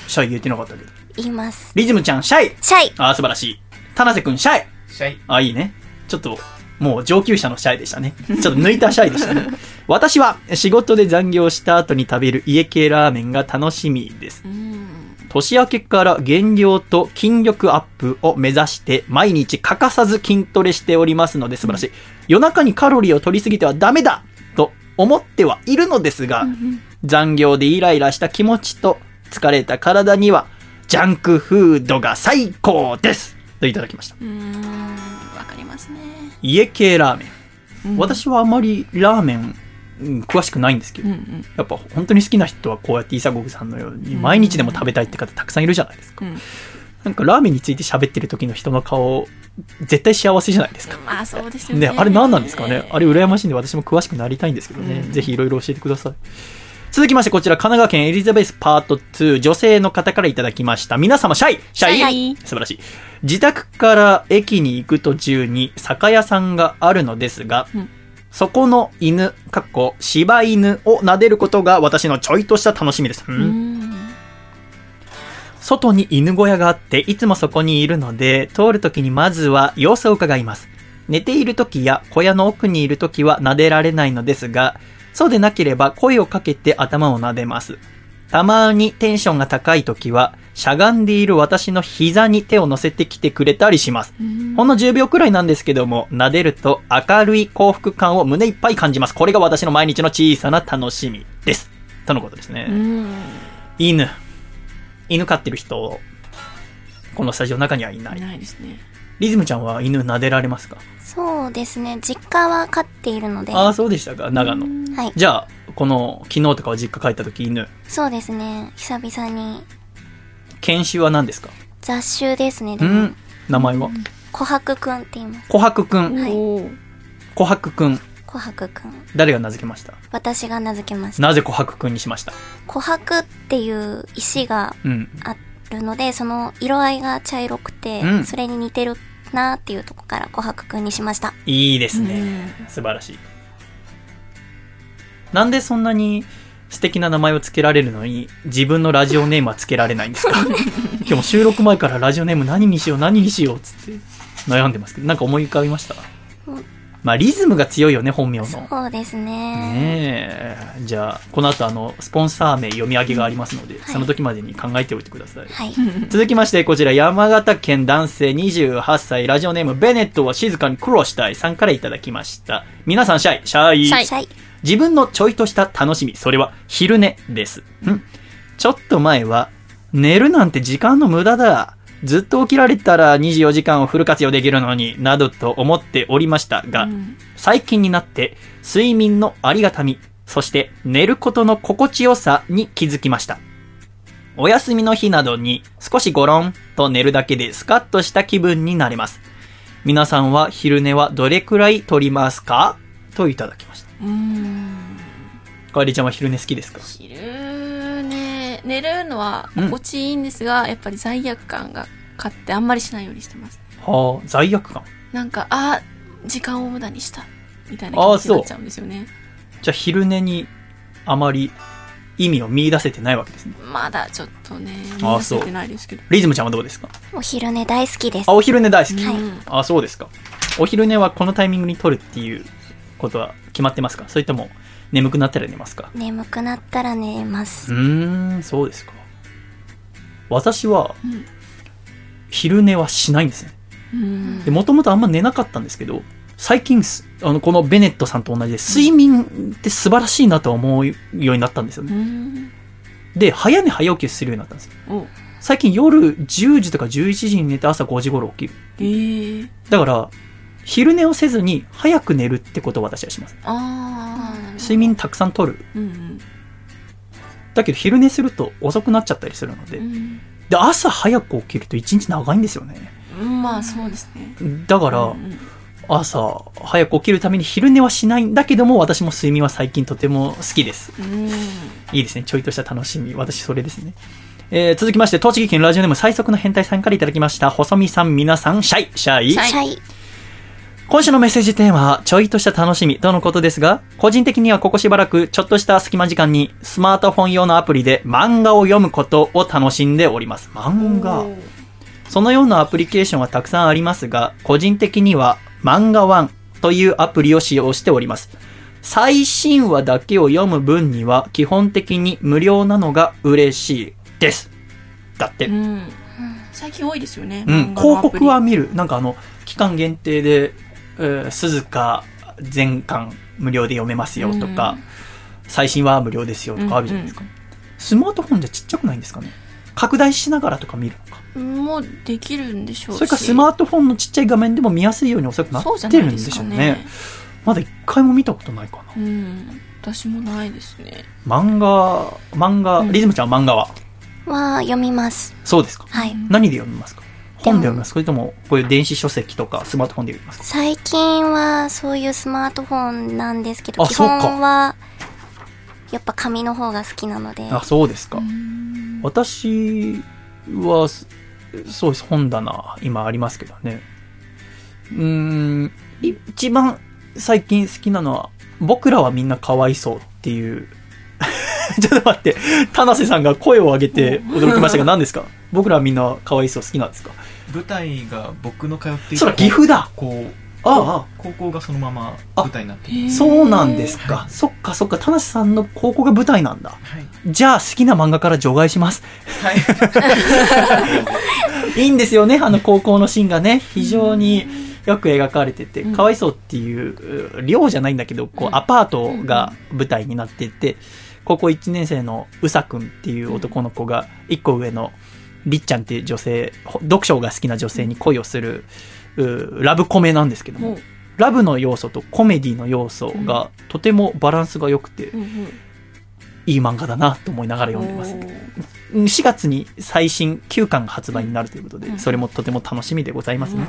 シャイ言えてなかったけど。言います。リズムちゃん、シャイシャイあー、素晴らしい。田瀬くん、シャイシャイ。あ、いいね。ちょっと、もう上級者のシャイでしたね。ちょっと抜いたシャイでしたね。私は仕事で残業した後に食べる家系ラーメンが楽しみです。年明けから減量と筋力アップを目指して毎日欠かさず筋トレしておりますので素晴らしい。夜中にカロリーを取りすぎてはダメだと思ってはいるのですが、残業でイライラした気持ちと疲れた体にはジャンクフードが最高ですといただきました。うーん、わかりますね。家系ラーメン。うん私はあまりラーメン、うん詳しくないんですけど、うんうん。やっぱ本当に好きな人はこうやってイサゴグさんのように毎日でも食べたいって方たくさんいるじゃないですか。うんなんかラーメンについて喋ってる時の人の顔、絶対幸せじゃないですか。まあそうですよね。ね、あれ何なんですかねあれ羨ましいんで私も詳しくなりたいんですけどね。うんぜひいろいろ教えてください。続きましてこちら神奈川県エリザベスパート2女性の方からいただきました。皆様シャイシャイ素晴らしい。自宅から駅に行く途中に酒屋さんがあるのですが、うんそこの犬、かっこ柴犬を撫でることが私のちょいとした楽しみです。うんうん。外に犬小屋があって、いつもそこにいるので、通るときにまずは様子を伺います。寝ているときや小屋の奥にいるときは撫でられないのですが、そうでなければ声をかけて頭を撫でます。たまにテンションが高いときは、しゃがんでいる私の膝に手を乗せてきてくれたりします。ほんの10秒くらいなんですけども、撫でると明るい幸福感を胸いっぱい感じます。これが私の毎日の小さな楽しみです。とのことですね。うん。犬。犬飼ってる人、このスタジオの中にはいないい。ないですね。リズムちゃんは犬撫でられますか？そうですね。実家は飼っているので。ああ、そうでしたか？長野。はい。じゃあ、この、昨日とかは実家帰った時犬、そうですね。久々に犬種は何ですか？雑種ですね。うでもん。名前は？琥珀くんって言います。琥珀くん。はい琥珀くん。琥珀くん。誰が名付けました？私が名付けました。なぜ琥珀くんにしました？琥珀っていう石がうん。あるので、その色合いが茶色くて、うんそれに似てるなっていうとこから琥珀くんにしました。いいですね。素晴らしい。なんでそんなに素敵な名前を付けられるのに、自分のラジオネームは付けられないんですか？今日も収録前からラジオネーム何にしよう何にしようっつって悩んでますけど、なんか思い浮かびました？うんまあリズムが強いよね、本名の。そうですね。ねえ。じゃあ、この後あの、スポンサー名読み上げがありますので、その時までに考えておいてください。はい。続きまして、こちら山形県男性28歳、ラジオネームベネットは静かに苦労したいさんからいただきました。皆さんシャイ、シャイ。シャイシャイ。自分のちょいとした楽しみ、それは昼寝です。んちょっと前は、寝るなんて時間の無駄だ。ずっと起きられたら24時間をフル活用できるのになどと思っておりましたが、最近になって睡眠のありがたみ、そして寝ることの心地よさに気づきました。お休みの日などに少しゴロンと寝るだけでスカッとした気分になれます。皆さんは昼寝はどれくらい取りますか？といただきました。うーん。かわりちゃんは昼寝好きですか？昼寝、寝るのは心地いいんですが、やっぱり罪悪感が勝ってあんまりしないようにしてます。はあ、罪悪感？なんか、あ時間を無駄にした。みたいな気持ちになっちゃうんですよね。じゃあ昼寝にあまり意味を見出せてないわけですね。まだちょっとね、見あ出せてないですけど。リズムちゃんはどうですか？お昼寝大好きです。あ、お昼寝大好き。はいあ、そうですか。お昼寝はこのタイミングに取るっていうことは決まってますか？それとも眠くなったら寝ますか？眠くなったら寝ます。うーん、そうですか。私は、うん昼寝はしないんですね。もともとあんま寝なかったんですけど、最近す、あの、このベネットさんと同じで、睡眠って素晴らしいなと思うようになったんですようね。んで、早寝早起きするようになったんですよ。お最近夜10時とか11時に寝て朝5時頃起きる。えー、だから、昼寝をせずに早く寝るってことを私はします。ああ睡眠たくさん取る。うんだけど昼寝すると遅くなっちゃったりするので。うんで、朝早く起きると一日長いんですよね。うんまあそうですねだから、うん朝早く起きるために昼寝はしないんだけども、私も睡眠は最近とても好きです。うんいいですね。ちょいとした楽しみ。私それですね。えー、続きまして、栃木県ラジオネーム最速の変態さんからいただきました。細見さん、皆さん、シャイ、シャイ。シャイ。今週のメッセージテーマは、ちょいとした楽しみとのことですが、個人的にはここしばらく、ちょっとした隙間時間に、スマートフォン用のアプリで漫画を読むことを楽しんでおります。漫画そのようなアプリケーションはたくさんありますが、個人的には、漫画ワンというアプリを使用しております。最新話だけを読む分には、基本的に無料なのが嬉しいです。だって。うん最近多いですよね、うん、広告は見る。なんかあの、期間限定で、えー鈴鹿全巻無料で読めますよとか、最新は無料ですよとかあるじゃないですか。スマートフォンじゃちっちゃくないんですかね？拡大しながらとか見る？のか。もうできるんでしょうしそれかスマートフォンのちっちゃい画面でも見やすいようにおそらくなってるんでしょうね。ねまだ一回も見たことないかな。うん私もないですね漫画、漫画、リズムちゃんは漫画は？は読みます。そうですかはい。何で読みますか？本で読みます？かそれともこういう電子書籍とかスマートフォンで読みますか？最近はそういうスマートフォンなんですけど、基あそうか本はやっぱ紙の方が好きなので。あ、そうですか。私は、すそうです、本棚、今ありますけどね。うーん、い一番最近好きなのは、僕らはみんなかわいそうっていう。ちょっと待って、田瀬さんが声を上げて驚きましたが、何ですか？僕らはみんなかわいそう好きなんですか？舞台が僕の通っていそら岐阜だ。こうあ高校がそのまま舞台になってるそうなんですか。そっかそっか、田無さんの高校が舞台なんだ。じゃあ好きな漫画から除外します。い。いんですよね、あの高校のシーンがね、非常によく描かれてて、かわいそうっていう、う寮じゃないんだけど、こう、アパートが舞台になってて、高校1年生のうさくんっていう男の子が、1個上のりっちゃんっていう女性、ほ読書が好きな女性に恋をする、うラブコメなんですけども、ラブの要素とコメディの要素がとてもバランスが良くて、いい漫画だなと思いながら読んでます。4月に最新9巻が発売になるということで、それもとても楽しみでございますね。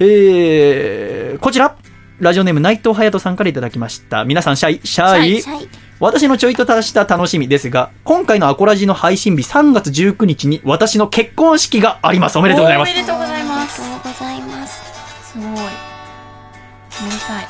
えー、こちら、ラジオネーム内藤隼人さんからいただきました。皆さん、シャイ、シャイ。シャイ私のちょいとした楽しみですが、今回のアコラジの配信日3月19日に私の結婚式があります。おめでとうございますおめ。でとうございますありがとうございます。すごいおめでたい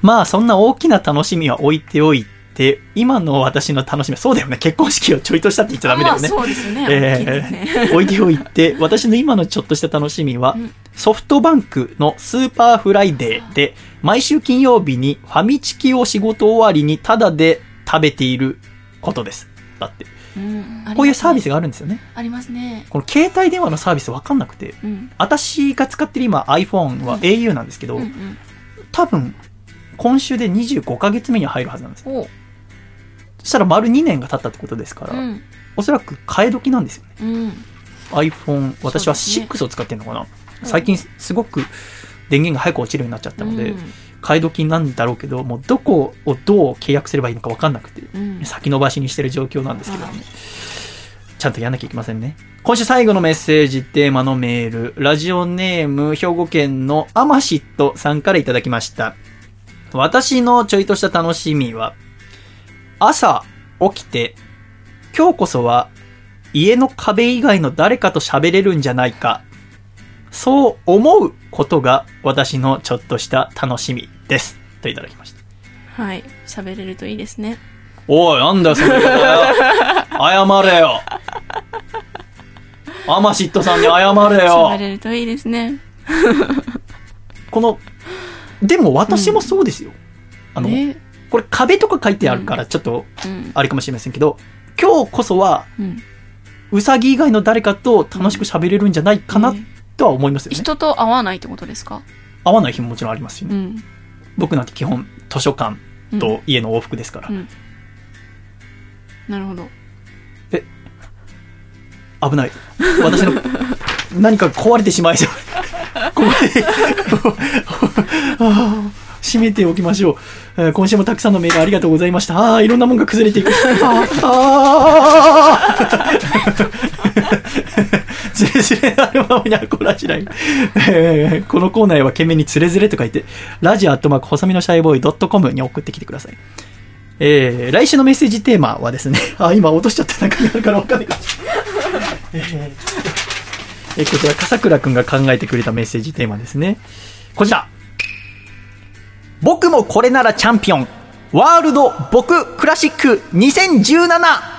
まあ、そんな大きな楽しみは置いておいて、今の私の楽しみは、そうだよね、結婚式をちょいとしたって言っちゃダメだよね。まあそうですねえ大きいですねー置いておいて、私の今のちょっとした楽しみは、ソフトバンクのスーパーフライデーで、毎週金曜日にファミチキを仕事終わりにタダで食べていることです。だって。うん。こういうサービスがあるんですよね。ありますね。この携帯電話のサービスわかんなくて、うん。私が使ってる今 iPhone は au なんですけど、うんうん。多分、今週で25ヶ月目に入るはずなんですよ。おそしたら丸2年が経ったってことですから、うん。おそらく替え時なんですよね。うん。iPhone、私はそうですね。6を使ってるのかな、最近すごく電源が早く落ちるようになっちゃったので、替え時なんだろうけど、もうどこをどう契約すればいいのか分かんなくて、うん先延ばしにしてる状況なんですけどね。ちゃんとやんなきゃいけませんね。今週最後のメッセージテーマのメール、ラジオネーム、兵庫県のアマシットさんからいただきました。私のちょいとした楽しみは、朝起きて、今日こそは家の壁以外の誰かと喋れるんじゃないか、そう思うことが私のちょっとした楽しみです。といただきました。はい喋れるといいですねおい、なんだよ、その言い方よ。謝れよ。アマシットさんに謝れよ 喋。れるといいですね この、でも私もそうですよ。あの、ねこれ壁とか書いてあるからちょっとうんあれかもしれませんけど、今日こそはうんうさぎ以外の誰かと楽しく喋れるんじゃないかなとは思いますよね。人と会わないってことですか？会わない日ももちろんありますしね。うん。僕なんて基本図書館と家の往復ですから。うん。なるほど。危ない。私の 何か壊れてしまいそう。ここで、あー閉めておきましょう。えー今週もたくさんのメールありがとうございました。ああ、いろんなもんが崩れていく。あーあーずれずれなるままにはこらしない。え ーこのコーナーは懸命につれずれと書いて、ラジアットマーク細身のシャイボーイドットコムに送ってきてください。えー来週のメッセージテーマはですね、あ、今落としちゃった中にあるから分かんないかもしれない。えーえーこちら、笠倉くんが考えてくれたメッセージテーマですね。こちら。僕もこれならチャンピオン。ワールド僕クラシック 2017!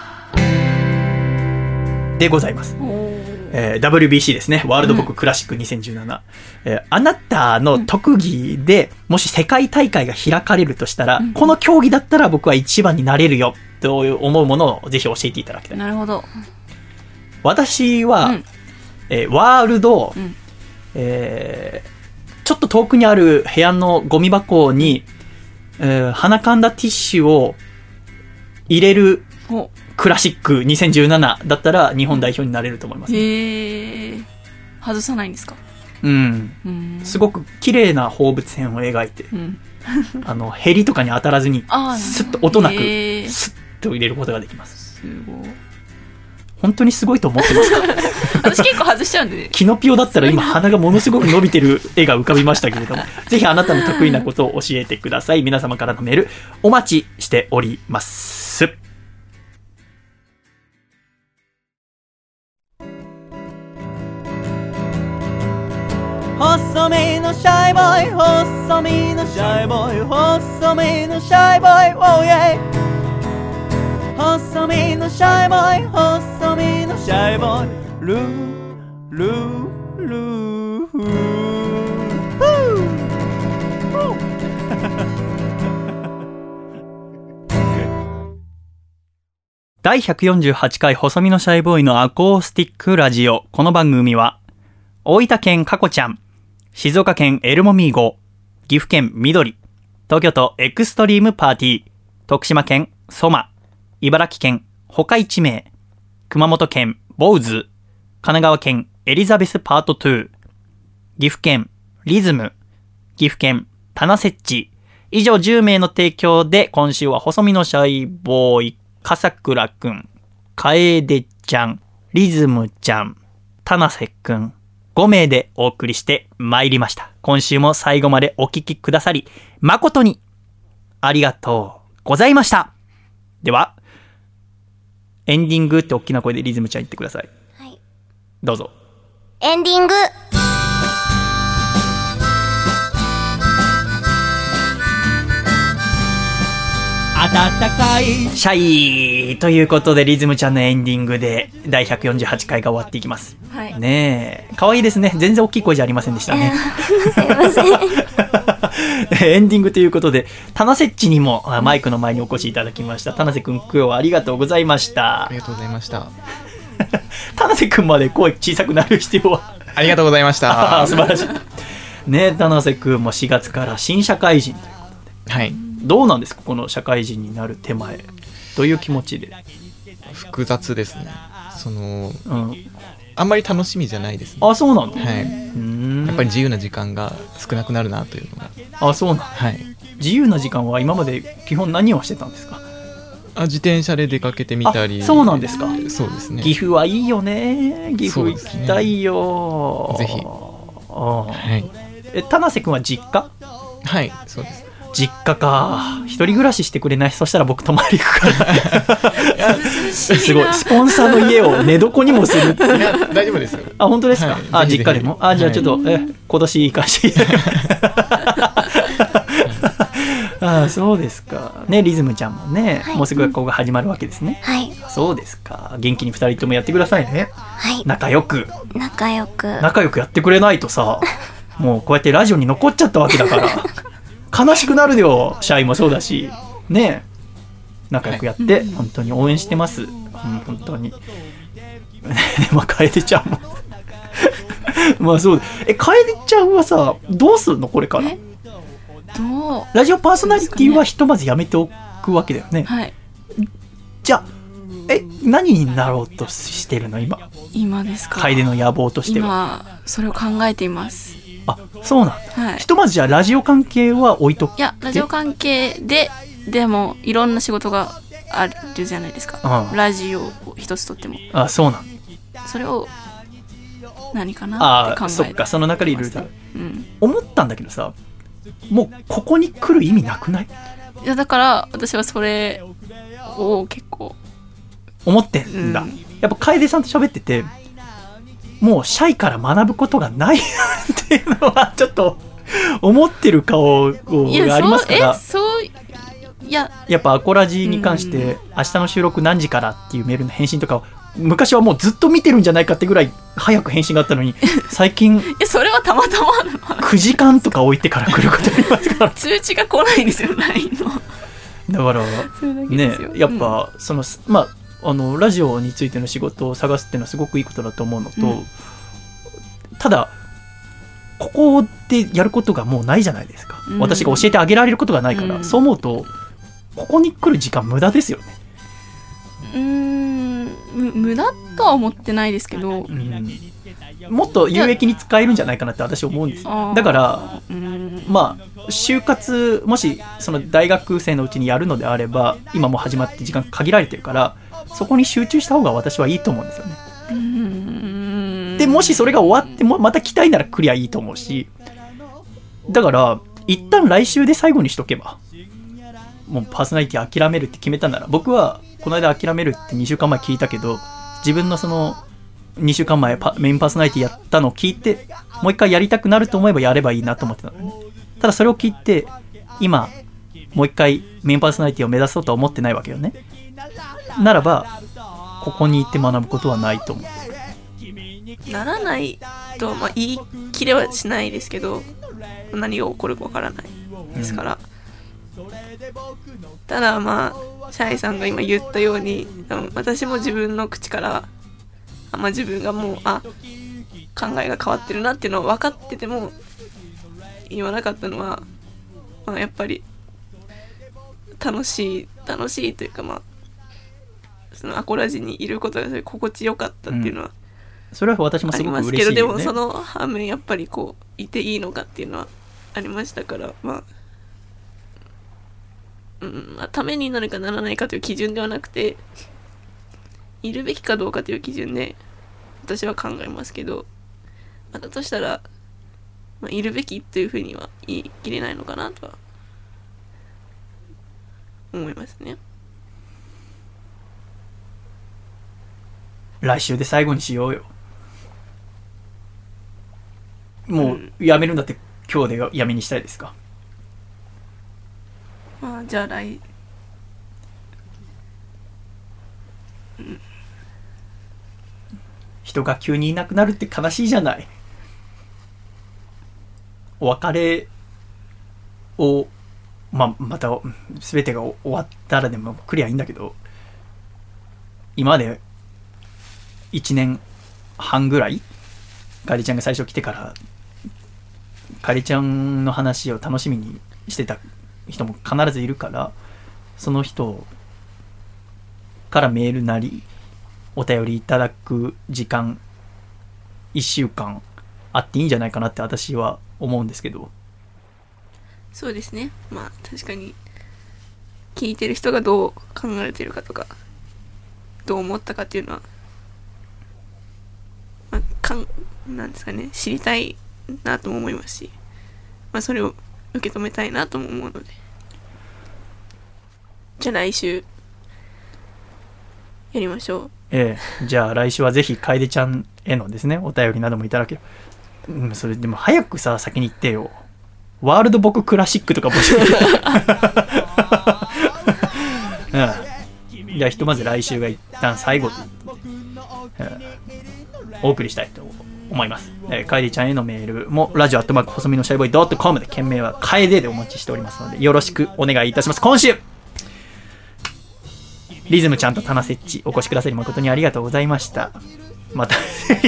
でございます。えー WBC ですね。ワールド僕クラシック2017。えーあなたの特技で、もし世界大会が開かれるとしたら、この競技だったら僕は一番になれるよ、と思うものをぜひ教えていただきたい。なるほど。私は、えーワールド、んえーちょっと遠くにある部屋のゴミ箱に、えー鼻かんだティッシュを入れるおクラシック2017だったら日本代表になれると思います。へえ。外さないんですか？うん。うん。すごく綺麗な放物線を描いて、うん。あの、ヘリとかに当たらずにスッと音なく、スッと入れることができます。すごい。本当にすごいと思ってますか？私結構外しちゃうんで。キノピオだったら今鼻がものすごく伸びてる絵が浮かびましたけれども、ぜひあなたの得意なことを教えてください。皆様からのメールお待ちしております。細身のシャイボーイ細身のシャイボーイ細身のシャイボーイ Oh yeah 細身のシャイボーイ細身のシャイボーイ。ルールールー。フ 第148回細身のシャイボーイのアコースティックラジオ。この番組は、大分県かこちゃん、静岡県エルモミーゴ、岐阜県緑、東京都エクストリームパーティー、徳島県ソマ、茨城県ほか一名、熊本県ボウズ、神奈川県エリザベスパート2、岐阜県リズム、岐阜県タナセッチ、以上10名の提供で今週は細身のシャイボーイ、笠倉くん、楓ちゃん、リズムちゃん、田瀬くん、5名でお送りして参りました。今週も最後までお聞きくださり、誠にありがとうございました。では、エンディングって大きな声でリズムちゃん言ってください。はい。どうぞ。エンディング暖かいシャイということでリズムちゃんのエンディングで第148回が終わっていきます。はい。ねえ、可愛いですね。全然大きい声じゃありませんでしたね。すいません。エンディングということで、タナセッチにもあマイクの前にお越しいただきました。タナセ君、今日はありがとうございましたあり。がとうございました。タナセ君まで声小さくなる必要は。ありがとうございましああ、た。素晴らしい。ねえ、タナセ君も4月から新社会人。はい。どうなんですかこの社会人になる手前。どういう気持ちで。複雑ですね。その、うん。あんまり楽しみじゃないですね。あ、そうなんだ。はい。やっぱり自由な時間が少なくなるなというのが。あ、そうなんだ。はい。自由な時間は今まで基本何をしてたんですか？あ自転車で出かけてみたり。あそうなんですかそうですね。岐阜はいいよね。岐阜行きたいよ。ぜひああはい。え、田瀬くんは実家？はい、そうです。実家か。一人暮らししてくれない？そしたら僕泊まり行くから。すごい。スポンサーの家を寝床にもするって。いや、大丈夫ですよ。あ、本当ですか、はいあ、実家でも？あ、じゃあちょっと、え、今年行かして。あそうですか。ね、リズムちゃんもね、はいもうすぐ学校が始まるわけですね。はい。そうですか。元気に二人ともやってくださいね。はい。仲良く。仲良く。仲良くやってくれないとさ、もうこうやってラジオに残っちゃったわけだから、悲しくなるよ、シャイもそうだし、ねえ仲良くやって、本当に応援してます。うん、本当に。まあ、楓ちゃんも。まあそうだ。え、楓ちゃんはさ、どうするのこれから？どう？ラジオパーソナリティはひとまずやめておくわけだよね。はい。じゃあ、え、何になろうとしてるの今？今ですか？楓の野望としては。今、それを考えています。あ、そうなんだ。はい。ひとまずじゃあラジオ関係は置いとく。いや、ラジオ関係で、でも、いろんな仕事があるじゃないですか。うんラジオを一つとっても。あ、そうなんそれを、何かなあって考えて。そっか、その中でいろいろうん。思ったんだけどさ、もうここに来る意味なくない？いや、だから、私はそれを結構、思ってんだ。やっぱ楓さんと喋ってて、もうシャイから学ぶことがないっていうのはちょっと思ってる顔がありますから。そう、え、そう、いや、やっぱアコラジに関して、明日の収録何時からっていうメールの返信とかを、昔はもうずっと見てるんじゃないかってぐらい早く返信があったのに、最近え、それはたまたまなの9時間とか置いてから来ることありますから。通知が来ないんですよ、LINE の。だから、ねやっぱ、その、まあ、あの、ラジオについての仕事を探すっていうのはすごくいいことだと思うのと、うん。ただ、ここでやることがもうないじゃないですか。うん。私が教えてあげられることがないから、うん。そう思うと、ここに来る時間無駄ですよね。うーん、む無駄とは思ってないですけど、もっと有益に使えるんじゃないかなって私思うんです。だから、うん。まあ、就活、もし、その大学生のうちにやるのであれば、今もう始まって時間限られてるから、そこに集中した方が私はいいと思うんですよね。で、もしそれが終わっても、また来たいなら来りゃいいと思うし、だから、一旦来週で最後にしとけば、もうパーソナリティ諦めるって決めたなら、僕はこの間諦めるって2週間前聞いたけど、自分のその、2週間前パメインパーソナリティやったのを聞いて、もう一回やりたくなると思えばやればいいなと思ってたのね。ただそれを聞いて、今、もう一回メインパーソナリティを目指そうとは思ってないわけよね。ならば、ここにいて学ぶことはないと思う。ならないと、まあ、言い切れはしないですけど何が起こるかわからないですから、ただまあシャイさんが今言ったように私も自分の口からあまあ、自分がもうあ考えが変わってるなっていうのは分かってても言わなかったのは、まあ、やっぱり楽しい楽しいというかまあそのアコラジにいることが心地よかったっていうのはそれは私もすごくますけどで嬉しいよ、ね。もその反面やっぱりこういていいのかっていうのはありましたからまあうんまあためになるかならないかという基準ではなくているべきかどうかという基準で私は考えますけど、まあだとしたら、まあ、いるべきというふうには言い切れないのかなとは思いますね。来週で最後にしようよ。もう、やめるんだって今日でやめにしたいですか？まあじゃあ来人が急にいなくなるって悲しいじゃない。お別れを、まあ、また、すべてが終わったらでも来りゃいいんだけど、今まで1年半ぐらい、かりちゃんが最初来てから、かりちゃんの話を楽しみにしてた人も必ずいるから、その人からメールなり、お便りいただく時間、1週間あっていいんじゃないかなって私は思うんですけど、そうですね。まあ確かに聞いてる人がどう考えてるかとかどう思ったかっていうのは、かんなんですかね知りたいなとも思いますし、まあ、それを受け止めたいなとも思うのでじゃあ来週やりましょうええ、じゃあ来週はぜひ楓ちゃんへのですね、お便りなどもいただける。うん、それでも早くさ、先に言ってよ。ワールド僕クラシックとか募集。うん。じゃあひとまず来週が一旦最後ということで、うんお送りしたいと思います。えー、楓ちゃんへのメールも、ラジオアットマーク細身のシャイボーイ .com で、件名は楓でお待ちしておりますので、よろしくお願いいたします。今週リズムちゃんとタナセッチお越しくださり誠にありがとうございました。また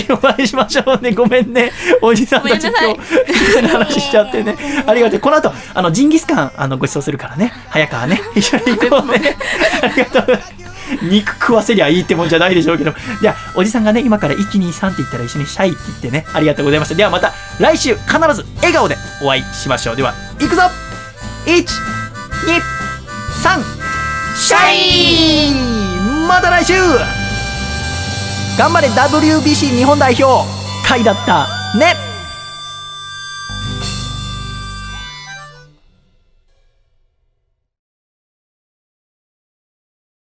お会いしましょうね。ごめんね。おじさんたち今日話しちゃってね。ありがとう。この後あのジンギスカンあのご馳走するからね。早川ね。一緒に行こうね。ありがとう肉食わせりゃいいってもんじゃないでしょうけど。じゃあおじさんがね今から123って言ったら一緒にシャイって言ってね。ありがとうございました。ではまた来週必ず笑顔でお会いしましょう。では行くぞ。123シャイまた来週。頑張れ WBC 日本代表。回だった。ね